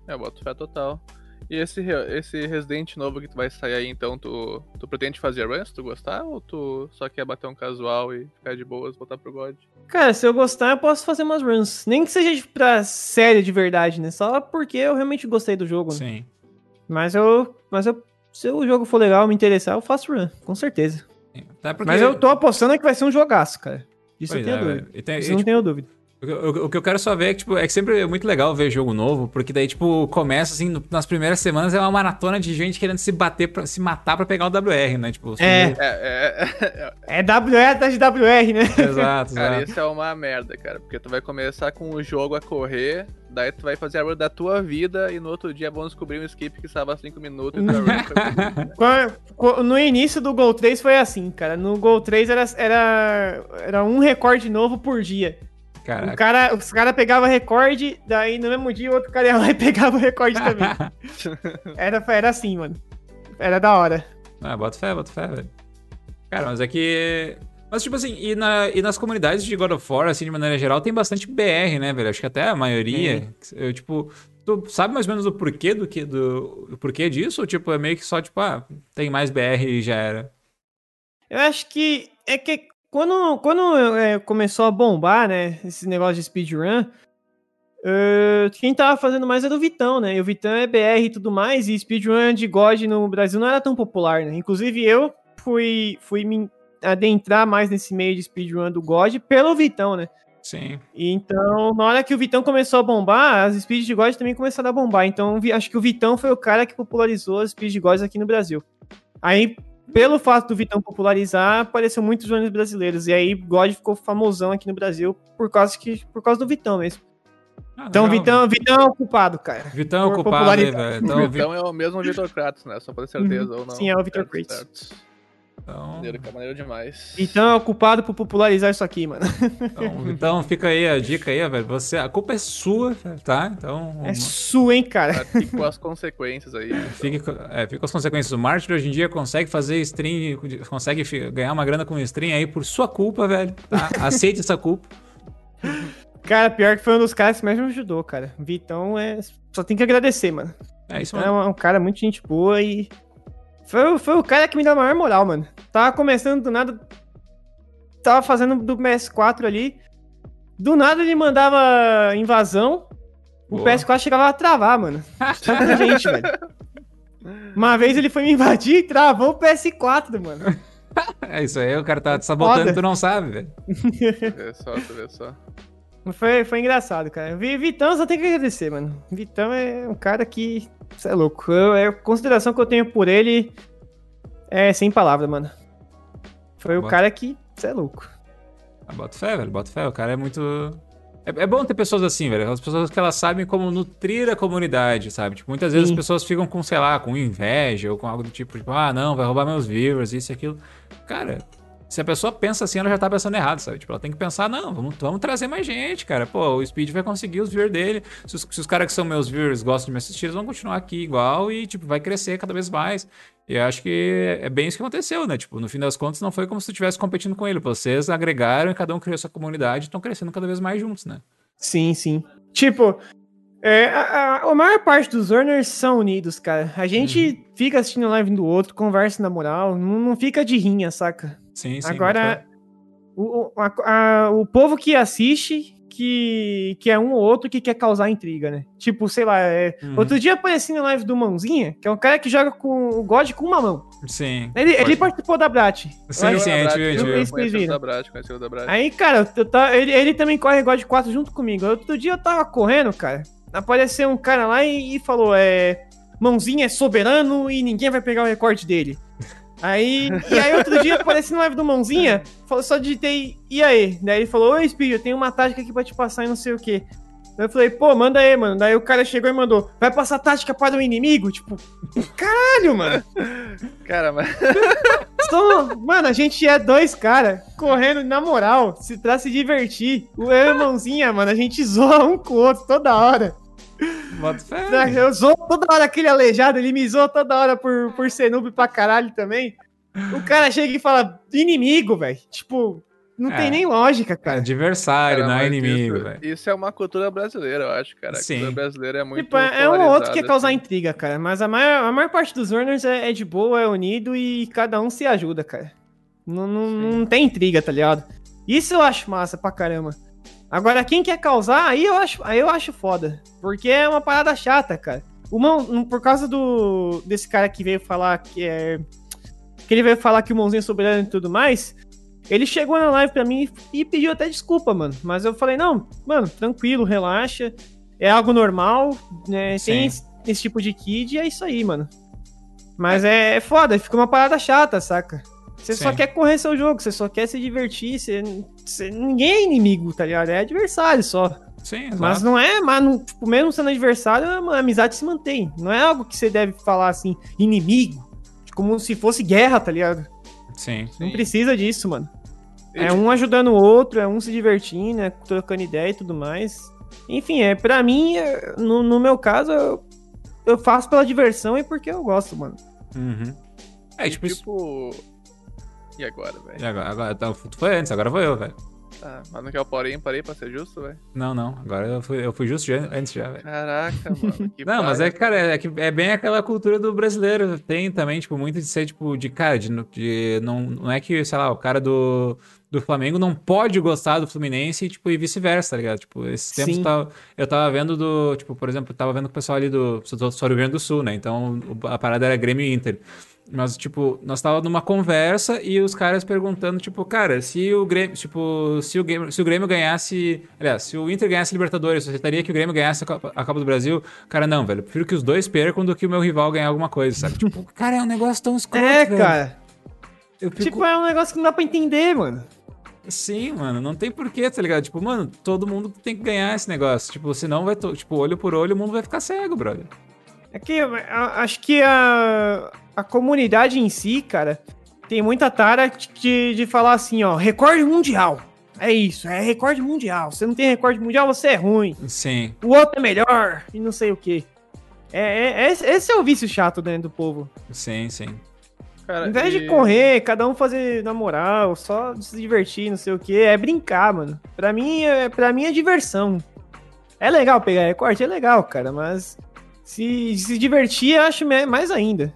É, boto fé total. E esse, esse Resident novo que tu vai sair aí, então, tu, tu pretende fazer runs, tu gostar? Ou tu só quer bater um casual e ficar de boas, voltar pro God? Cara, se eu gostar, eu posso fazer umas runs. Nem que seja pra série de verdade, né? Só porque eu realmente gostei do jogo. Né? Sim. Mas eu. Mas eu. Se o jogo for legal, me interessar, eu faço run, com certeza. porque... Mas eu tô apostando que vai ser um jogaço, cara. Isso eu Pois tenho é, dúvida. Isso eu não tipo, tenho dúvida. O que, eu- o que eu quero só ver é que, tipo, é que sempre é muito legal ver jogo novo, porque daí, tipo, começa, assim, no- nas primeiras semanas é uma maratona de gente querendo se bater, pra, se matar pra pegar o WR, né? Tipo, É. É, é, é, É WR atrás de WR, né? Exato, cara, exato. isso é uma merda, cara. Porque tu vai começar com o jogo a correr, daí tu vai fazer a run da tua vida e no outro dia vão descobrir um skip que salva 5 minutos e Qua- qua- No início do Gol 3 foi assim, cara. No Gol 3 era, era, era um recorde novo por dia. O Caraca. cara, os caras pegavam recorde, daí no mesmo dia o outro cara ia lá e pegava o recorde também. Era, era assim, mano. Era da hora. Ah, bota fé, bota fé, velho. Cara, mas é que. Mas, tipo assim, e, na, e nas comunidades de God of War, assim, de maneira geral, tem bastante BR, né, velho? Acho que até a maioria. Eu, tipo, tu sabe mais ou menos o porquê do que do. O porquê disso? Ou, tipo, é meio que só, tipo, ah, tem mais BR e já era. Eu acho que é que quando, quando é, começou a bombar, né, esse negócio de speedrun, Uh, quem tava fazendo mais era o Vitão, né? E o Vitão é BR e tudo mais, e speedrun de God no Brasil não era tão popular, né? Inclusive eu fui, fui me adentrar mais nesse meio de speedrun do God pelo Vitão, né? Sim. Então, na hora que o Vitão começou a bombar, as speeds de God também começaram a bombar. Então, acho que o Vitão foi o cara que popularizou as speeds de God aqui no Brasil. Aí, pelo fato do Vitão popularizar, apareceu muitos jogadores brasileiros. E aí, God ficou famosão aqui no Brasil por causa, que, por causa do Vitão mesmo. Ah, então, Vitão, Vitão é o culpado, cara. Vitão é o culpado, velho? Então, o Vitão é o mesmo Vitor Kratos, né? Só pra ter certeza uhum. ou não. Sim, é o Vitor Kratos. Então... Maneiro, é maneiro demais. Então é o culpado por popularizar isso aqui, mano. Então, então fica aí a dica aí, velho. Você, a culpa é sua, tá? Então. É sua, hein, cara. Fique com as consequências aí. Então. Fique, é, fique com as consequências. O Mártir hoje em dia consegue fazer stream, consegue ganhar uma grana com stream aí por sua culpa, velho. Tá? Aceite essa culpa. Cara, pior que foi um dos caras que mais me ajudou, cara. Vitão é. Só tem que agradecer, mano. É isso, mano. É um, cara muito gente boa e. Foi, foi o cara que me deu a maior moral, mano. Tava começando do nada. Tava fazendo do PS4 ali. Do nada ele mandava invasão. O Boa. PS4 chegava a travar, mano. Tanta gente, velho. Uma vez ele foi me invadir e travou o PS4, mano. É isso aí, o cara tá te sabotando e tu não sabe, velho. Vê só, vê só. Foi, foi engraçado, cara. Vitão só tem que agradecer, mano. Vitão é um cara que. Você é louco. Eu, é a consideração que eu tenho por ele é sem palavras, mano. Foi o cara que. Você é louco. Ah, bota fé, velho. Bota fé. O cara é muito. É, é, bom ter pessoas assim, velho. As pessoas que elas sabem como nutrir a comunidade, sabe? Tipo, muitas vezes Sim. as pessoas ficam com, sei lá, com inveja ou com algo do tipo, tipo, ah, não, vai roubar meus viewers, isso e aquilo. Cara, se a pessoa pensa assim, ela já tá pensando errado, sabe? Tipo, ela tem que pensar, não, vamos, vamos trazer mais gente, cara. Pô, o Speed vai conseguir os viewers dele. Se os, se os caras que são meus viewers gostam de me assistir, eles vão continuar aqui igual e, tipo, vai crescer cada vez mais. E eu acho que é bem isso que aconteceu, né? Tipo, no fim das contas, não foi como se tu estivesse competindo com ele. Vocês agregaram e cada um criou sua comunidade e estão crescendo cada vez mais juntos, né? Sim, sim. Tipo, é, a, a, a, maior parte dos earners são unidos, cara. A gente uhum. fica assistindo a live do outro, conversa na moral, não, não fica de rinha, saca? Sim, sim. Agora, o, a, a, o povo que assiste, que, que é um ou outro que quer causar intriga, né? Tipo, sei lá, é... uhum. outro dia apareci na live do Mãozinha, que é um cara que joga com o God com uma mão. Sim. Ele, ele participou da Brat. Sim, sim, a gente viu. Da Brat, da Brat. Aí, cara, eu, eu, ele, ele também corre God 4 junto comigo. Outro dia eu tava correndo, cara, apareceu um cara lá e, e falou, é... Mãozinha é soberano e ninguém vai pegar o recorde dele. Aí, e aí outro dia apareci no live do Mãozinha, falou, só digitei, e aí? Daí ele falou, oi Speed, eu tenho uma tática aqui pra te passar e não sei o que. Daí eu falei, pô, manda aí, mano. Daí o cara chegou e mandou, vai passar tática para o inimigo? Tipo, caralho, mano. Cara, mas... Então, mano, a gente é dois caras correndo na moral, se pra se divertir. O eu e Mãozinha, mano, a gente zoa um com o outro toda hora. Eu zoou toda hora aquele aleijado, ele me zoou toda hora por, por ser noob pra caralho também. O cara chega e fala inimigo, velho. Tipo, não é, tem nem lógica, cara. Adversário, cara, não é inimigo, velho. Isso é uma cultura brasileira, eu acho, cara. Sim. A cultura brasileira é muito. Tipo, é um outro que quer causar assim. intriga, cara. Mas a maior, a maior parte dos runners é, é, de boa, é unido e cada um se ajuda, cara. Não, não, não tem intriga, tá ligado? Isso eu acho massa pra caramba. Agora, quem quer causar, aí eu acho, aí eu acho foda. Porque é uma parada chata, cara. Uma, por causa do desse cara que veio falar que é. Que ele veio falar que o mãozinho é soberano e tudo mais. Ele chegou na live pra mim e pediu até desculpa, mano. Mas eu falei, não, mano, tranquilo, relaxa. É algo normal, né? Tem esse, esse, tipo de kid e é isso aí, mano. Mas é, é foda, fica uma parada chata, saca? Você Sim. só quer correr seu jogo, você só quer se divertir, você, você, ninguém é inimigo, tá ligado? É adversário só. Sim, exato. Mas não é, mas não, tipo, mesmo sendo adversário, a amizade se mantém. Não é algo que você deve falar assim, inimigo, como se fosse guerra, tá ligado? Sim. Não sim. precisa disso, mano. É um ajudando o outro, é um se divertindo, é trocando ideia e tudo mais. Enfim, é para mim, é, no, no meu caso, eu, eu faço pela diversão e porque eu gosto, mano. Uhum. É, tipo, tipo e agora, velho? E agora, agora tá, tu foi antes, agora vou eu, velho. Tá, mas não quer o porém, parei pra ser justo, velho? Não, não. Agora eu fui, eu fui justo já- antes já, velho. Caraca, mano. que Não, mas é que, cara, é, que é bem aquela cultura do brasileiro. Tem também, tipo, muito de ser, tipo, de cara, de, de- não, não é que, sei lá, o cara do, do Flamengo não pode gostar do Fluminense e, tipo, e vice-versa, tá ligado? Tipo, esses tempos eu tava, eu tava vendo do, tipo, por exemplo, eu tava vendo com o pessoal ali do, do Rio Grande do Sul, né? Então a parada era Grêmio e Inter. Mas, tipo, nós tava numa conversa e os caras perguntando, tipo, cara, se o Grêmio, tipo, se o Grêmio, se o Grêmio ganhasse, aliás, se o Inter ganhasse Libertadores, você aceitaria que o Grêmio ganhasse a Copa, a Copa do Brasil? Cara, não, velho, eu prefiro que os dois percam do que o meu rival ganhar alguma coisa, sabe? tipo, cara, é um negócio tão escroto, É, velho. cara. Eu fico... Tipo, é um negócio que não dá pra entender, mano. Sim, mano, não tem porquê, tá ligado? Tipo, mano, todo mundo tem que ganhar esse negócio. Tipo, senão vai, to- tipo, olho por olho, o mundo vai ficar cego, brother. É que acho que a, a comunidade em si, cara, tem muita tara de, de falar assim, ó, recorde mundial. É isso, é recorde mundial. Você não tem recorde mundial, você é ruim. Sim, O outro é melhor e não sei o quê. É, é- é- esse é o vício chato dentro do povo. sim, sim. Cara, Ao invés e- de correr, cada um fazer na moral, só se divertir, não sei o quê, é brincar, mano. Pra mim, é, pra mim é diversão. É legal pegar recorde, é legal, cara, mas se se divertir, eu acho mais ainda.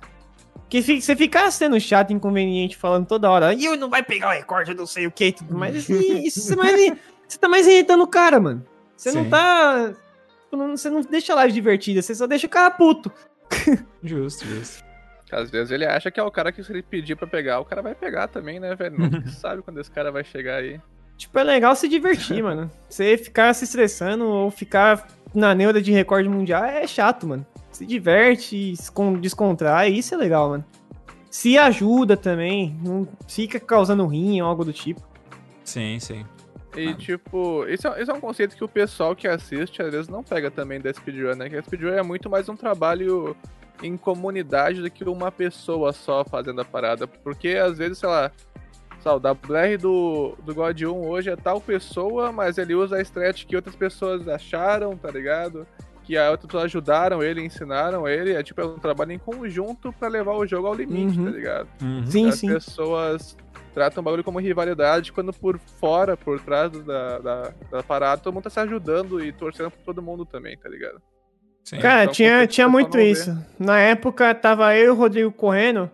Porque fi- você ficar sendo chato, inconveniente, falando toda hora, e eu não vai pegar o recorde, eu não sei o que e tudo mais, isso, isso você, mais, você tá mais irritando o cara, mano. Você não Sim. tá. não- Você não deixa a live divertida, você só deixa o cara puto. Justo, justo. Às vezes ele acha que é o cara que se ele pedir pra pegar, o cara vai pegar também, né, velho? Não sabe quando esse cara vai chegar aí. Tipo, é legal se divertir, mano. Você ficar se estressando ou ficar na neura de recorde mundial é chato, mano. Se diverte, descontrai, isso é legal, mano. Se ajuda também, não fica causando rim ou algo do tipo. Sim, sim. E, Ah. tipo, isso é, isso é um conceito que o pessoal que assiste às vezes não pega também da speedrun, né? Que a speedrun é muito mais um trabalho em comunidade do que uma pessoa só fazendo a parada. Porque às vezes, sei lá, sei lá, o WR do, do God 1 hoje é tal pessoa, mas ele usa a strat que outras pessoas acharam, tá ligado? Que a pessoas ajudaram ele, ensinaram ele. É tipo, é um trabalho em conjunto pra levar o jogo ao limite, Uhum. tá ligado? Uhum. Sim, As sim. pessoas tratam o bagulho como rivalidade, quando por fora, por trás da, da, da parada, todo mundo tá se ajudando e torcendo por todo mundo também, tá ligado? sim. Cara, então, tinha, tinha muito isso. Na época, tava eu e o Rodrigo correndo.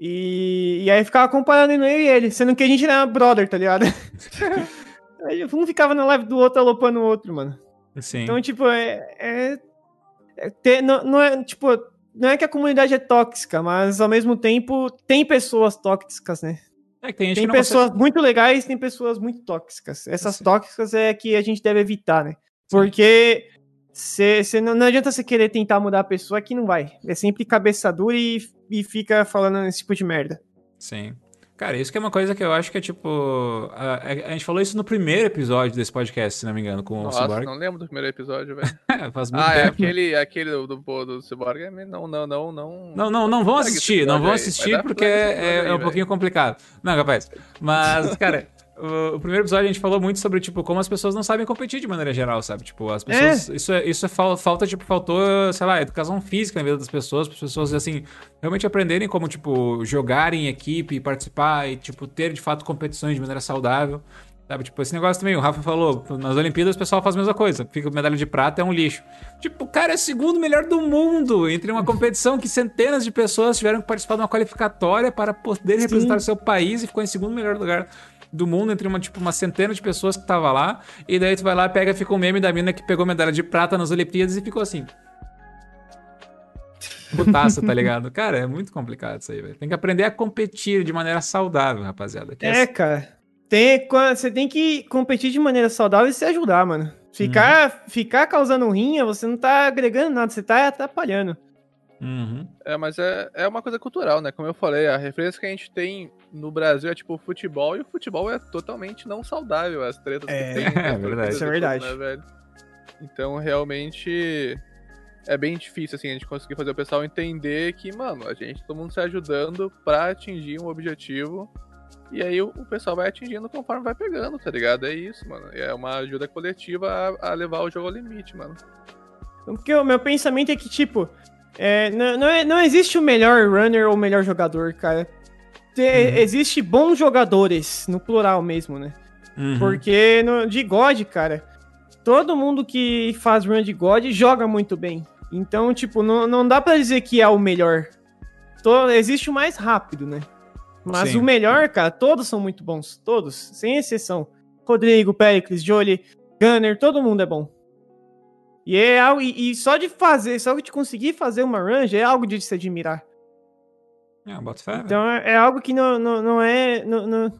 E, e aí ficava comparando eu e ele, sendo que a gente era brother, tá ligado? Aí um ficava na live do outro alopando o outro, mano. Sim. Então, tipo, é. é- é ter- não, não é, tipo, não é que a comunidade é tóxica, mas ao mesmo tempo tem pessoas tóxicas, né? É tem gente Tem pessoas muito legais tem pessoas muito tóxicas. Essas Sim. tóxicas é que a gente deve evitar, né? Porque cê, cê não, não adianta você querer tentar mudar a pessoa que não vai. É sempre cabeça dura e, e fica falando esse tipo de merda. Sim. Cara, isso que é uma coisa que eu acho que é tipo. A, a- gente falou isso no primeiro episódio desse podcast, se não me engano, com Nossa, o Cyborg. não lembro do primeiro episódio, velho. Faz muito ah, é tempo. aquele, aquele do, do, do, Cyborg. é, Não, não, não, não. Não, não, não vão assistir, não vão aí, assistir porque é, episódio é aí, um pouquinho complicado. Não, capaz. Mas, cara, o, primeiro episódio a gente falou muito sobre, tipo, como as pessoas não sabem competir de maneira geral, sabe? Tipo, as pessoas. Isso é, isso é fal- falta, tipo, faltou, sei lá, educação física na vida das pessoas, para as pessoas, assim, realmente aprenderem como, tipo, jogar em equipe, participar e, tipo, ter de fato competições de maneira saudável. Sabe, tipo, esse negócio também, o Rafa falou, nas Olimpíadas o pessoal faz a mesma coisa, fica medalha de prata é um lixo. Tipo, o cara é o segundo melhor do mundo, entre uma competição que centenas de pessoas tiveram que participar de uma qualificatória para poder representar o seu país e ficou em segundo melhor lugar do mundo, entre uma, tipo, uma centena de pessoas que tava lá, e daí tu vai lá, pega, fica um meme da mina que pegou medalha de prata nas Olimpíadas e ficou assim. Putaça, tá ligado? Cara, é muito complicado isso aí, velho. Tem que aprender a competir de maneira saudável, rapaziada. que É, cara. Tem, você tem que competir de maneira saudável e se ajudar, mano. Ficar, ficar causando rinha, você não tá agregando nada, você tá atrapalhando. Uhum. É, mas é, é uma coisa cultural, né? Como eu falei, a referência que a gente tem no Brasil é tipo futebol, e o futebol é totalmente não saudável, as tretas É, que tem. é as verdade. Isso é verdade. né, velho? Então, realmente, é bem difícil, assim, a gente conseguir fazer o pessoal entender que, mano, a gente, todo mundo se ajudando pra atingir um objetivo, e aí o, o pessoal vai atingindo conforme vai pegando, tá ligado? É isso, mano. É uma ajuda coletiva a, a levar o jogo ao limite, mano. Porque o meu pensamento é que, tipo, é, não, não, é- não existe o melhor runner ou o melhor jogador, cara. Uhum. Existe bons jogadores, no plural mesmo, né? Uhum. Porque no, de God, cara, todo mundo que faz run de God joga muito bem. Então, tipo, não, não dá pra dizer que é o melhor. Existe o mais rápido, né? Mas Sim. o melhor, cara, todos são muito bons. Todos, sem exceção. Rodrigo, Pericles, Jolie, Gunner, todo mundo é bom. E é. E, e só de fazer, só de conseguir fazer uma run é algo de se admirar. É, bota fé. Então é, é algo que não, não, não é. não- não-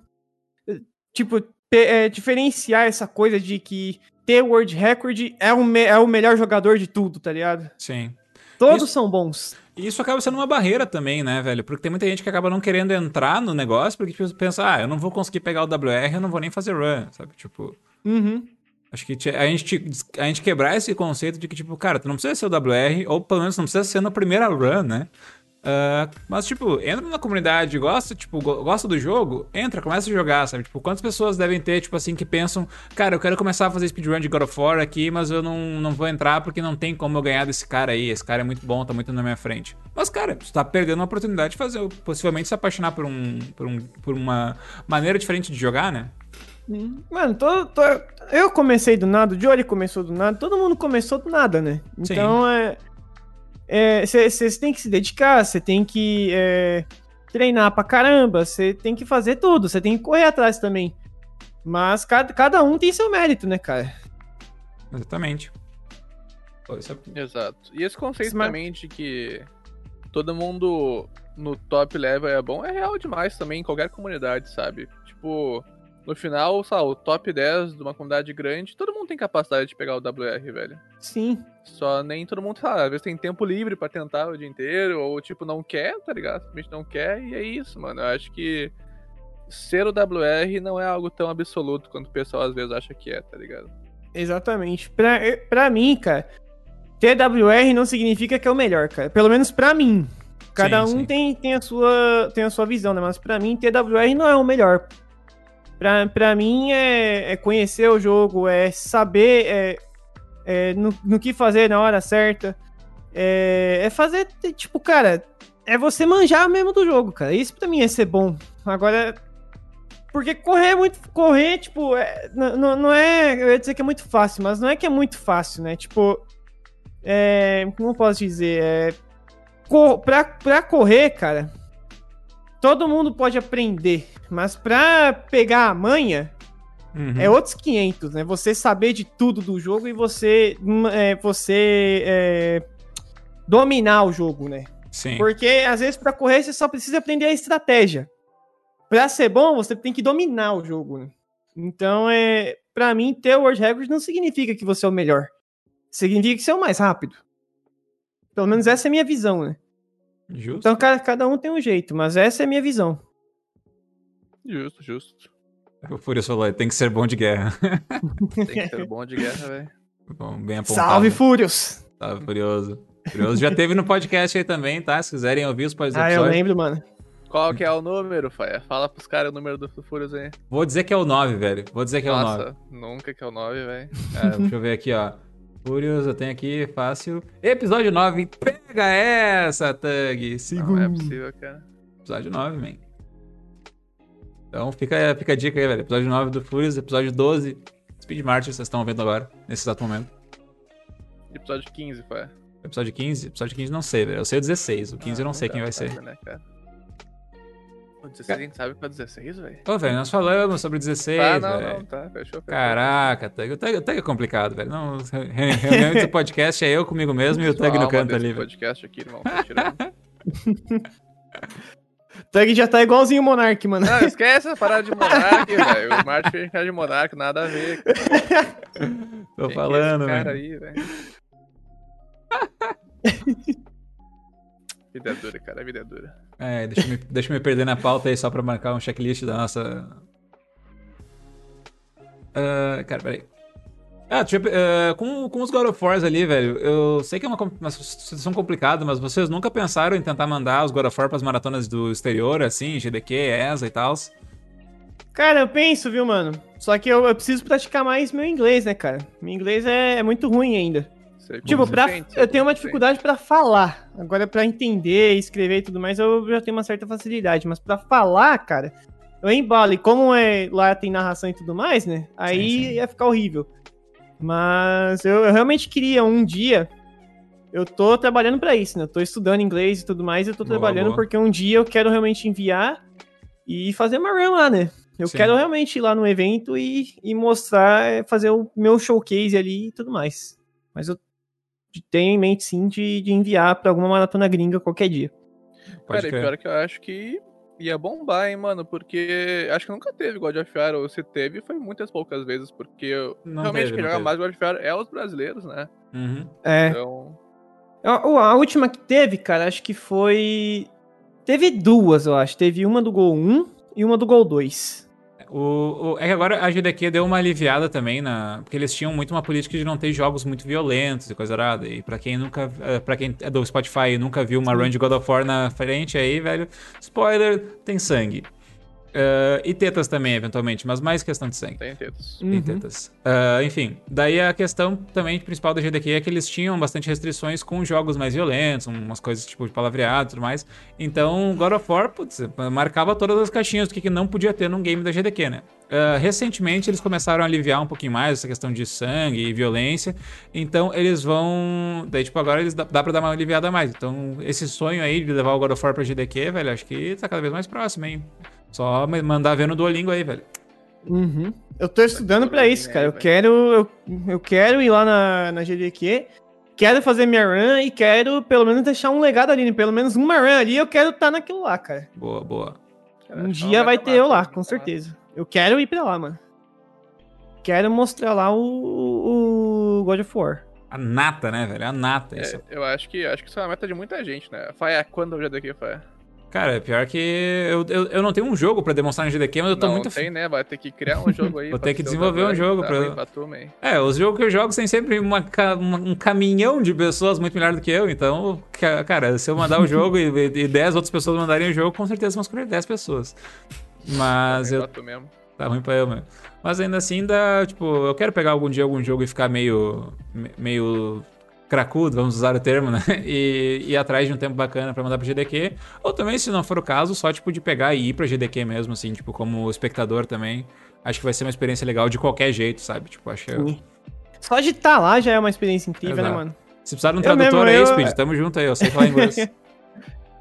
tipo, é, diferenciar essa coisa de que ter World Record é o, me- é o melhor jogador de tudo, tá ligado? Sim. Todos Isso- são bons. E isso acaba sendo uma barreira também, né, velho? Porque tem muita gente que acaba não querendo entrar no negócio porque tipo, pensa, ah, eu não vou conseguir pegar o WR, eu não vou nem fazer run, sabe? Tipo, Uhum. acho que a gente, a gente quebrar esse conceito de que, tipo, cara, tu não precisa ser o WR, ou pelo menos não precisa ser na primeira run, né? Ah, mas, tipo, entra na comunidade, gosta, tipo, go- gosta do jogo, entra, começa a jogar, sabe? Tipo, quantas pessoas devem ter, tipo assim, que pensam, cara, eu quero começar a fazer speedrun de God of War aqui, mas eu não, não vou entrar porque não tem como eu ganhar desse cara aí, esse cara é muito bom, tá muito na minha frente. Mas, cara, tu tá perdendo uma oportunidade de fazer, possivelmente se apaixonar por, um, por, um, por uma maneira diferente de jogar, né? Mano, tô- tô- eu comecei do nada, o Jolie começou do nada, todo mundo começou do nada, né? Sim. Então é. Você tem que se dedicar, você tem que é, treinar pra caramba, você tem que fazer tudo, você tem que correr atrás também. Mas cada, cada um tem seu mérito, né, cara? Exatamente. É- Exato. E esse conceito Smart. também de que todo mundo no top level é bom é real demais também em qualquer comunidade, sabe? Tipo, no final, sabe, o top 10 de uma comunidade grande, todo mundo tem capacidade de pegar o WR, velho. Sim. Só nem todo mundo, sabe, às vezes tem tempo livre pra tentar o dia inteiro, ou tipo, não quer, tá ligado? Simplesmente não quer, e é isso, mano. Eu acho que ser o WR não é algo tão absoluto quanto o pessoal às vezes acha que é, tá ligado? Exatamente. Pra, pra mim, cara, TWR não significa que é o melhor, cara. Pelo menos pra mim. Cada Sim, um sim. Tem, tem, a sua, tem a sua visão, né? Mas pra mim, TWR não é o melhor. Pra, pra mim, é, é conhecer o jogo, é saber é, é, no, no que fazer na hora certa. É, é fazer, tipo, cara, é você manjar mesmo do jogo, cara. Isso pra mim é ser bom. Agora, porque correr é muito. Correr, tipo, é, não, não- é. Eu ia dizer que é muito fácil, mas não é que é muito fácil, né? Tipo. É, como eu posso dizer? É, cor, pra, pra correr, cara. Todo mundo pode aprender. Mas pra pegar a manha, Uhum. é outros 500, né? Você saber de tudo do jogo e você. hum, é, você. é, dominar o jogo, né? Sim. Porque às vezes pra correr você só precisa aprender a estratégia. Pra ser bom, você tem que dominar o jogo. Né? Então, é, para mim, ter o World Record não significa que você é o melhor. Significa que você é o mais rápido. Pelo menos essa é a minha visão, né? Justo. Então, ca- cada um tem um jeito, mas essa é a minha visão. Justo, justo. O Fúrias falou, tem que ser bom de guerra. Tem que ser bom de guerra, velho. Bom, bem apontado. Salve, Fúrios! Tá furioso. Furioso já teve no podcast aí também, tá? Se quiserem ouvir os podcasts. Ah, eu lembro, mano. Qual que é o número, Faia? Fala pros caras o número do Fúrios aí. Vou dizer que é o 9, velho. Vou dizer que é o 9. Nossa, nunca que é o 9, velho. É, deixa eu ver aqui, ó. Furious, eu tenho aqui, fácil. Episódio 9. Pega essa, Tug. Não Segundo. é possível, cara. Episódio 9, man. Então fica, fica a dica aí, velho. Episódio 9 do Furious, episódio 12. Speed Martyr, vocês estão vendo agora, nesse exato momento. Episódio 15, Faia. Episódio 15, episódio 15 não sei, velho. Eu sei o 16. O 15 eu não sei quem vai ser. Né, cara? O 16 a gente sabe qual é 16, velho? Ô, velho, nós falamos sobre 16, Ah, não, velho. não, tá. Fechou, fechou. Caraca, Tug. O Tug, é complicado, velho. Não, re- reunião do podcast é eu comigo mesmo e o Tug no canto ali, velho. podcast aqui, irmão. Tá tirando. Tug já tá igualzinho o Monark, mano. Não, esquece essa parada de monarca, velho. O Martin fez cara de monarca, nada a ver. Cara. Tô Quem que é falando, esse cara velho. aí, velho. vida é dura, cara. Vida é dura. É, deixa eu, me, deixa eu me perder na pauta aí só pra marcar um checklist da nossa. Ah, cara, peraí. Ah, tipo, ah, com, com os God of Wars ali, velho, eu sei que é uma, uma situação complicada, mas vocês nunca pensaram em tentar mandar os God of War pras maratonas do exterior, assim, GDQ, ESA e tal? Cara, eu penso, viu, mano? Só que eu, eu preciso praticar mais meu inglês, né, cara? Meu inglês é, é muito ruim ainda. Você Tipo, pra, eu tenho uma dificuldade pra falar. Agora, pra entender, escrever e tudo mais, eu já tenho uma certa facilidade. Mas pra falar, cara, eu embalo. E como é, lá tem narração e tudo mais, né? Aí Sim, sim. ia ficar horrível. Mas eu, eu realmente queria um dia. Eu tô trabalhando pra isso, né? Eu tô estudando inglês e tudo mais. Eu tô Boa, trabalhando boa. porque um dia eu quero realmente enviar e fazer uma run lá, né? Eu Sim. quero realmente ir lá no evento e, e mostrar, é, fazer o meu showcase ali e tudo mais. Mas eu tenho em mente sim de, de enviar pra alguma maratona gringa qualquer dia. Pode Cara, e pior que eu acho que ia bombar, hein, mano, porque acho que nunca teve God of War, ou se teve, foi muitas poucas vezes, porque Não realmente teve, quem não joga teve. mais God of War é os brasileiros, né? Uhum. É. Então, A, a última que teve, cara, acho que foi. Teve duas, eu acho. Teve uma do Gol 1 e uma do Gol 2. O, o- é que agora a GDQ deu uma aliviada também, na, porque eles tinham muito uma política de não ter jogos muito violentos e coisa errada. E pra quem nunca. eh, para quem é do Spotify e nunca viu uma run de God of War na frente aí, velho. Spoiler, tem sangue. Eh, e tetas também, eventualmente, mas mais questão de sangue. tem tetos. Uhum. Tem tetas. Ah, enfim, daí a questão também principal da GDQ é que eles tinham bastante restrições com jogos mais violentos, umas coisas tipo de palavreado e tudo mais. Então, God of War, putz, marcava todas as caixinhas do que, que não podia ter num game da GDQ, né? Ah, recentemente eles começaram a aliviar um pouquinho mais essa questão de sangue e violência. Então eles vão. Daí, tipo, agora eles dá, dá pra dar uma aliviada a mais. Então, esse sonho aí de levar o God of War pra GDQ, velho, acho que tá cada vez mais próximo, hein? Só mandar ver no Duolingo aí, velho. Uhum. Eu tô estudando pra isso, cara. Eu quero, eu, eu quero ir lá na, na GDQ, quero fazer minha run e quero pelo menos deixar um legado ali, né? pelo menos uma run ali, eu quero estar naquilo lá, cara. Boa, boa. Cara, um dia uma vai ter eu lá, com massa. certeza. Eu quero ir pra lá, mano. Quero mostrar lá o, o, God of War. A nata, né, velho? A nata. É, eu acho que acho que isso é uma meta de muita gente, né? Faia, quando o GDQ Faia? Cara, é pior que eu, eu, eu não tenho um jogo pra demonstrar no GDQ, mas eu tô não muito. tem, né? Vai ter que criar um jogo aí. Vou ter que desenvolver um jogo tá pra- pra turma? É, os jogos que eu jogo tem sempre uma uma- um caminhão de pessoas muito melhor do que eu, então, ca- cara, se eu mandar o jogo e, e 10 outras pessoas mandarem o jogo, com certeza vão escolher 10 pessoas. Mas Tá ruim eu. pra tu mesmo. Tá ruim pra eu, mesmo. Mas ainda assim, dá, tipo, eu quero pegar algum dia algum jogo e ficar meio. me- meio. Cracudo, vamos usar o termo, né? E ir atrás de um tempo bacana pra mandar pro GDQ. Ou também, se não for o caso, só, tipo, de pegar e ir pra GDQ mesmo, assim, tipo, como espectador também. Acho que vai ser uma experiência legal de qualquer jeito, sabe? Tipo, acho que. eu- Sim. Só de estar lá já é uma experiência incrível, Exato. né, mano? Se precisar de um Eu tradutor mesmo, aí, eu- Speed, tamo junto aí, eu sei falar inglês.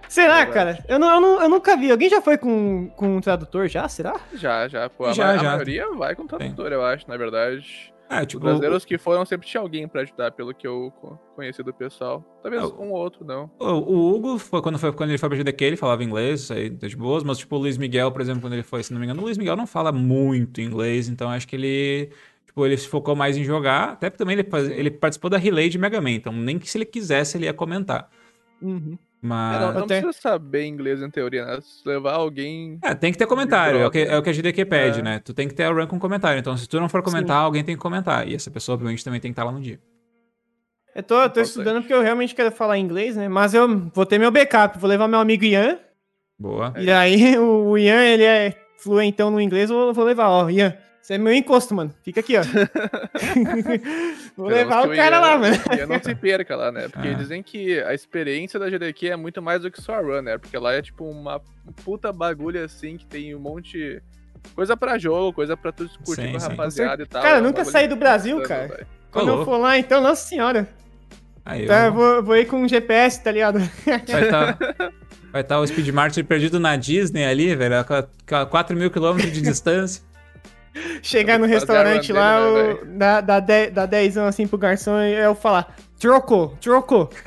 Será, Verdade. cara? Eu, não, eu, não, eu nunca vi. Alguém já foi com, com um tradutor já? Será? Já, já. Pô, a, Já, a já. maioria vai com tradutor, eu acho, na verdade. Os tipo, brasileiros que foram sempre tinha alguém pra ajudar, pelo que eu co- conheci do pessoal. Talvez Ah, um ou outro, não. o, Hugo, foi, quando, foi, quando ele foi pra GDQ, ele falava inglês, isso aí tá de boas, mas tipo, o Luiz Miguel, por exemplo, quando ele foi, se não me engano, o Luiz Miguel não fala muito inglês, então acho que ele. Tipo, ele se focou mais em jogar, até porque também ele, ele participou da relay de Mega Man, então nem que se ele quisesse ele ia comentar. Uhum. É, Mas. não, não até- precisa saber inglês em teoria, né? Se levar alguém. É, tem que ter comentário, é o que, é o que a GDQ pede, É. né? Tu tem que ter a run com comentário. Então, se tu não for comentar, alguém tem que comentar. E essa pessoa, obviamente, também tem que estar lá no dia. Eu tô, eu tô estudando porque eu realmente quero falar inglês, né? Mas eu vou ter meu backup. Vou levar meu amigo Ian. Boa. E aí o, o Ian, ele é fluentão no inglês. Eu vou levar, ó. Ian, você é meu encosto, mano. Fica aqui, ó. vou levar o cara lá, mano. Ian não se perca lá, né? Porque Ah. dizem que a experiência da GDQ é muito mais do que só a run, né? Porque lá é tipo uma puta bagulho assim que tem um monte. Coisa pra jogo, coisa pra tu discutir Sim, com a sim. rapaziada e tal. Cara, é nunca saí do Brasil, cara. Quando eu Falou. for lá, então, nossa senhora. Aí, Tá, eu- eu vou, vou ir com um GPS, tá ligado? Vai estar vai tá o Speed Martin perdido na Disney ali, velho, a 4 mil quilômetros de distância. Chegar no restaurante lá, dele, né, o- dá, dá, de, dá dezão assim pro garçom e eu falar, trocou, trocou.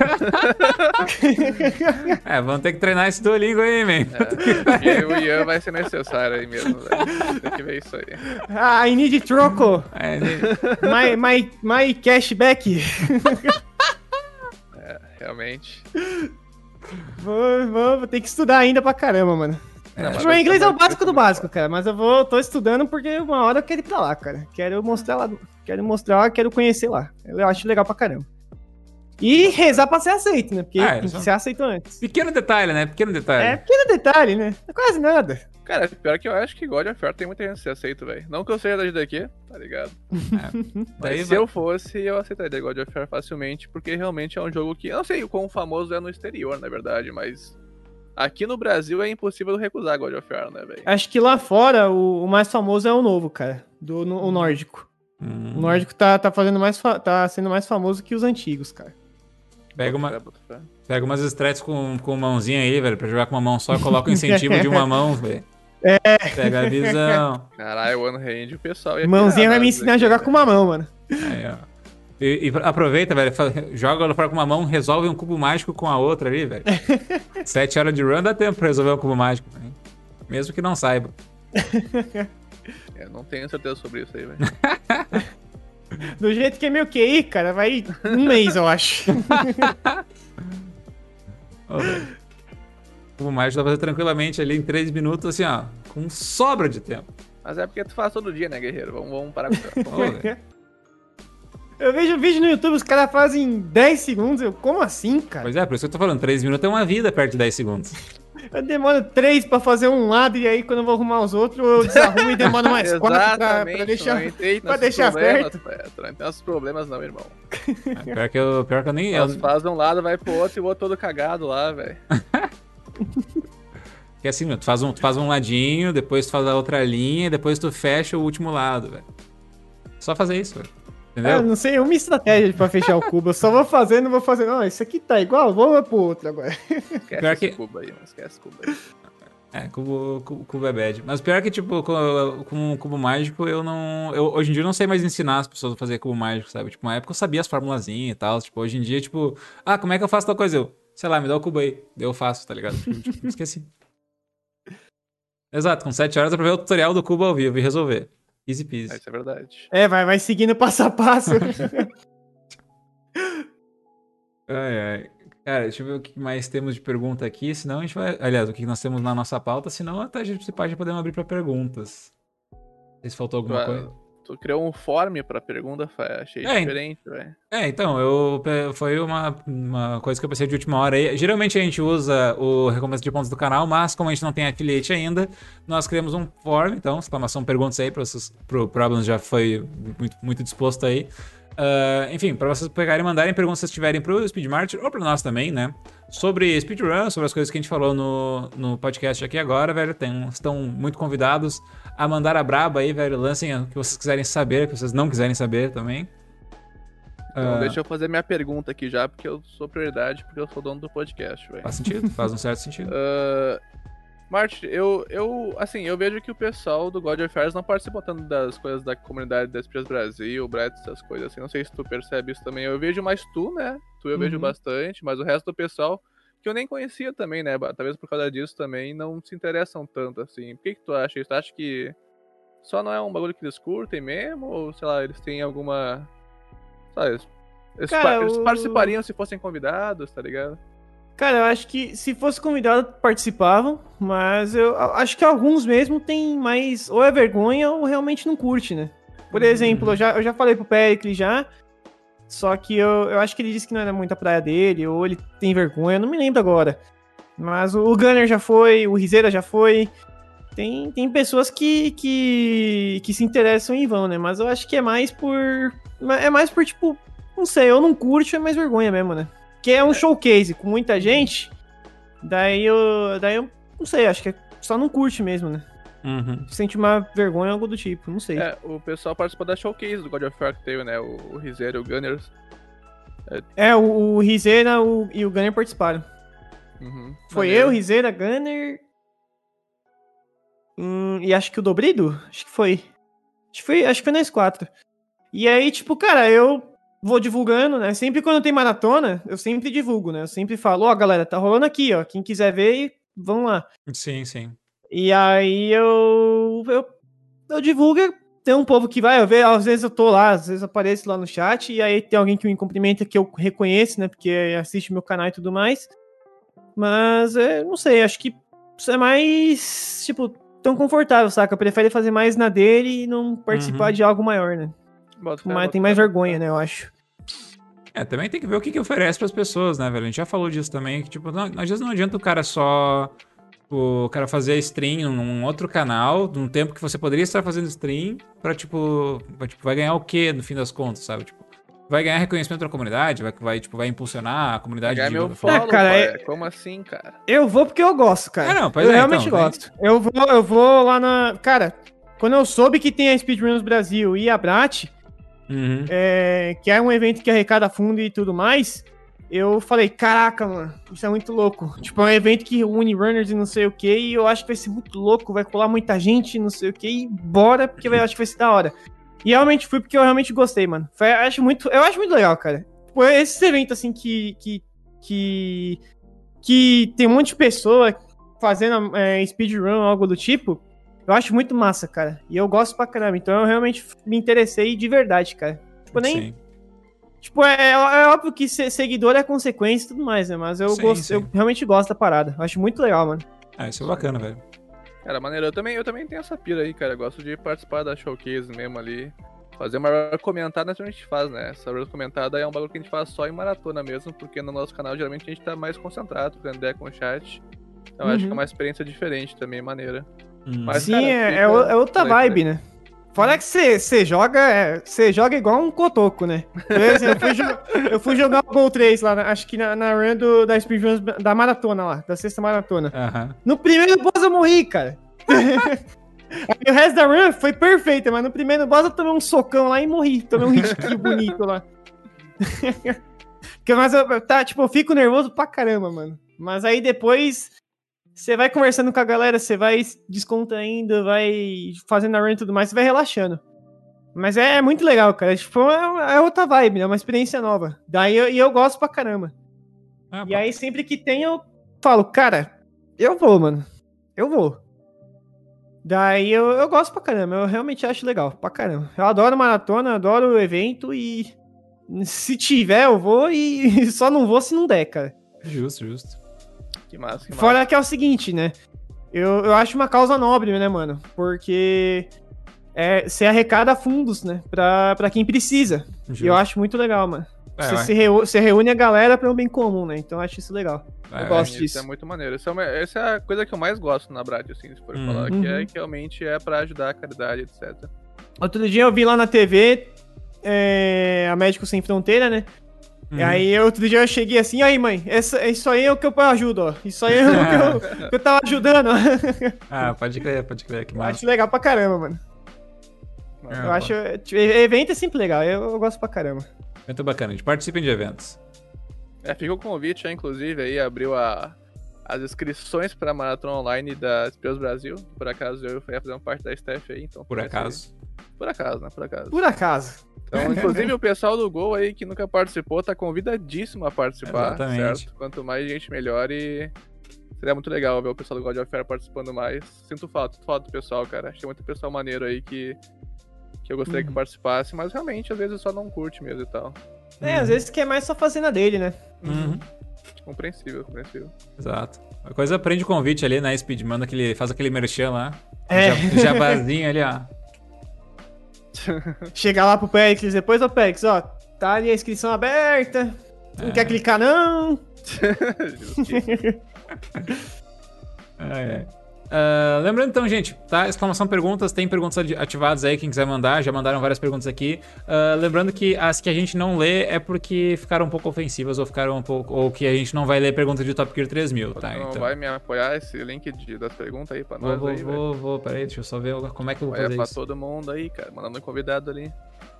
É, vamos ter que treinar esse Duolingo aí, man. É, porque o Ian vai ser necessário aí mesmo, velho. Tem que ver isso aí. Ah, I need troco. É, My, my, my cashback. Realmente. Vou, vou, vou ter que estudar ainda pra caramba, mano. É, mas inglês ser é o básico do básico, cara. Mas eu vou, tô estudando porque uma hora eu quero ir pra lá, cara. Quero mostrar lá, quero mostrar, quero conhecer lá. Eu acho legal pra caramba. E rezar pra ser aceito, né? Porque Ah, tem que ser aceito antes. Pequeno detalhe, né? Pequeno detalhe. É pequeno detalhe, né? É quase nada. Cara, pior que eu acho que God of War tem muita gente que se aceita, velho. Não que eu seja da GDQ, tá ligado? Mas Daí se vai- eu fosse, eu aceitaria God of War facilmente, porque realmente é um jogo que. Eu não sei o quão famoso é no exterior, na verdade, mas. Aqui no Brasil é impossível recusar God of War, né, velho? Acho que lá fora o, o mais famoso é o novo, cara. Do, no- o nórdico. Hum. O nórdico tá, tá fazendo mais fa- tá sendo mais famoso que os antigos, cara. Pega, uma, pega umas strats com, com mãozinha aí, velho, pra jogar com uma mão só, coloca o incentivo de uma mão, velho. É. Pega a visão. Caralho, One Hand, o pessoal ia Mãozinha pirar vai me nós ensinar a jogar né? com uma mão, mano. Aí, ó. E, e aproveita, velho, joga ela fora com uma mão, resolve um cubo mágico com a outra ali, velho. Sete horas de run dá tempo pra resolver um cubo mágico. né? Mesmo que não saiba. É, não tenho certeza sobre isso aí, velho. Do jeito que é meu QI, cara, vai um mês, eu acho. Velho. Cubo mágico dá pra fazer tranquilamente ali em três minutos, assim, ó. Com sobra de tempo. Mas é porque tu faz todo dia, né, guerreiro? Vamos, vamos parar com isso. Eu vejo vídeo no YouTube, os caras fazem 10 segundos. Eu, como assim, cara? Pois é, por isso que eu tô falando, três minutos é uma vida perto de 10 segundos. Eu demoro 3 pra fazer um lado e aí quando eu vou arrumar os outros, eu desarrumo e demoro mais 4 pra, Exatamente, pra deixar. pra deixar. Tu Não tem nossos problemas não, irmão. Ah, Pior que eu, pior que eu nem. Eu, faz um lado, vai pro outro e o outro todo cagado lá, velho. que assim, meu, tu faz, um, tu faz um ladinho, depois tu faz a outra linha, e depois tu fecha o último lado, velho. Só fazer isso, velho. Ah, Entendeu? não sei, uma estratégia pra fechar o cubo. Eu só vou fazendo, vou fazendo. Ó, isso aqui tá igual, vamos pro outro agora. Esquece Pior esse que- cubo aí, mano. Esquece cubo aí. É, cubo, cubo, cubo é bad. Mas pior que, tipo, com, com cubo mágico, eu não. Eu, hoje em dia eu não sei mais ensinar as pessoas a fazer cubo mágico, sabe? Tipo, uma época eu sabia as formulazinhas e tal. Tipo, hoje em dia, tipo, ah, como é que eu faço tal coisa? Eu, sei lá, me dá o cubo aí. Eu faço, tá ligado? Tipo, tipo, esqueci. Exato, com 7 horas eu pra ver o tutorial do cubo ao vivo e resolver. Easy É, peasy. Isso é verdade. É, vai, vai seguindo passo a passo. Ai, ai. Cara, deixa eu ver o que mais temos de pergunta aqui, senão a gente vai. Aliás, o que nós temos na nossa pauta, senão até a gente pode podemos abrir pra perguntas. Não sei se faltou alguma Tu, coisa. Tu criou um form pra pergunta. Achei É, diferente, velho. É, então, eu, foi uma, uma coisa que eu pensei de última hora aí. Geralmente a gente usa o recompensa de pontos do canal, mas como a gente não tem affiliate ainda, nós criamos um form, então, exclamação perguntas aí, para vocês, pro Problems já foi muito, muito disposto aí. Ah, enfim, para vocês pegarem e mandarem perguntas se vocês tiverem pro Speedmarket ou para nós também, né? Sobre speedrun, sobre as coisas que a gente falou no, no podcast aqui agora, velho. Tem, estão muito convidados a mandar a braba aí, velho. Lancem o que vocês quiserem saber, o que vocês não quiserem saber também. Então Ah, deixa eu fazer minha pergunta aqui já, porque eu sou prioridade, porque eu sou dono do podcast, velho. Faz sentido, faz um certo sentido. Uh, Marte, eu, eu, assim, eu vejo que o pessoal do God of War não participa tanto das coisas da comunidade das Espias Brasil, Brett, essas coisas assim. Não sei se tu percebe isso também. Eu vejo mais tu, né? Tu eu vejo Uhum. bastante, mas o resto do pessoal, que eu nem conhecia também, né? Talvez por causa disso também, não se interessam tanto, assim. Por que, que tu acha isso? Tu acha que só não é um bagulho que eles curtem mesmo? Ou, sei lá, eles têm alguma. Sabe, eles, eles Cara, pa- eles o- participariam se fossem convidados, tá ligado? Cara, eu acho que se fosse convidado, participavam, mas eu acho que alguns mesmo tem mais. Ou é vergonha ou realmente não curte, né? Por exemplo, eu já, eu já falei pro Pericles já. Só que eu, eu acho que ele disse que não era muito a praia dele, ou ele tem vergonha, eu não me lembro agora. Mas o, Gunner já foi, o Rizeira já foi. Tem, tem pessoas que, que, que se interessam e vão, né? Mas eu acho que é mais por. É mais por, tipo, não sei, eu não curto, é mais vergonha mesmo, né? Que é um showcase com muita gente. Daí eu. Daí eu não sei, acho que é só não curte mesmo, né? Uhum. Sente uma vergonha, algo do tipo, não sei. É, o pessoal participou da showcase do God of War que teve, né? O, o Rizeiro e o Gunners. É, o, o Rizeira o- e o Gunner participaram. Uhum. Foi Maneiro. eu, Rizeira, Gunner. Hum, e acho que o Dobrido? Acho que foi. Acho que foi, acho que foi nós quatro. E aí, tipo, cara, eu vou divulgando, né? Sempre quando tem maratona, eu sempre divulgo, né? Eu sempre falo, ó, galera, tá rolando aqui, ó. Quem quiser ver, vamos lá. Sim, sim. E aí eu, eu, eu divulgo, tem um povo que vai, eu vejo, às vezes eu tô lá, às vezes apareço lá no chat, e aí tem alguém que me cumprimenta que eu reconheço, né, porque assiste meu canal e tudo mais. Mas, é, não sei, acho que isso é mais, tipo, tão confortável, saca? Prefere fazer mais na dele e não participar Uhum. de algo maior, né? Bota Mas bota tem mais fé. vergonha, né, eu acho. É, também tem que ver o que, que oferece pras pessoas, né, velho? A gente já falou disso também, que, tipo, não, às vezes não adianta o cara só. O cara fazer stream num outro canal, num tempo que você poderia estar fazendo stream, pra, tipo, pra, tipo, vai ganhar o quê no fim das contas, sabe? Tipo, vai ganhar reconhecimento da comunidade, vai, vai, tipo, vai impulsionar a comunidade Pegar de meu War. follow, Ah, cara, é- Como assim, cara? Eu vou porque eu gosto, cara. Ah, não, pois eu é, realmente então, gosto. Eu vou, eu vou lá na. Cara, quando eu soube que tem a Speedruns Brasil e a Brat, Uhum. é, que é um evento que arrecada fundo e tudo mais, eu falei, caraca, mano, isso é muito louco. Tipo, é um evento que une runners e não sei o que, e eu acho que vai ser muito louco, vai colar muita gente, não sei o que, e bora, porque eu acho que vai ser da hora. E realmente fui porque eu realmente gostei, mano. Foi, eu acho muito, eu acho muito legal, cara. Tipo, esses eventos assim que que que, que tem um monte de pessoa fazendo é, speedrun, algo do tipo, eu acho muito massa, cara. E eu gosto pra caramba. Então eu realmente me interessei de verdade, cara. Tipo, nem, Sim. Tipo, é, é óbvio que ser seguidor é consequência e tudo mais, né? Mas eu, Sim, gosto, sim. eu realmente gosto da parada. Eu acho muito legal, mano. Ah, isso é bacana, velho. Cara, maneiro, eu também, eu também tenho essa pira aí, cara. Eu gosto de participar da showcase mesmo ali. Fazer uma comentada, é a gente faz, né? Essa comentada é um bagulho que a gente faz só em maratona mesmo, porque no nosso canal geralmente a gente tá mais concentrado, trocando ideia com o chat. Então eu acho que é Uhum. uma experiência diferente também, maneira. Hum. Mas, Sim, cara, é, fica- é o- é outra vibe, né? Fora que você joga, é, você joga igual um cotoco, né? Eu fui, eu fui jogar o Gol 3 lá, acho que na, na run do, da Speedruns da maratona lá, da sexta maratona. Aham. No primeiro boss eu morri, cara. O resto da run foi perfeita, mas no primeiro boss eu tomei um socão lá e morri. Tomei um hit kill bonito lá. Porque, mas eu, tá, tipo, eu fico nervoso pra caramba, mano. Mas aí depois você vai conversando com a galera, você vai descontraindo, vai fazendo a run e tudo mais, você vai relaxando. Mas é, é muito legal, cara. Tipo, é, é outra vibe, né? É uma experiência nova. Daí eu, e eu gosto pra caramba. Ah, E aí, sempre que tem, eu falo, cara, eu vou, mano. Eu vou. Daí eu, eu gosto pra caramba, eu realmente acho legal, pra caramba. Eu adoro maratona, adoro o evento e se tiver, eu vou e só não vou se não der, cara. Justo, justo. Que massa, que massa. Fora que é o seguinte, né? Eu, eu acho uma causa nobre, né, mano? Porque é, você arrecada fundos, né? Pra, pra quem precisa. justo. E eu acho muito legal, mano. É, Você se reu- você reúne a galera pra um bem comum, né? Então eu acho isso legal. Vai, eu vai. gosto Isso disso. é muito maneiro. Isso é uma- essa é a coisa que eu mais gosto na Brad, assim, se for Uhum. falar, que Uhum. é que realmente é pra ajudar a caridade, etc. Outro dia eu vi lá na TV é, a Médico Sem Fronteira, né? E Uhum. aí outro dia eu cheguei assim, aí mãe, essa, isso aí é o que eu ajudo, ó. Isso aí é o que eu, que eu tava ajudando, ó. Ah, pode crer, pode crer, que Eu massa. acho legal pra caramba, mano. É, Eu acho. tipo, Evento é sempre legal, eu, eu gosto pra caramba. Muito bacana, gente. Participem de eventos. É, fica o convite, já, inclusive, aí abriu a, as inscrições pra maratona online da Spears Brasil. Por acaso eu ia fazer parte da staff aí, então. Por ser- acaso. Por acaso, né? Por acaso. Por acaso. Então, inclusive, o pessoal do Gol aí que nunca participou tá convidadíssimo a participar. Exatamente. Certo? Quanto mais gente, melhor. E seria muito legal ver o pessoal do God of War participando mais. Sinto falta, sinto falta do pessoal, cara. Acho que tem muito pessoal maneiro aí que, que eu gostaria que Uhum. participasse, mas realmente, às vezes, só não curte mesmo e tal. É, às vezes quer mais só fazer na dele, né? Uhum. Compreensível, compreensível. Exato. A coisa aprende o convite ali na Speed, manda aquele, faz aquele merchan lá. É. Ja- Jabazinho ali, ó. Chegar lá pro Pericles depois, ô Pericles, ó, tá ali a inscrição aberta. Não É. quer clicar, não? É, é. Ah, lembrando então, gente, tá? Exclamação perguntas, tem perguntas ativadas aí, quem quiser mandar, já mandaram várias perguntas aqui. Ah, lembrando que as que a gente não lê é porque ficaram um pouco ofensivas ou ficaram um pouco. ou que a gente não vai ler pergunta de Top Gear 3000, tá? não Então. vai me apoiar esse link de, das perguntas aí pra Vou, nós vou, aí, vou, vou, peraí, deixa eu só ver como é que eu vou fazer pra isso. todo mundo aí, cara. Mandando um convidado ali.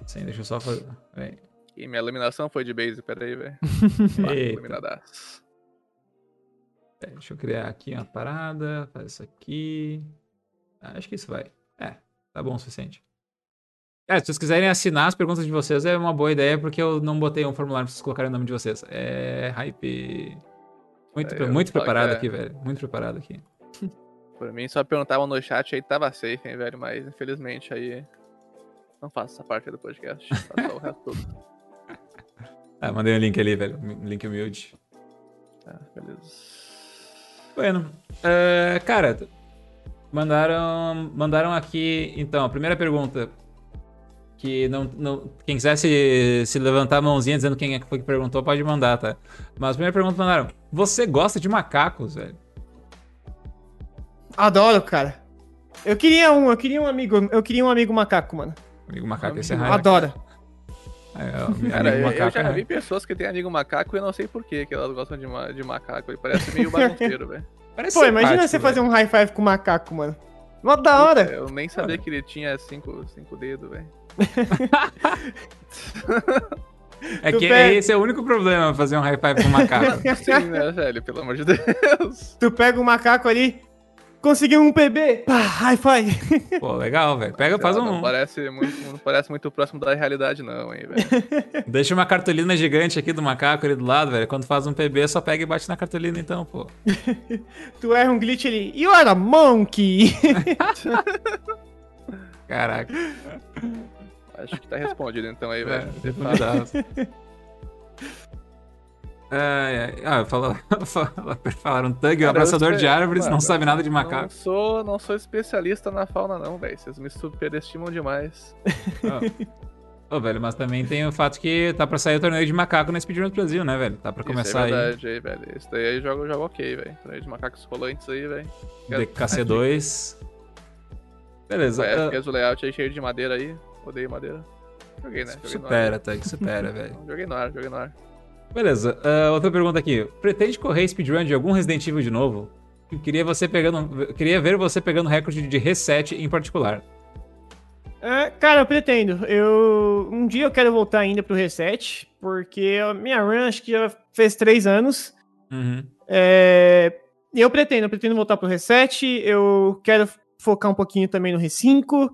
Sim, deixa eu só fazer. Peraí. E minha iluminação foi de base, peraí, velho. Iluminadaço. Peraí, deixa eu criar aqui uma parada, faz isso aqui. Ah, acho que isso vai. É, tá bom o suficiente. É, se vocês quiserem assinar as perguntas de vocês, é uma boa ideia, porque eu não botei um formulário pra vocês colocarem o nome de vocês. É hype. Muito, É, muito preparado é. aqui, velho. Muito preparado aqui. Por mim, só perguntavam no chat aí tava safe, hein, velho. Mas infelizmente aí. Não faço essa parte do podcast. Faço o resto tudo. Ah, mandei um link ali, velho. Um link humilde. Tá, beleza. Bueno. É, cara, mandaram, mandaram aqui. Então, a primeira pergunta. Que não, não, quem quiser se, se levantar a mãozinha dizendo quem é que foi que perguntou, pode mandar, tá? Mas a primeira pergunta mandaram: Você gosta de macacos, velho? Adoro, cara. Eu queria um, eu queria um amigo, eu queria um amigo macaco, mano. Amigo macaco, esse é raro. Adoro. É, o Cara, eu, eu já é- vi pessoas que têm amigo macaco e eu não sei porquê que elas gostam de, ma de macaco. Ele parece meio bagunceiro, velho. Pô, imagina você velho. fazer um high five com o macaco, mano. Mó da hora. Eu nem sabia que ele tinha cinco, cinco dedos, velho. É Tu que pega- esse é o único problema, fazer um high five com um macaco. Sim, né, velho? Pelo amor de Deus. Tu pega o macaco ali, conseguiu um PB, pá, high five. Pô, legal, velho. Pega, faz Não, Não um. parece, muito, não parece muito próximo da realidade, não, hein, velho. Deixa uma cartolina gigante aqui do macaco ali do lado, velho. Quando faz um PB, só pega e bate na cartolina, então, pô. Tu erra um glitch ali, you are a monkey. Caraca. Acho que tá respondido então aí, É, velho. De Ai, ai. Ah, falaram Thug, um Cara, abraçador de árvores, não mano, sabe nada de Não macaco. sou, não sou especialista na fauna, não, velho. Vocês me superestimam demais. Ô, Ô, velho, mas também tem o fato que tá pra sair o torneio de macaco na Speedrun do Brasil, né, velho? Tá pra começar Isso é aí. verdade aí, velho. Isso daí aí joga, joga ok, velho. Torneio de macacos rolantes aí, velho. DKC2. Beleza. É, fez o layout aí cheio de madeira aí. Odeio madeira. Joguei, né? Joguei supera, Thug, supera, velho. Joguei no ar, joguei no ar. Beleza, ah, outra pergunta aqui. Pretende correr speedrun de algum Resident Evil de novo? Eu Queria, você pegando, queria ver você pegando recorde de reset em particular. É, cara, eu pretendo. Eu um dia eu quero voltar ainda pro reset, porque a minha run acho que já fez três anos. Uhum. É, e eu pretendo, eu pretendo voltar pro reset. Eu quero focar um pouquinho também no R5.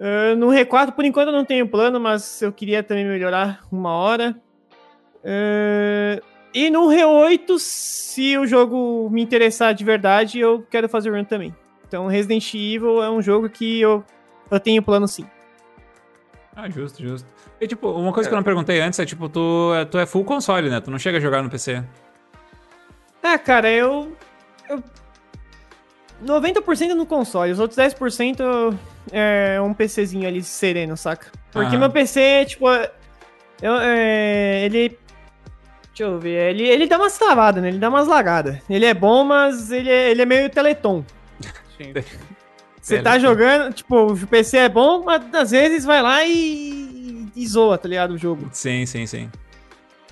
É, no R4, por enquanto, eu não tenho plano, mas eu queria também melhorar uma hora. É, e no R8, se o jogo me interessar de verdade, eu quero fazer run também. Então, Resident Evil é um jogo que eu, eu tenho plano sim. Ah, justo, justo. E tipo, uma coisa que eu não perguntei antes é tipo, tu, é- tu é full console, né? Tu não chega a jogar no PC. Ah, cara, eu. eu 90% no console, os outros 10% é um PCzinho ali sereno, saca? Porque Aham. meu PC, tipo. eu- é, ele. Deixa eu ver. Ele, ele dá umas travadas, né? Ele dá umas lagadas. Ele é bom, mas ele é, ele é meio teleton. Sim. Você tá Teleton. jogando, tipo, o PC é bom, mas às vezes vai lá e, e zoa, tá ligado? O jogo. Sim, sim, sim.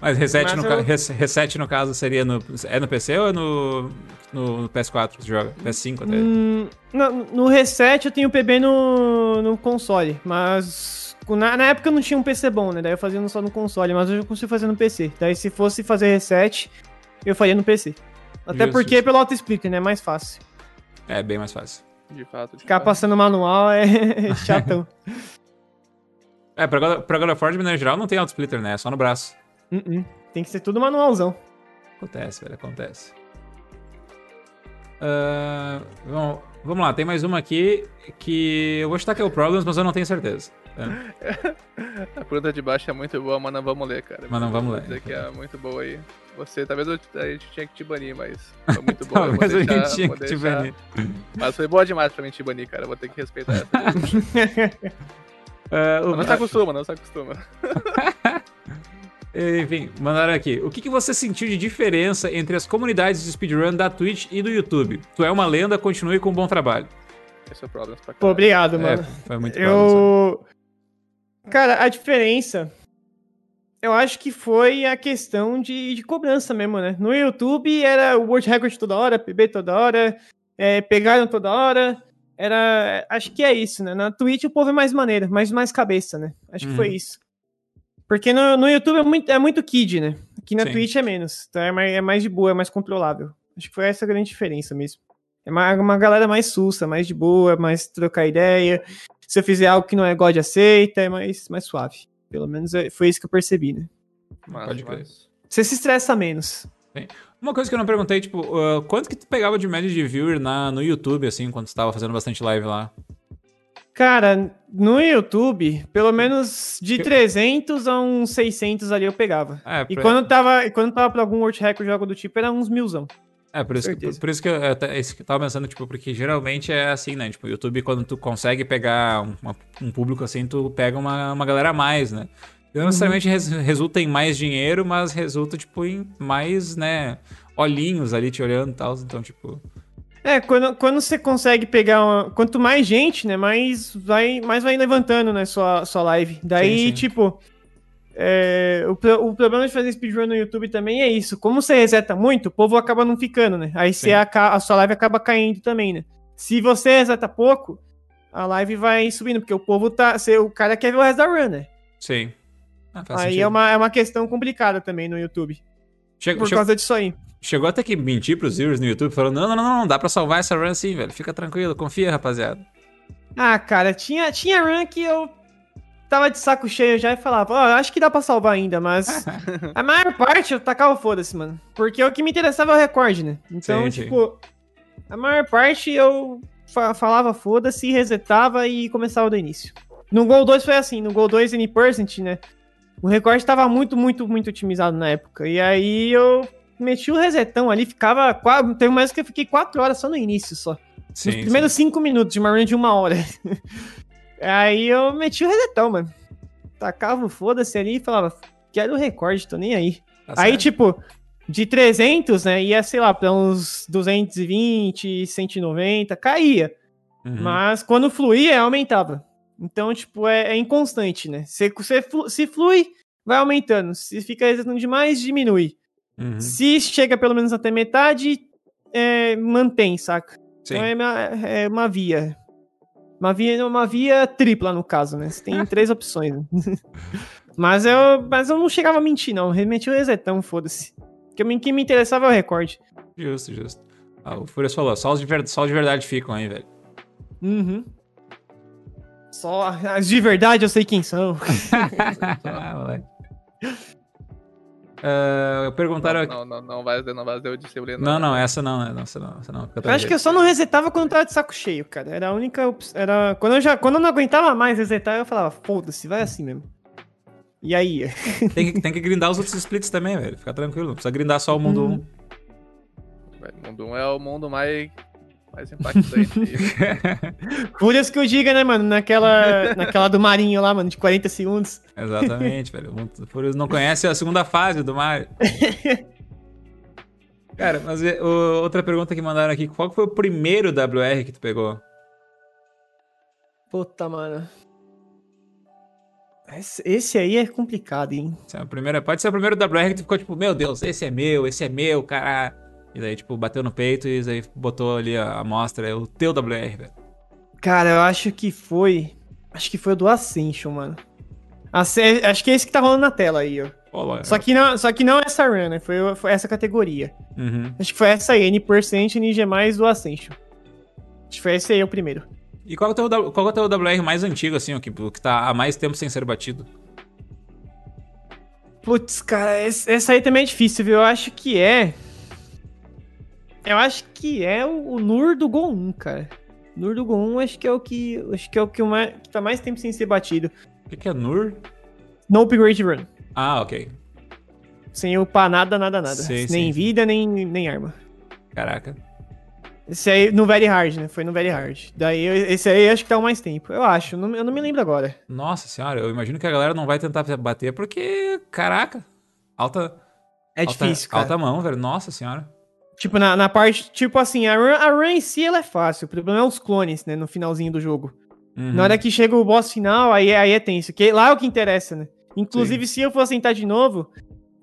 Mas reset, Mas no, eu- ca- reset no caso seria no. É no PC ou é no, no, no PS4 que tu joga? PS5 até. Hum, no, no reset eu tenho PB no, no console, mas na, na época eu não tinha um PC bom, né? Daí eu fazia só no console, mas hoje eu consigo fazer no PC. Daí se fosse fazer reset, eu faria no PC. Até Justo, porque justo. pelo auto-explitter, né? É mais fácil. É bem mais fácil. De fato. De Ficar fato. passando manual é chatão. É, pra God, pra God of War, de maneira geral, não tem auto-splitter, né? É só no braço. Uh-uh. Tem que ser tudo manualzão. Acontece, velho, acontece. Ah, bom, vamos lá, tem mais uma aqui que eu vou chutar que é o Problems, mas eu não tenho certeza. Tá? A pergunta de baixo é muito boa, mas não vamos ler, cara. Mas não vamos ler. dizer que é muito boa aí. Você, talvez eu, a gente tinha que te banir, mas foi muito boa. Talvez a deixar- gente tinha que te banir. Mas foi boa demais pra mim te banir, cara. Vou ter que respeitar essa. O- Não se acostuma, não se acostuma. Enfim, mandaram aqui. O que, que você sentiu de diferença entre as comunidades de speedrun da Twitch e do YouTube? Tu é uma lenda, continue com um bom trabalho. Esse é o problema obrigado, É, mano. foi muito Problems, Eu. Cara, a diferença. Eu acho que foi a questão de, de cobrança mesmo, né? No YouTube era o World Record toda hora, PB toda hora, é, pegaram toda hora. Era. Acho que é isso, né? Na Twitch o povo é mais maneiro, mais, mais cabeça, né? Acho que foi Uhum. isso. Porque no, no YouTube é muito, é muito kid, né? Aqui na Sim. Twitch é menos. Então é mais, é mais de boa, é mais controlável. Acho que foi essa a grande diferença mesmo. É uma, uma galera mais sussa, mais de boa, mais trocar ideia. Se eu fizer algo que não é God aceita, é mais, mais suave. Pelo menos é- foi isso que eu percebi, né? Mas- Pode crer. mas- Você se estressa menos. Uma coisa que eu não perguntei, tipo, ah, quanto que tu pegava de média de viewer na, no YouTube, assim, quando tu tava fazendo bastante live lá? Cara, no YouTube, pelo menos de 300 a uns 600 ali eu pegava. É, E pra- quando tava, e quando tava pra algum World Record jogo do tipo, era uns milzão. É, por isso, que, por isso que eu, eu, tava pensando, tipo, porque geralmente é assim, né? Tipo, o YouTube, quando tu consegue pegar um, uma- um público assim, tu pega uma, uma galera a mais, né? Não necessariamente res- resulta em mais dinheiro, mas resulta, tipo, em mais, né, olhinhos ali te olhando e tal. Então, tipo. É, quando, quando você consegue pegar uma, Quanto mais gente, né? Mais vai, mais vai levantando, né? Sua, sua live. Daí, Sim, sim. tipo. É, o, o problema de fazer speedrun no YouTube também é isso. Como você reseta muito, o povo acaba não ficando, né? Aí você aca- a sua live acaba caindo também, né? Se você reseta pouco, a live vai subindo, porque o povo tá. você- o cara quer ver o resto da run, né? Sim. Ah, Aí sentido. é uma, é uma questão complicada também no YouTube. Chegou, Por chegou, causa disso aí. chegou até que mentir pros viewers no YouTube, falando, não, não, não, não, dá pra salvar essa run sim, velho. Fica tranquilo, confia, rapaziada. Ah, cara, tinha, tinha run que eu tava de saco cheio já e falava, ó, acho que dá pra salvar ainda, mas a maior parte eu tacava foda-se, mano. Porque o que me interessava é o recorde, né? Então, Sim, sim. tipo, a maior parte eu fa- falava foda-se, resetava e começava do início. No Gol 2 foi assim, no Gol 2 N%, né? O recorde tava muito, muito, muito otimizado na época. E aí eu meti o resetão ali, ficava. qua- Teve mais que eu fiquei 4 horas só no início só. Sim, Nos sim. primeiros cinco minutos de uma de uma hora. aí eu meti o resetão, mano. Tacava o foda-se ali e falava, quero o recorde, tô nem aí. Tá aí, tipo, de 300, né, ia, sei lá, pra uns 220, 190, caía. Uhum. Mas quando fluía, aumentava. Então, tipo, é, é inconstante, né? Se, se, se flui, vai aumentando. Se fica resetando demais, diminui. Uhum. Se chega pelo menos até metade, é, mantém, saca? Sim. Então é uma, é uma via. Uma via, uma via tripla, no caso, né? Você tem três opções. mas, eu, mas eu não chegava a mentir, não. Eu meti o resetão, foda-se. Porque o que me interessava é o recorde. Justo, justo. Ah, o Furious falou, só os, de ver- só os de verdade ficam aí, velho. Uhum. Só as de verdade eu sei quem são. Ah, moleque. Ah, perguntaram aqui. Não, não, não vai não vai o disciplina. Não, não, essa não, né? Essa não, essa não. Eu acho que eu só não resetava quando eu tava de saco cheio, cara. Era a única opção. Era... Quando, eu já... quando eu não aguentava mais resetar, eu falava, foda-se, vai assim mesmo. E aí? tem, que, tem que grindar os outros splits também, velho. Fica tranquilo. Não precisa grindar só o mundo Hum. 1. Velho, O mundo 1 é o mundo mais, mais impactante. Por isso que eu diga, né, mano? Naquela, naquela do Marinho lá, mano, de 40 segundos. Exatamente, velho. Furious não conhece a segunda fase do Mario. Cara, mas e, o- outra pergunta que mandaram aqui. Qual foi o primeiro WR que tu pegou? Puta, mano. Esse, esse aí é complicado, hein? Esse é o primeiro- pode ser o primeiro WR que tu ficou tipo, meu Deus, esse é meu, esse é meu, cara. E daí, tipo, bateu no peito e aí botou ali a amostra, é o teu WR, velho. Cara, eu acho que foi. Acho que foi o do Ascension, mano. Acho que é esse que tá rolando na tela aí, ó. Ó lá. Só que não, só que não essa run, né? Foi, foi essa categoria. Uhum. Acho que foi essa aí, N% mais do Ascension. Acho que foi esse aí o primeiro. E qual é o teu, qual é o teu WR mais antigo, assim, o que, o que tá há mais tempo sem ser batido? Putz, cara, essa aí também é difícil, viu? Eu acho que é. Eu acho que é o, o Nur do Gol 1, cara. Nur do Gol 1 acho que é o que. Acho que é o que, mais, que tá mais tempo sem ser batido. O que, que é Nur? No upgrade run. Ah, ok. Sem upar nada, nada, nada. Sim, nem sim. vida, nem, nem arma. Caraca. Esse aí no Very Hard, né? Foi no Very Hard. Daí esse aí acho que tá o mais tempo. Eu acho, não, eu não me lembro agora. Nossa senhora, eu imagino que a galera não vai tentar bater porque, caraca, alta, É alta, difícil, cara. alta mão, velho. Nossa senhora. Tipo, na, na parte. Tipo assim, a run, a run em si ela é fácil. O problema é os clones, né? No finalzinho do jogo. Uhum. Na hora que chega o boss final, aí, aí é tenso. Que lá é o que interessa, né? Inclusive, se eu fosse tentar de novo,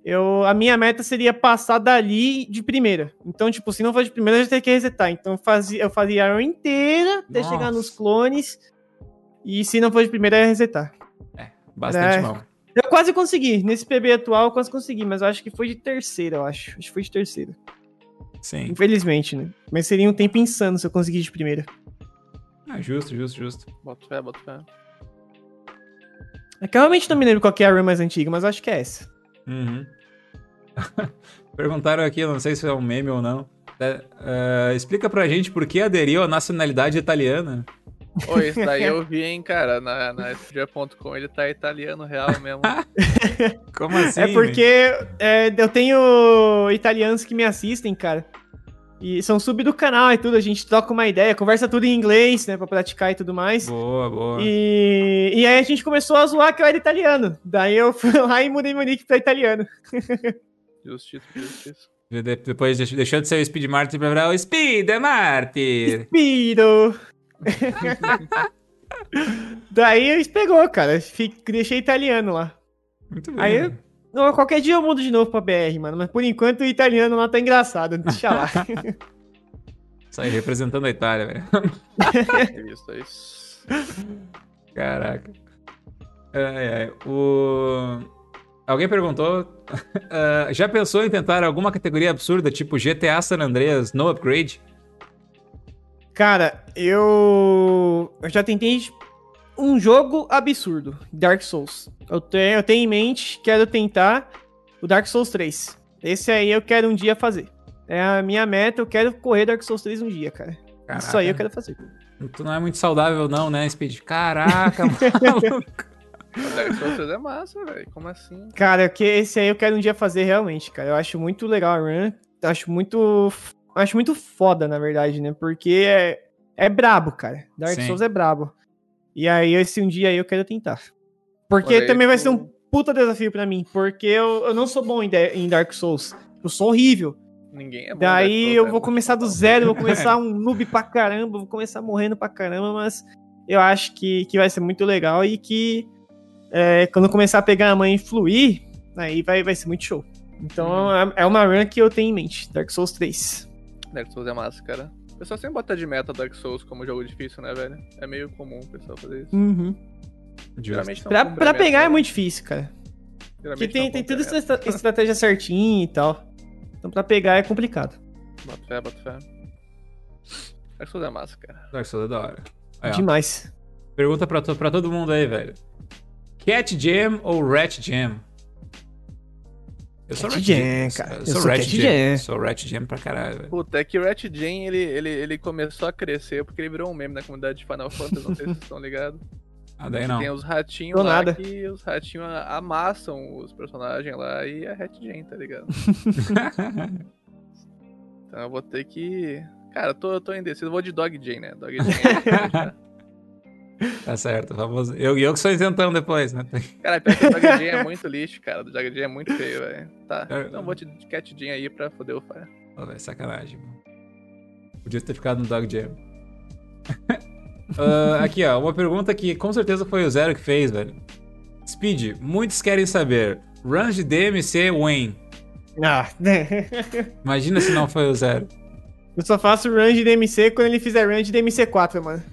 eu, a minha meta seria passar dali de primeira. Então, tipo, se não for de primeira, eu já teria que resetar. Então, eu fazia, eu fazia a run inteira até Nossa. chegar nos clones. E se não for de primeira, eu ia resetar. Bastante É. mão. Eu quase consegui. Nesse PB atual, eu quase consegui. Mas eu acho que foi de terceira, eu acho. Acho que foi de terceira. Sim. Infelizmente, né? Mas seria um tempo insano se eu conseguir de primeira. Ah, justo, justo, justo. Bota fé, bota fé. É que eu realmente não me lembro qual que é a run mais antiga, mas acho que é essa. Uhum. Perguntaram aqui, eu não sei se é um meme ou não. É, é, explica pra gente por que aderiu à nacionalidade italiana. Ô, isso daí eu vi, hein, cara. Na, na SG.com ele tá italiano real mesmo. Como assim? é porque é, eu tenho italianos que me assistem, cara. E são sub do canal e tudo, a gente troca uma ideia, conversa tudo em inglês, né, pra praticar e tudo mais. Boa, boa. E, e aí a gente começou a zoar que eu era italiano. Daí eu fui lá e mudei meu nick pra italiano. Justiça, justiça. De- Depois deix- deixou de ser o Speed Martyr pra virar o Speed Martyr. Piro! Daí eles pegou, cara. Fiquei, deixei italiano lá. Muito bem. Aí, não, qualquer dia eu mudo de novo pra BR, mano. Mas por enquanto o italiano lá tá engraçado. Deixa lá. Isso aí, representando a Itália, velho. É isso, é isso. Caraca. Ai, ai. O... Alguém perguntou. ah, já pensou em tentar alguma categoria absurda, tipo GTA San Andreas, no upgrade? Cara, eu. Eu já tentei um jogo absurdo, Dark Souls. Eu tenho, eu tenho em mente, quero tentar o Dark Souls 3. Esse aí eu quero um dia fazer. É a minha meta, eu quero correr Dark Souls 3 um dia, cara. Isso aí eu quero fazer. Tu não é muito saudável, não, né, Speed? Caraca, maluco. O Dark Souls 3 é massa, velho. Como assim? Cara, que esse aí eu quero um dia fazer realmente, cara. Eu acho muito legal a run. Acho muito. Acho muito foda, na verdade, né? Porque é, é brabo, cara. Dark Sim. Souls é brabo. E aí, esse um dia aí eu quero tentar. Porque Olha aí, também vai ser um puta desafio pra mim. Porque eu, eu não sou bom em, de- em Dark Souls. Eu sou horrível. Ninguém é bom. Daí eu vou começar do zero, vou começar um noob pra caramba, vou começar morrendo pra caramba, mas eu acho que, que vai ser muito legal e que é, quando começar a pegar a mãe e fluir, aí vai, vai ser muito show. Então é é uma run que eu tenho em mente, Dark Souls 3. Dark Souls é massa, cara. O pessoal sempre bota de meta Dark Souls como jogo difícil, né, velho? É meio comum o pessoal fazer isso. Uhum. Geralmente não Pra, pra meta, pegar é né? muito difícil, cara. Porque Geralmente tem, não tem cumpre toda a essa estra- estratégia certinha e tal. Então pra pegar é complicado. Bota fé, bota fé. Dark Souls é massa, cara. Dark Souls é da hora. Aí, ó. Demais. Pergunta pra, to- pra todo mundo aí, velho. Cat Jam ou Rat Jam? Eu sou Rat Jam, cara. Eu sou sou Rat Jam. Sou Rat Jam pra caralho, velho. Puta, é que o Rat Jam, ele, ele, ele começou a crescer porque ele virou um meme na comunidade de Final Fantasy, não sei se vocês estão ligados. Ah, daí não. Tem os ratinhos lá nada. que os ratinhos amassam os personagens lá e é Rat Jam, tá ligado? Então eu vou ter que... Cara, eu tô, eu tô indeciso, eu vou de Dog Jam, né? Dog Jam é... tá certo, famoso. Eu, eu que sou isentão depois, né? Cara, pior que o Dog Jam é muito lixo, cara. O Jam é muito feio, velho. Tá, então vou de Cat Jam aí pra foder o Fire. Pô, velho, sacanagem, mano. Podia ter ficado no Dog Jam. Ah, aqui, ó, uma pergunta que com certeza foi o Zero que fez, velho. Speed, muitos querem saber. Runs de DMC Wayne. Ah, Imagina se não foi o Zero. eu só faço run de DMC quando ele fizer run de DMC4, mano.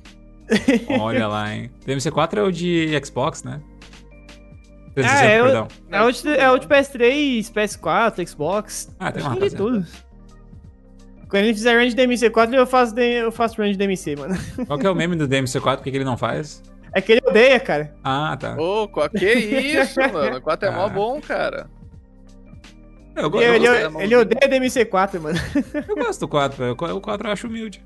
Olha lá, hein. DMC4 é o de Xbox, né? Ah, 360, é o- perdão. É o, de, é o de PS3, PS4, Xbox. Ah, tem uma de tudo. Quando ele fizer run de DMC4, eu faço, de- eu faço run de DMC, mano. Qual que é o meme do DMC4? Por que que ele não faz? É que ele odeia, cara. Ah, tá. Ô, qual- que isso, mano? O 4 é mó Ah. bom, cara. Eu, Ele, eu ele, ele odeia DMC4, mano. eu gosto do 4, velho. O 4 eu acho humilde.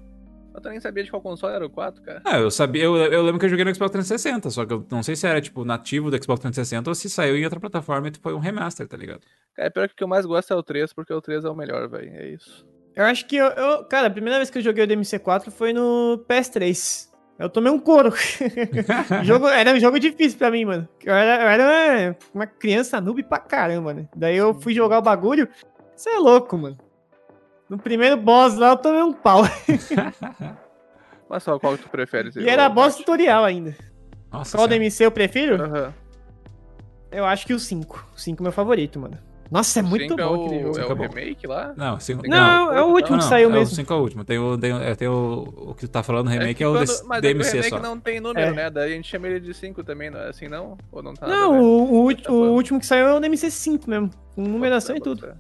Eu nem sabia de qual console era o 4, cara. Ah, eu sabia, eu, eu lembro que eu joguei no Xbox 360, só que eu não sei se era, tipo, nativo do Xbox 360 ou se saiu em outra plataforma e foi um remaster, tá ligado? Cara, pior que o que eu mais gosto é o 3, porque o 3 é o melhor, velho. É isso. Eu acho que eu, eu- Cara, a primeira vez que eu joguei o DMC4 foi no PS3. Eu tomei um couro. Jogo, era um jogo difícil pra mim, mano. Eu era, eu era uma, uma criança noob pra caramba, né? Daí eu fui jogar o bagulho. Você é louco, mano. No primeiro boss lá eu tomei um pau. Mas só qual que tu prefere? E era boss tutorial ainda. Nossa, Qual senhora. DMC eu prefiro? Aham. Eu acho que o 5. O 5 é meu favorito, mano. Nossa, é muito Cinco bom é aquele o, jogo. é o é bom. remake lá? Não, cinco, Não, é o último não, que saiu é mesmo. O 5 é o último. Tem o, tem, é, tem o, o que tu tá falando, o remake que é, o quando- desse- Mas é que o DMC remake só. não tem número, É. né? Daí a gente chama ele de 5 também, não é assim não? Ou não tá nada Não, ver? o, o ulti- Tá o último que saiu é o DMC 5 mesmo. Com numeração e Bota tudo. fé.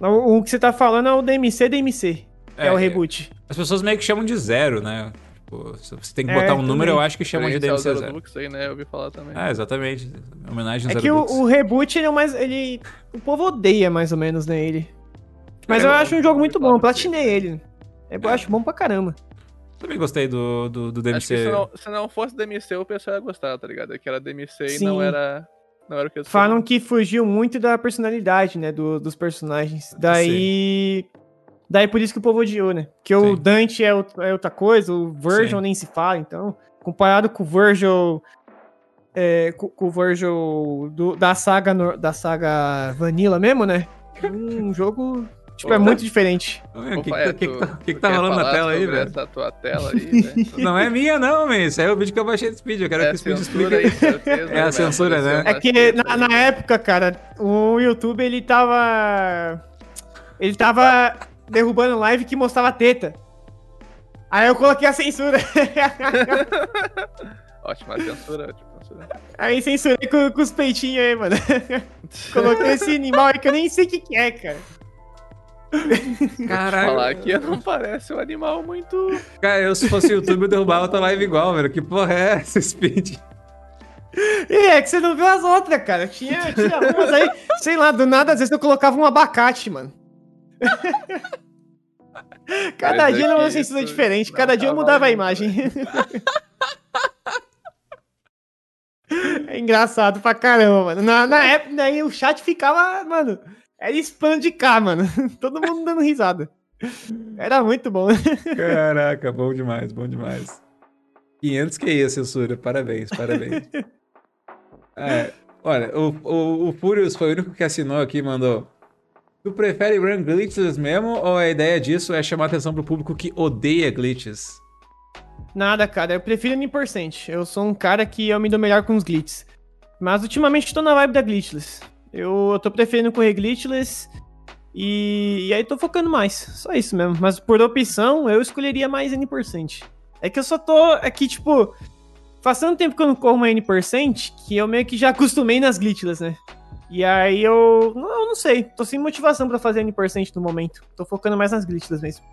O, o que você tá falando é o DMC DMC. É, o reboot. As pessoas meio que chamam de zero, né? Tipo, se você tem que É, botar um número, eu acho que chamam de é DMC Zero zero. Dux aí, né? Eu ouvi falar também. É, exatamente. Homenagem ao É Zero que o, o reboot, ele é o mais. Ele. O povo odeia mais ou menos, né? Ele. Mas É, eu eu- acho um jogo muito bom, platinei ele. Eu É. acho bom pra caramba. Também gostei do, do, do Acho que DMC. se não, se não fosse DMC, o pessoal ia gostar, tá ligado? É que era DMC e Sim. não era. Era o que eu Falam que fugiu muito da personalidade, né? do- dos personagens. Daí. Daí por isso que o povo odiou, né? Porque o Sim. Dante é, out- é outra coisa, o Virgil Sim. nem se fala, então. Comparado com o Virgil. É, com, com o Virgil do- da, saga, nor- da saga Vanilla mesmo, né? Um jogo Tipo, é muito diferente. O que, que, tu- que, tá- que que tá rolando na tela aí, velho? Essa tua tela aí, né? Não é minha, não, man. Isso aí é o vídeo que eu baixei do Speed. Eu quero É que o Speed explique. aí, certeza. É a censura, né? É que teta na, na época, cara, o YouTube ele tava. Ele tava derrubando live que mostrava teta. Aí eu coloquei a censura. Ótima censura, ótima censura. Aí censurei com, com os peitinhos aí, mano. Coloquei esse animal aí que eu nem sei o que, que é, cara. Caralho. Falar que não parece um animal muito. Cara, eu se fosse YouTube eu derrubava tua live igual, velho. Que porra é essa, Speed? E é que você não viu as outras, cara. Tinha, tinha umas aí, sei lá, do nada, às vezes eu colocava um abacate, mano. Cada Mas dia é era uma censura diferente, cada dia eu mudava a imagem. É engraçado pra caramba, mano. Na, na época, daí o chat ficava, mano, era spam de cá, mano. Todo mundo dando risada. Era muito bom. Caraca, bom demais, bom demais. 500 que é censura. Parabéns, parabéns. É, olha, o, o, o Furious foi o único que assinou aqui e mandou. Tu prefere run glitches mesmo ou a ideia disso é chamar atenção pro público que odeia glitches? Nada, cara. Eu prefiro N%. Eu sou um cara que eu me dou melhor com os glitches. Mas ultimamente tô na vibe da glitchless. Eu, eu tô preferindo correr glitchless. E, e aí tô focando mais. Só isso mesmo. Mas por opção, eu escolheria mais N%. É que eu só tô. É que, tipo. Faz tanto tempo que eu não corro uma N% que eu meio que já acostumei nas glitchless, né? E aí eu. Não, eu não sei. Tô sem motivação pra fazer N% no momento. Tô focando mais nas glitchless mesmo.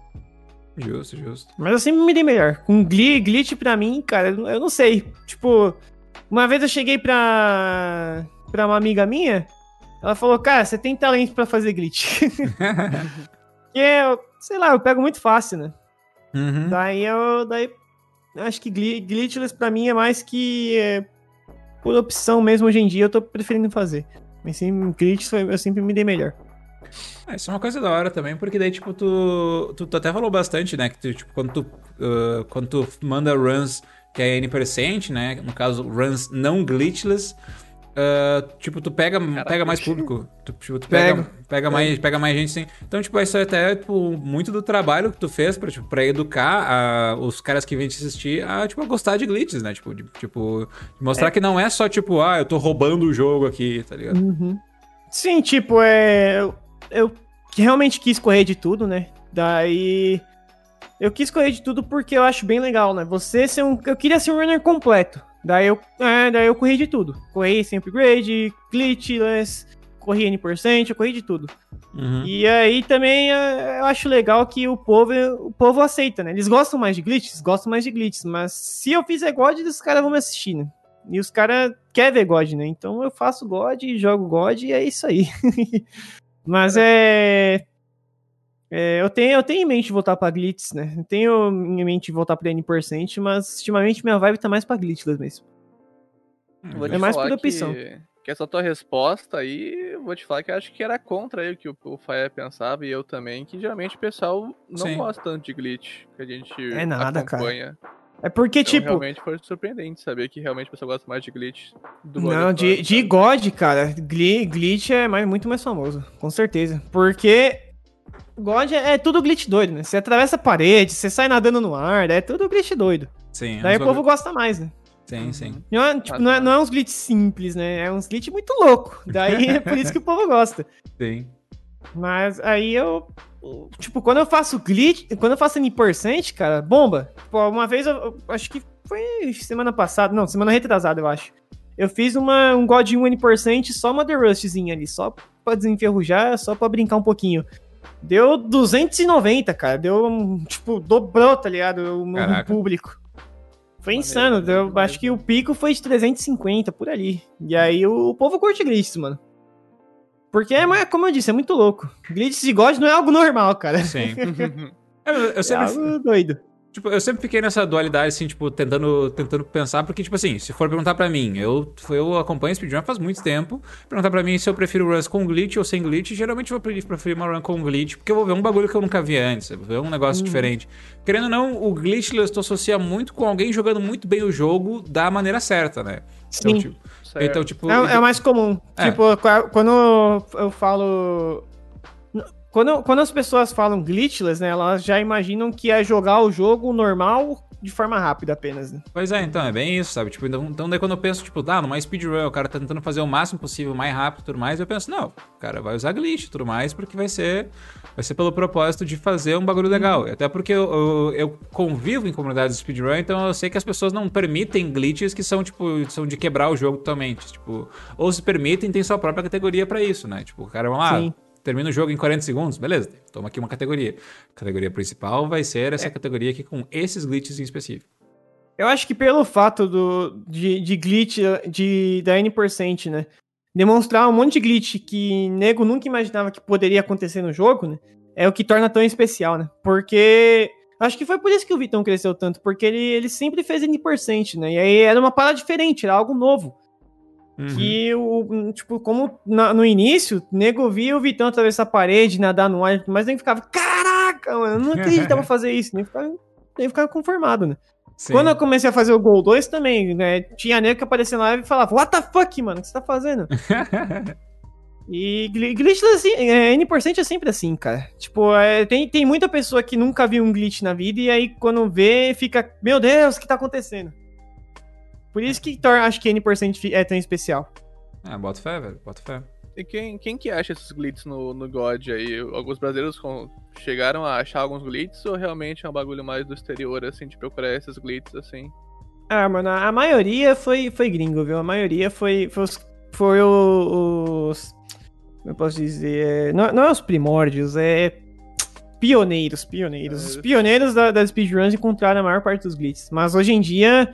Justo, justo. Mas eu sempre me dei melhor. Com gli- glitch pra mim, cara, eu não sei. Tipo, uma vez eu cheguei pra, pra uma amiga minha, ela falou, cara, você tem talento pra fazer glitch. que eu, sei lá, eu pego muito fácil, né? Uhum. Daí eu, daí, acho que gli- glitchless pra mim é mais que é, por opção mesmo hoje em dia, eu tô preferindo fazer. Mas sim, glitch eu sempre me dei melhor. Ah, isso é uma coisa da hora também, porque daí, tipo, tu, tu, tu até falou bastante, né? Que tu, tipo, quando tu, uh, quando tu manda runs que é N%, né? No caso, runs não glitchless, uh, tipo, tu pega, pega mais público. Tu, tipo, tu pega, pega, mais, pega mais gente, sim. Então, tipo, isso é até, tipo, muito do trabalho que tu fez pra, tipo, pra educar a- os caras que vêm te assistir a, tipo, a gostar de glitches, né? Tipo, de, tipo, mostrar que não é só, tipo, ah, eu tô roubando o jogo aqui, tá ligado? Uhum. Sim, tipo, é. Eu, eu realmente quis correr de tudo, né? Daí. Eu quis correr de tudo porque eu acho bem legal, né? Você ser um. Eu queria ser um runner completo. Daí eu, é, daí eu corri de tudo. Corri sem upgrade, glitchless, corri N%, eu corri de tudo. Uhum. E aí também é, eu acho legal que o povo, o povo aceita, né? Eles gostam mais de glitches, gostam mais de glitches, mas se eu fizer God, os caras vão me assistir, né? E os caras querem ver God, né? Então eu faço God, jogo God e é isso aí. mas é... é, eu, tenho, eu tenho em mente voltar pra glitches, né? Eu tenho em mente voltar pra N%, mas ultimamente minha vibe tá mais pra glitchless mesmo. Vou É mais por opção. Que, que essa tua resposta aí, eu vou te falar que eu acho que era contra aí o que o, o pensava e eu também, que geralmente o pessoal não Sim. gosta tanto de glitch, que a gente É nada, cara. acompanha. É porque, Então, tipo, realmente foi surpreendente saber que realmente o pessoal gosta mais de glitch do Não, de, de? God, cara, Gli- glitch é mais, muito mais famoso, com certeza. Porque God é, é tudo glitch doido, né? Você atravessa a parede, você sai nadando no ar, é tudo glitch doido. Sim, Daí uns o povo gosta mais, né? Sim, sim. Não é, tipo, não, é, não é uns glitch simples, né? É uns glitch muito louco. Daí é por isso que o povo gosta. Sim. Mas aí eu. Tipo, quando eu faço glitch, quando eu faço N%, cara, bomba. Pô, uma vez eu, eu acho que foi semana passada, não, semana retrasada, eu acho. Eu fiz uma, um God 1 N% só uma The Rustzinha ali, só pra desenferrujar, só pra brincar um pouquinho. Deu 290, cara. Deu, um, tipo, dobrou, tá ligado? O meu público. Foi Maneiro, insano. maneiro Deu, acho que o pico foi de 350, por ali. E aí o, povo curte glitches, mano. Porque, é, mas, como eu disse, é muito louco. Glitches de God não é algo normal, cara. Sim. Eu, eu É sempre, algo doido. Tipo, eu sempre fiquei nessa dualidade, assim, tipo, tentando, tentando pensar, porque, tipo assim, se for perguntar pra mim, eu, eu acompanho Speedrun faz muito tempo, perguntar pra mim se eu prefiro runs com glitch ou sem glitch, geralmente eu vou pre- preferir uma run com glitch, porque eu vou ver um bagulho que eu nunca vi antes, eu vou ver um negócio diferente. Querendo ou não, o glitchless tu associa muito com alguém jogando muito bem o jogo da maneira certa, né? Então, Sim. tipo, Certo. então, tipo, É, é o mais comum. É. Tipo, qua- quando eu falo. Quando, quando as pessoas falam glitchless, né, elas já imaginam que é jogar o jogo normal de forma rápida apenas, né? Pois é, então, é bem isso, sabe? Tipo, então, então daí quando eu penso, tipo, ah, numa speedrun, o cara tá tentando fazer o máximo possível, mais rápido e tudo mais, eu penso, não, o cara vai usar glitch e tudo mais, porque vai ser, vai ser pelo propósito de fazer um bagulho legal. Até porque eu, eu, eu convivo em comunidades de speedrun, então eu sei que as pessoas não permitem glitches que são, tipo, são de quebrar o jogo totalmente. Tipo, ou se permitem, tem sua própria categoria pra isso, né? Tipo, o cara vai lá, Sim. Termina o jogo em 40 segundos, beleza, toma aqui uma categoria. A categoria principal vai ser essa categoria aqui com esses glitches em específico. Eu acho que pelo fato do, de, de glitch de, da N%, né? Demonstrar um monte de glitch que nego nunca imaginava que poderia acontecer no jogo, né? É o que torna tão especial, né? Porque. Acho que foi por isso que o Vitão cresceu tanto, porque ele, ele sempre fez N%, né? E aí era uma parada diferente, era algo novo. Uhum. Que o. Tipo, como na- no início, nego via o Vitão atravessar a parede, nadar no ar, mas nem ficava, caraca, mano, eu não acreditava fazer isso, nem ficava, nem ficava conformado, né? Sim. Quando eu comecei a fazer o Gol 2 também, né? Tinha nego que aparecia na live e falava, What the fuck, mano? O que você tá fazendo? E gl- glitch assim, é, N% é sempre assim, cara. Tipo, é, tem, tem muita pessoa que nunca viu um glitch na vida e aí quando vê, fica, meu Deus, o que tá acontecendo? Por isso que torna, acho que N% é tão especial. Ah, bota fé, velho, bota fé. E quem, quem que acha esses glitches no, no God aí? Alguns brasileiros com- chegaram a achar alguns glitches ou realmente é um bagulho mais do exterior, assim, de procurar esses glitches, assim? Ah, mano, a maioria foi, foi gringo, viu? A maioria foi, foi os. Foi os. Como eu posso dizer? é, não, não é os primórdios, é. Pioneiros, pioneiros. Os É. pioneiros da- das speedruns encontraram a maior parte dos glitches. Mas hoje em dia,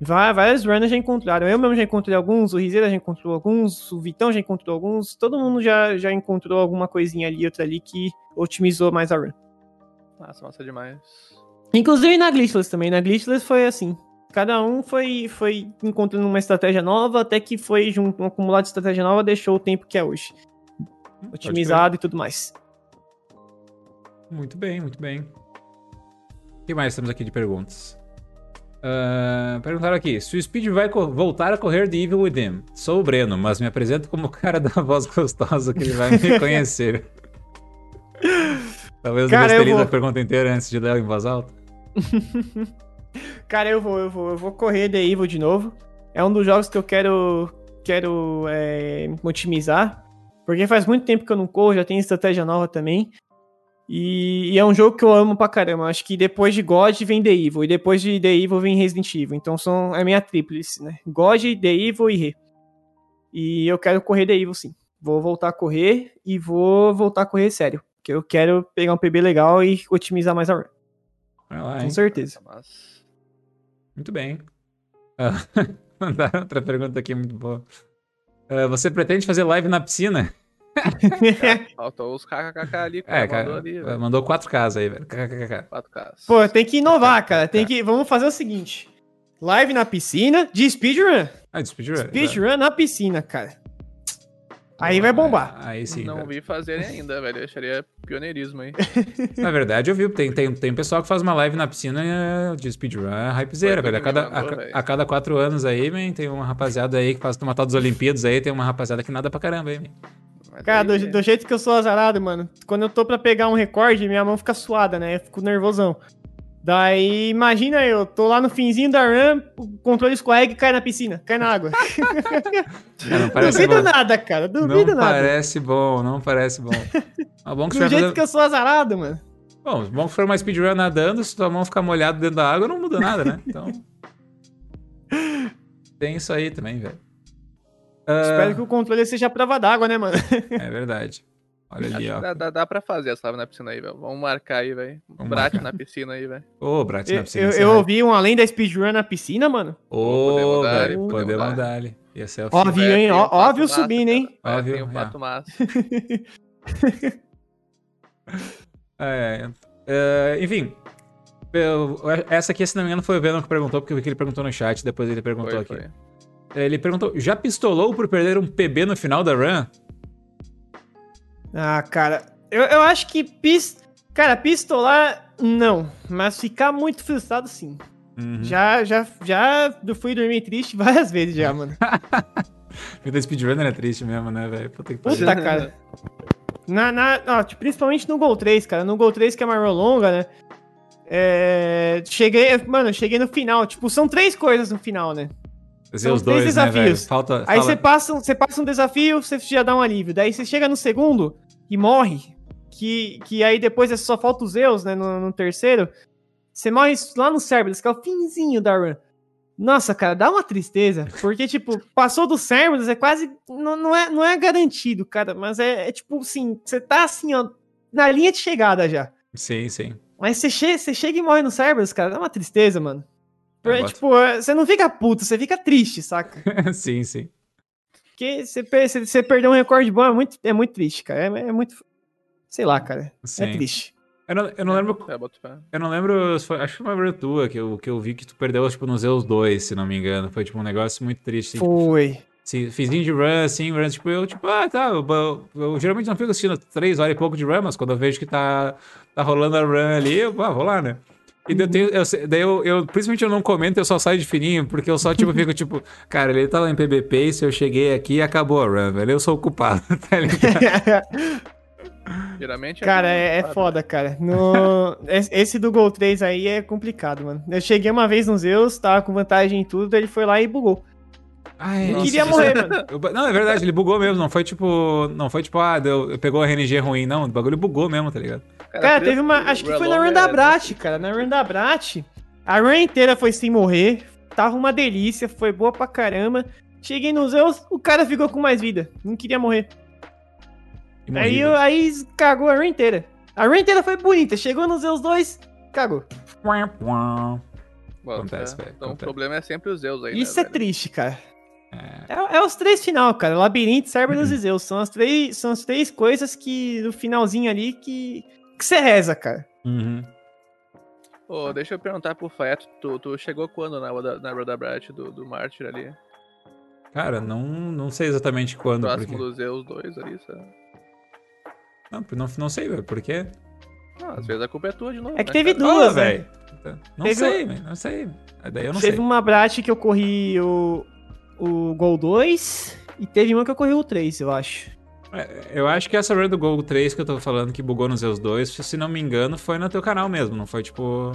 várias runners já encontraram. Eu mesmo já encontrei alguns, o Rizeira já encontrou alguns, o Vitão já encontrou alguns. Todo mundo já, já encontrou alguma coisinha ali, outra ali que otimizou mais a run. Nossa, massa demais. Inclusive na Glitchless também. Na Glitchless foi assim. Cada um foi, foi encontrando uma estratégia nova, até que foi junto, um acumulado de estratégia nova, deixou o tempo que é hoje. Otimizado e tudo mais. Muito bem, muito bem. O que mais temos aqui de perguntas? Ah, perguntaram aqui: se o Speed vai voltar a correr de Evil Within. Sou o Breno, mas me apresento como o cara da voz gostosa que ele vai me reconhecer. Talvez Cara, eu vou. a pergunta inteira antes de ler em voz alta. Cara, eu vou, eu vou, eu vou correr The Evil de novo. É um dos jogos que eu quero, quero é, otimizar. Porque faz muito tempo que eu não corro, já tem estratégia nova também. E, e é um jogo que eu amo pra caramba. Acho que depois de God vem The Evil. E depois de The Evil vem Resident Evil. Então são é a minha tríplice, né? God, The Evil e Re. E eu quero correr The Evil sim. Vou voltar a correr e vou voltar a correr sério. Porque eu quero pegar um PB legal e otimizar mais a run. Vai lá, Com hein? certeza. Muito bem. Ah, mandaram outra pergunta aqui muito boa. Ah, você pretende fazer live na piscina? Faltou os KKK ali, É, cara. mandou ali, mandou quatro casas aí, velho. KKKK. 4K. Pô, tem que inovar, cara. Tem que. Vamos fazer o seguinte: live na piscina de speedrun. Ah, de speedrun? Speedrun na piscina, cara. Aí vai bombar. Ah, Aí sim. não velho. vi fazerem ainda, velho. Eu acharia pioneirismo aí. Na verdade, eu vi, tem, tem, tem pessoal que faz uma live na piscina de speedrun, é hypezeira, velho. A cada, mandou, a, velho. a cada quatro anos aí, man, tem uma rapaziada aí que faz uma tal das Olimpíadas aí, tem uma rapaziada que nada pra caramba aí, man. Cara, do, do jeito que eu sou azarado, mano. Quando eu tô pra pegar um recorde, minha mão fica suada, né? Eu fico nervosão. Daí, imagina eu, tô lá no finzinho da run, o controle escorrega e cai na piscina, cai na água. É, não duvido bom. nada, cara, Não duvido nada. parece bom, não parece bom. Mas bom que Do jeito fazer... que eu sou azarado, mano. Bom, bom que for uma speedrun nadando, se tua mão ficar molhada dentro da água, não muda nada, né? Então... Tem isso aí também, velho. Ah, Espero que o controle seja prova d'água, né, mano? É verdade. Olha ali, Acho ó. dá, dá, dá pra fazer essa live na piscina aí, velho. Vamos marcar aí, velho. Brate marcar. na piscina aí, velho. Ô, Brat, Eu, na piscina. eu, eu ouvi um além da speedrun na piscina, mano. Ô, Podemos dar, velho, podemos dar. dar-lhe. Ia ser. Óbvio, É, hein? um Ó- óbvio massa, subindo, hein? cara. Óbvio, tem um é. pato massa. É, é, enfim. eu- essa aqui, se não me engano, foi o Venom que perguntou, porque eu vi que ele perguntou no chat, depois ele perguntou Foi, aqui. foi. Ele perguntou: já pistolou por perder um PB no final da run? Ah, cara, eu, eu acho que pis... Cara, pistolar, não. Mas ficar muito frustrado, sim. Uhum. Já, já, já fui dormir triste várias vezes já, mano. Vida speedrunner é triste mesmo, né, velho? Puta que. Puta, cara. Na, na, ó, tipo, principalmente no Gol 3, cara. No Gol 3, que é uma longa, né? É, cheguei, mano, cheguei no final. Tipo, são três coisas no final, né? Fazer os dois, né, desafios. velho? Falta. Aí fala- você passa, um- você passa um desafio, você já dá um alívio. Daí você chega no segundo e morre. Que, que aí depois é só falta os Zeus, né? No, no terceiro. Você morre lá no Cerberus, que é o finzinho da run. Nossa, cara, dá uma tristeza. Porque, tipo, passou do Cerberus, é quase. Não, não, é, não é garantido, cara. Mas é, é tipo assim, você tá assim, ó, na linha de chegada já. Sim, sim. Mas você, che você chega e morre no Cerberus, cara, dá uma tristeza, mano. Ah, É, tipo, é, você não fica puto, você fica triste, saca? sim, sim. Porque você, você, perder um recorde bom é muito, é muito triste, cara. É, é muito. Sei lá, cara. sim. É triste. Eu não, eu não lembro. É, boto fé. Eu não lembro. foi- acho que foi uma run tua que eu, que eu vi que tu perdeu, tipo, no Zeus 2, se não me engano. Foi, tipo, um negócio muito triste. assim, tipo, Foi. Sim, fizinho de run, assim, run, tipo, eu, tipo, ah, tá, eu, eu- eu geralmente não fico assistindo três horas e pouco de run, mas quando eu vejo que tá, tá rolando a run ali, eu, ah, vou lá, né? E daí eu, tenho, eu daí eu, eu, principalmente eu não comento, eu só saio de fininho, porque eu só, tipo, fico, tipo, cara, ele tá lá em PBP, se eu cheguei aqui e acabou a run, velho, eu sou o culpado, tá ligado? Geralmente cara, assim, é, é foda, cara. No... es- Esse do Gol 3 aí é complicado, mano. Eu cheguei uma vez no Zeus, tava com vantagem em tudo, ele foi lá e bugou. Ai, Eu Nossa, queria morrer, mano. eu- não, é verdade, ele bugou mesmo, não foi tipo, não foi tipo, ah, deu, pegou a RNG ruim, não, o bagulho bugou mesmo, tá ligado? Cara, preto- teve uma. Acho que foi na Relong run da é- Brat, cara. Na run da Brat, a run inteira foi sem morrer. Tava uma delícia, foi boa pra caramba. Cheguei no Zeus, o cara ficou com mais vida. Não queria morrer. E Aí, eu- aí cagou a run inteira. A run inteira foi bonita. Chegou nos Zeus 2, cagou. Boto Acontece, fé. velho, Então o problema é sempre os Zeus aí, Isso né, é velho? triste, cara. É. É, é os três final, cara. Labirinto, Cerberus e Zeus. São as, três, são as três coisas que, no finalzinho ali, que, que você reza, cara. Uhum. Ô, deixa eu perguntar pro Faeto, tu, tu chegou quando na, na Roda Brat do, do Mártir ali? Cara, não, não sei exatamente quando, Próximo porque... dos Zeus 2 ali, sabe? Não, não, não sei, velho, por quê? Não, às vezes a culpa é tua de novo. É que né, teve cara? duas, né? velho. Não Teve sei, velho, não sei. Daí eu não teve sei. uma Brat que eu corri o, o Gol 2 e teve uma que eu corri o 3, eu acho. É, Eu acho que essa run do Gol 3 que eu tô falando que bugou nos Zeus 2, se não me engano, foi no teu canal mesmo, não foi tipo.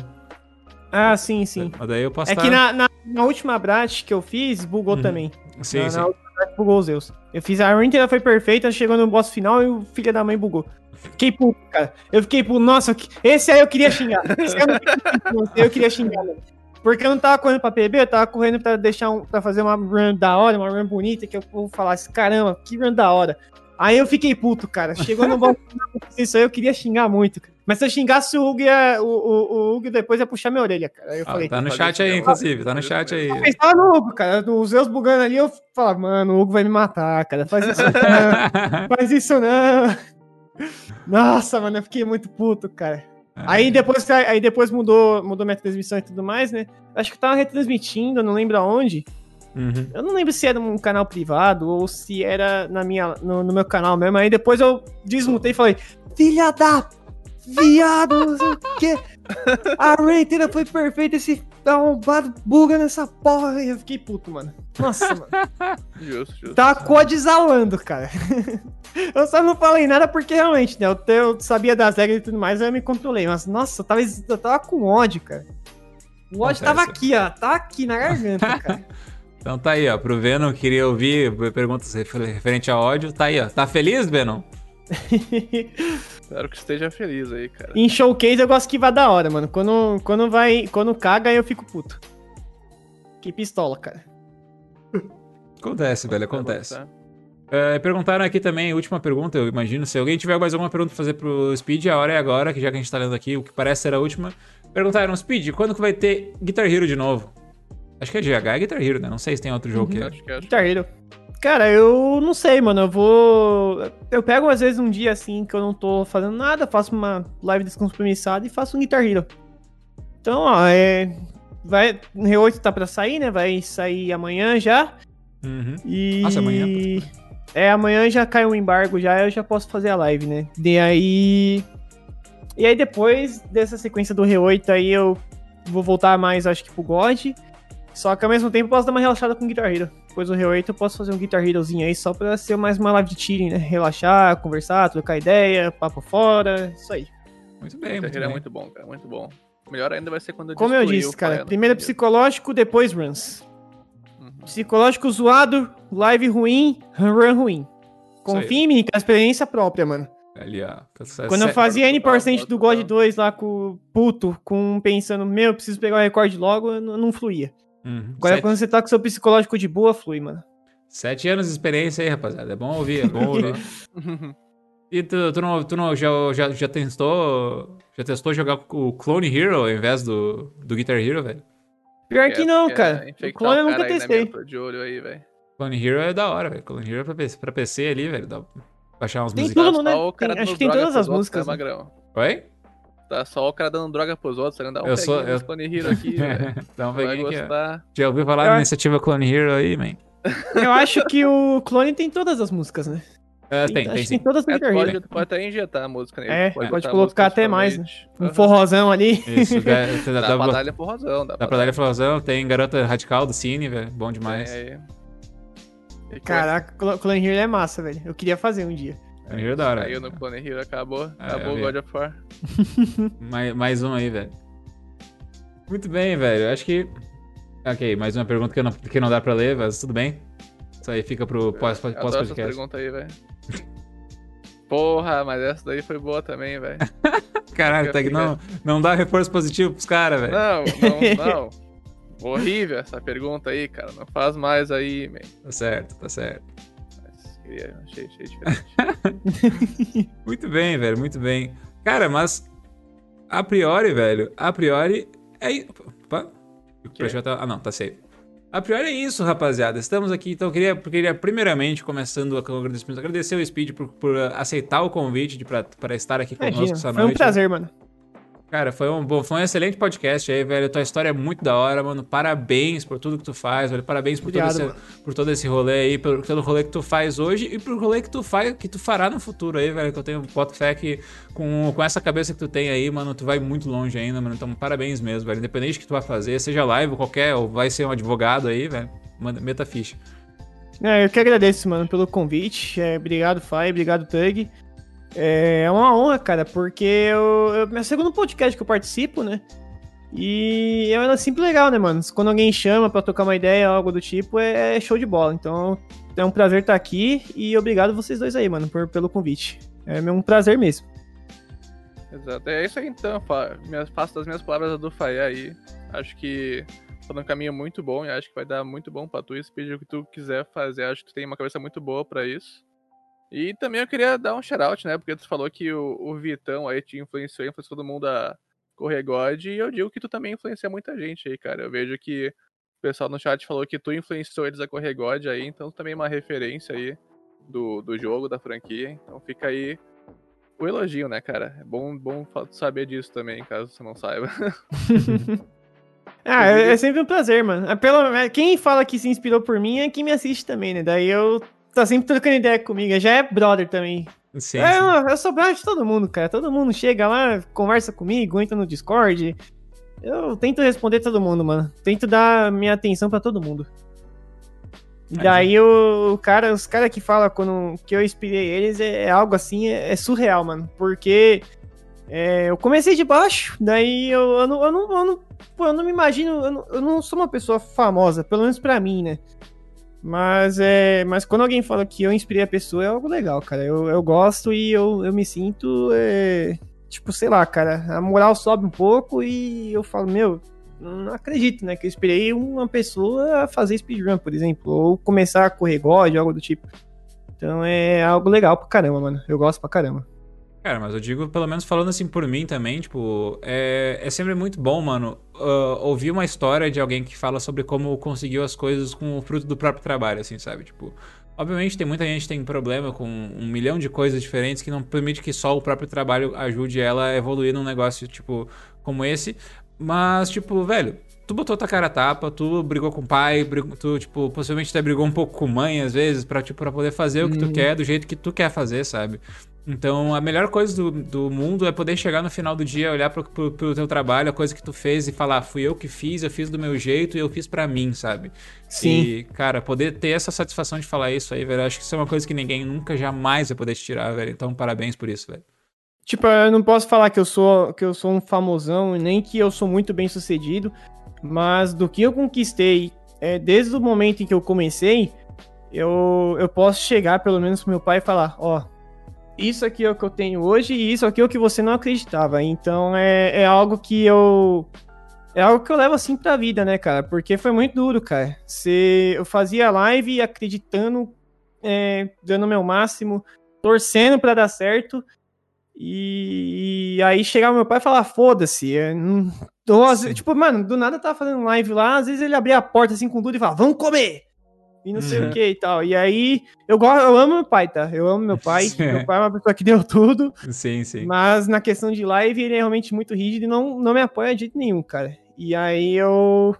Ah, sim, sim. Mas daí eu posso É que na, na, na última Brat que eu fiz, bugou Uhum. também. Sim, na, sim. na última Brat bugou os Zeus. Eu fiz a run inteira, foi perfeita, chegou no boss final e o filho da mãe bugou. Fiquei puto, cara. Eu fiquei puto. Nossa, esse aí eu queria xingar. Esse aí eu, não queria xingar, esse aí eu queria xingar, mano. Porque eu não tava correndo pra PB, eu tava correndo pra deixar um, pra fazer uma run da hora, uma run bonita, que eu vou falar assim, caramba, que run da hora. Aí eu fiquei puto, cara. Chegou no final, isso aí eu queria xingar muito, cara. Mas se eu xingasse o Hugo, ia, o, o, o Hugo depois ia puxar minha orelha, cara. Aí eu Ah, falei, tá no chat aí, inclusive, tá no chat aí. mesmo. pensava no Hugo, cara. Os Zeus bugando ali, eu falava, mano, o Hugo vai me matar, cara. Faz isso não, faz isso não. Nossa, mano, eu fiquei muito puto, cara. Aí depois, aí depois mudou, mudou minha transmissão e tudo mais, né? Acho que eu tava retransmitindo, eu não lembro aonde. Uhum. Eu não lembro se era um canal privado ou se era na minha, no, no meu canal mesmo. Aí depois eu desmutei e falei, filha da viado, não sei o quê. A run inteira foi perfeita, esse arrombado buga nessa porra. E eu fiquei puto, mano. Nossa, mano. Justo, justo. Tava codesalando, cara. Eu só não falei nada porque realmente, né? Eu, eu sabia das regras e tudo mais, eu me controlei. Mas, nossa, eu tava, eu tava com ódio, cara. O ódio Acontece. tava aqui, ó. Tá aqui na garganta, cara. Então tá aí, ó. Pro Venom, queria ouvir perguntas refer- referente a ódio. Tá aí, ó. Tá feliz, Venom? Espero que esteja feliz aí, cara. em showcase eu gosto que vá da hora, mano. Quando, quando vai. Quando caga, eu fico puto. Que pistola, cara. Acontece, velho, acontece. É, perguntaram aqui também, última pergunta, eu imagino. Se alguém tiver mais alguma pergunta pra fazer pro Speed, a hora é agora, que já que a gente tá lendo aqui, o que parece ser a última. Perguntaram, Speed, quando que vai ter Guitar Hero de novo? Acho que é GH é Guitar Hero, né? Não sei se tem outro jogo que é. Acho que acho. Guitar Hero. Cara, eu não sei, mano. Eu vou. Eu pego às vezes um dia assim que eu não tô fazendo nada, faço uma live descompromissada e faço um Guitar Hero. Então, ó, é. Vai. O R8 tá pra sair, né? Vai sair amanhã já. Uhum. E. Nossa, amanhã, É, amanhã já cai o embargo já, eu já posso fazer a live, né? E aí. E aí depois dessa sequência do R8 aí eu vou voltar mais, acho que pro God. Só que ao mesmo tempo eu posso dar uma relaxada com Guitar Hero. Depois do Hero 8 eu posso fazer um Guitar Herozinho aí só pra ser mais uma live de cheating, né? Relaxar, conversar, trocar ideia, papo fora, isso aí. Muito bem, Guitar muito Hero é muito bom, cara, muito bom. Melhor ainda vai ser quando Como eu disse, cara, primeiro Hero. psicológico, depois runs. Uhum. Psicológico zoado, live ruim, run ruim. Confia em mim, com a experiência própria, mano. Ali, ó. Quando eu fazia N% do total. God 2 lá com o puto, com pensando, meu, eu preciso pegar o recorde logo, eu não não fluía. Uhum. Agora Sete- quando você tá com seu psicológico de boa, flui, mano. Sete anos de experiência aí, rapaziada. É bom ouvir, é bom ouvir. E tu, tu não, tu não já, já, já testou. Já testou jogar o Clone Hero ao invés do, do Guitar Hero, velho? Pior que não, Quer cara. O infectar clone eu o nunca cara aí na testei. de olho aí, velho. Clone Hero é da hora, velho. Clone Hero é pra PC, pra PC ali, velho. Dá pra baixar umas Tem músicas. tudo, né? O Tem- acho que tem todas as outros, músicas, Né, né? Oi? Tá só o cara dando droga pros outros, você não dá um Eu sou- eu- Clone Hero aqui, velho. Dá um Vai gostar. Já ouviu falar Eu da iniciativa Clone Hero aí, man? Eu acho que o clone tem todas as músicas, né? É, tem, acho tem que sim. tem todas no É, Hero. pode, pode até injetar a música nele. É, pode a colocar até mais, né? Um forrozão ali. Isso, dá, dá, Dá, dá, pra dá, dar-lhe porrozão. Dá, dá pra dar inflação. Tem Garota Radical do Cine, velho. Bom demais. É, é. Caraca, Clo- Clone Hero é massa, velho. Eu queria fazer um dia. É da hora. Saiu no Clone Hero, acabou. É, acabou vi. God of War. Mais, mais um aí, velho. Muito bem, velho. Acho que. Ok, mais uma pergunta que não, que não dá pra ler, mas tudo bem. Isso aí fica pro pós- Eu adoro essas pós-podcast. perguntas aí, velho. Porra, mas essa daí foi boa também, velho. Caralho, tá, que não, não dá reforço positivo pros caras, velho. Não, não, não. Horrível essa pergunta aí, cara. Não faz mais aí, man. Tá certo, tá certo. Achei, achei diferente. Muito bem, velho, muito bem. Cara, mas. A priori, velho, a priori. É. Opa. Projeto tá- Ah, não, tá safe. A priori é isso, rapaziada. Estamos aqui, então eu queria, queria primeiramente, começando com o agradecimento, agradecer o Speed por, por aceitar o convite pra estar aqui conosco Imagina, essa foi noite. um prazer, mano. Cara, foi um, bom, foi um excelente podcast aí, velho. Tua história é muito da hora, mano. Parabéns por tudo que tu faz, velho. Parabéns por, Obrigado, todo, esse, por todo esse rolê aí, pelo, pelo rolê que tu faz hoje e pelo rolê que tu faz, que tu fará no futuro aí, velho. Que eu tenho boto fé que com, com essa cabeça que tu tem aí, mano, tu vai muito longe ainda, mano. Então, parabéns mesmo, velho. Independente do que tu vai fazer, seja live ou qualquer, ou vai ser um advogado aí, velho. Manda, meta ficha. É, eu que agradeço, mano, pelo convite. É, obrigado, Fai, obrigado, Tug. É uma honra, cara, porque eu, eu, meu segundo podcast que eu participo, né? E é um sempre legal, né, mano? Quando alguém chama pra tocar uma ideia, algo do tipo, é show de bola. Então, é um prazer estar aqui e obrigado vocês dois aí, mano, por, pelo convite. É um prazer mesmo. Exato. É isso aí então, faço das minhas palavras a do Faé aí. Acho que tá num caminho muito bom e acho que vai dar muito bom pra tu. E se pedir o que tu quiser fazer, acho que tu tem uma cabeça muito boa pra isso. E também eu queria dar um shout-out, né? Porque tu falou que o, o Vitão aí te influenciou, influenciou todo mundo a correr God. E eu digo que tu também influencia muita gente aí, cara. Eu vejo que o pessoal no chat falou que tu influenciou eles a correr God aí. Então também é uma referência aí do, do jogo, da franquia. Então fica aí o elogio, né, cara? É bom, bom saber disso também, caso você não saiba. Ah, é, é sempre um prazer, mano. É Pelo, é, quem fala que se inspirou por mim é quem me assiste também, né? Daí eu tá sempre trocando ideia comigo. Já é brother também. Sim, é, sim. eu, sou brother de todo mundo, cara. Todo mundo chega lá, conversa comigo, entra no Discord. Eu tento responder todo mundo, mano. Tento dar minha atenção pra todo mundo. E daí o, o cara, os caras que falam quando, que eu inspirei eles é, é algo assim, é, é surreal, mano. Porque é, eu comecei de baixo, daí eu, eu, não, eu, não, eu, não, eu não me imagino, eu não, eu não sou uma pessoa famosa, pelo menos pra mim, né? Mas, é, mas quando alguém fala que eu inspirei a pessoa, é algo legal, cara. Eu, eu gosto e eu, eu me sinto, é, tipo, sei lá, cara, a moral sobe um pouco e eu falo, meu, não acredito, né? Que eu inspirei uma pessoa a fazer speedrun, por exemplo, ou começar a correr God, algo do tipo. Então é algo legal pra caramba, mano. Eu gosto pra caramba. Cara, mas eu digo, pelo menos falando assim por mim também, tipo, é, é sempre muito bom, mano, ah, ouvir uma história de alguém que fala sobre como conseguiu as coisas com o fruto do próprio trabalho, assim, sabe? Tipo, obviamente tem muita gente que tem problema com um milhão de coisas diferentes que não permite que só o próprio trabalho ajude ela a evoluir num negócio, tipo, como esse. Mas, tipo, velho, tu botou tua cara a tapa, tu brigou com o pai, brigou, tu, tipo, possivelmente até brigou um pouco com mãe, às vezes, pra, tipo, pra poder fazer o que tu Uhum. quer, do jeito que tu quer fazer, sabe? Então, a melhor coisa do, do mundo é poder chegar no final do dia, olhar pro, pro, pro teu trabalho, a coisa que tu fez e falar, fui eu que fiz, eu fiz do meu jeito e eu fiz pra mim, sabe? Sim. E, cara, poder ter essa satisfação de falar isso aí, velho, acho que isso é uma coisa que ninguém nunca jamais vai poder te tirar, velho. Então, parabéns por isso, velho. Tipo, eu não posso falar que eu sou que eu sou um famosão, nem que eu sou muito bem sucedido, mas do que eu conquistei é, desde o momento em que eu comecei, eu, eu posso chegar pelo menos pro meu pai e falar, ó, isso aqui é o que eu tenho hoje e isso aqui é o que você não acreditava. Então é, é algo que eu. É algo que eu levo assim pra vida, né, cara? Porque foi muito duro, cara. Se eu fazia live acreditando, é, dando o meu máximo, torcendo pra dar certo. E, e aí chegava meu pai e falava, foda-se. é, não- Tipo, mano, do nada eu tava fazendo live lá, às vezes ele abria a porta assim com tudo e falava, vamos comer! E não sei Uhum. o que e tal. E aí, eu, gosto, eu amo meu pai, tá? Eu amo meu pai. Meu pai é uma pessoa que deu tudo. Sim, sim. Mas na questão de live, ele é realmente muito rígido e não, não me apoia de jeito nenhum, cara. E aí eu.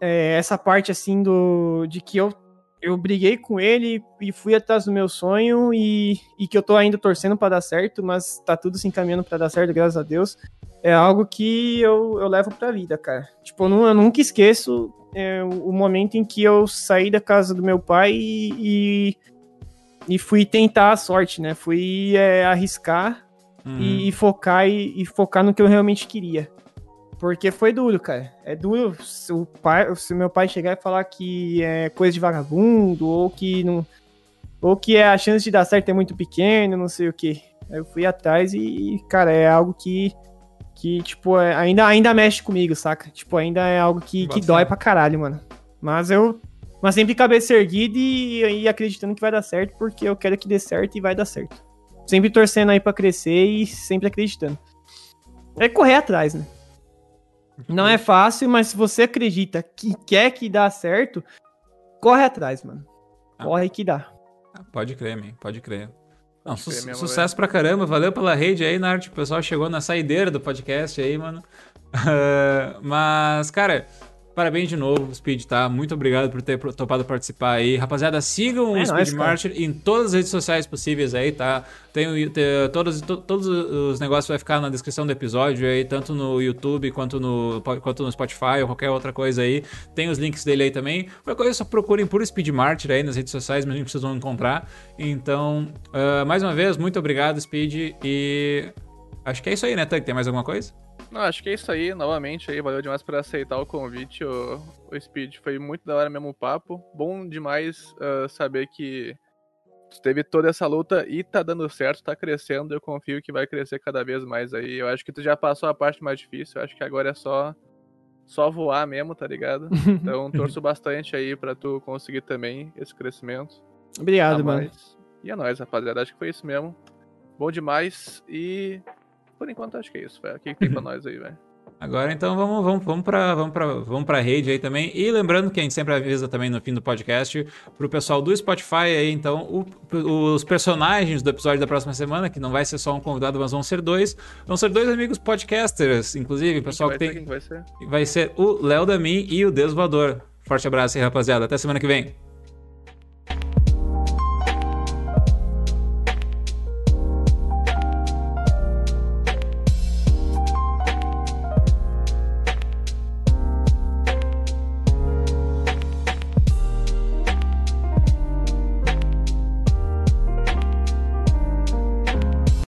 é, essa parte assim do. de que eu, eu briguei com ele e fui atrás do meu sonho e, e que eu tô ainda torcendo pra dar certo, mas tá tudo se encaminhando pra dar certo, graças a Deus. É algo que eu, eu levo pra vida, cara. Tipo, eu, nu- eu nunca esqueço é, o, momento em que eu saí da casa do meu pai e, e, e fui tentar a sorte, né? Fui é, arriscar Uhum. e, e focar e, e focar no que eu realmente queria. Porque foi duro, cara. É duro se o pai, se meu pai chegar e falar que é coisa de vagabundo ou que não ou que é a chance de dar certo é muito pequena, não sei o que. Eu fui atrás e, cara, é algo que que tipo é- ainda ainda mexe comigo, saca? Tipo, ainda é algo que, que dói pra caralho, mano. Mas eu mas sempre cabeça erguida e, e acreditando que vai dar certo, porque eu quero que dê certo e vai dar certo. Sempre torcendo aí pra crescer e sempre acreditando. É correr atrás, né? Não é fácil, mas se você acredita que quer que dá certo, corre atrás, mano. Ah. Corre que dá. Ah, Pode crer, man. Pode crer. Não, su- mesmo, sucesso pra caramba. Valeu pela rede aí, Nart. O pessoal chegou na saideira do podcast aí, mano. Ah, Mas, cara, parabéns de novo, Speed, tá? Muito obrigado por ter topado participar aí. Rapaziada, sigam É o Speed. Marcher em todas as redes sociais possíveis aí, tá? Tem, o- tem todos, to- todos os negócios vai ficar na descrição do episódio aí, tanto no YouTube quanto no, quanto no Spotify ou qualquer outra coisa aí. Tem os links dele aí também. Qualquer coisa, só procurem por Speed Martyr aí nas redes sociais, mas vocês vão encontrar. Então, ah, mais uma vez, muito obrigado, Speed. E acho que é isso aí, né, Tug? Tem mais alguma coisa? Não, acho que é isso aí, novamente aí, valeu demais por aceitar o convite, o, o Speed, foi muito da hora mesmo o papo, bom demais ah, saber que tu teve toda essa luta e tá dando certo, tá crescendo, eu confio que vai crescer cada vez mais aí, eu acho que tu já passou a parte mais difícil, eu acho que agora é só, só voar mesmo, tá ligado? Então torço bastante aí pra tu conseguir também esse crescimento. Obrigado, mano. E é nóis, rapaziada. Acho que foi isso mesmo. Bom demais. E por enquanto acho que é isso, velho. O que, que tem pra nós aí, velho? Agora então vamos, vamos, vamos para vamos pra, vamos pra rede aí também. E lembrando que a gente sempre avisa também no fim do podcast pro pessoal do Spotify aí, então, o- os personagens do episódio da próxima semana, que não vai ser só um convidado, mas vão ser dois. Vão ser dois amigos podcasters, inclusive, pessoal que Quem tem. vai ser? Vai ser? Vai ser o Léo Damin e o Deus Voador. Forte abraço aí, rapaziada. Até semana que vem.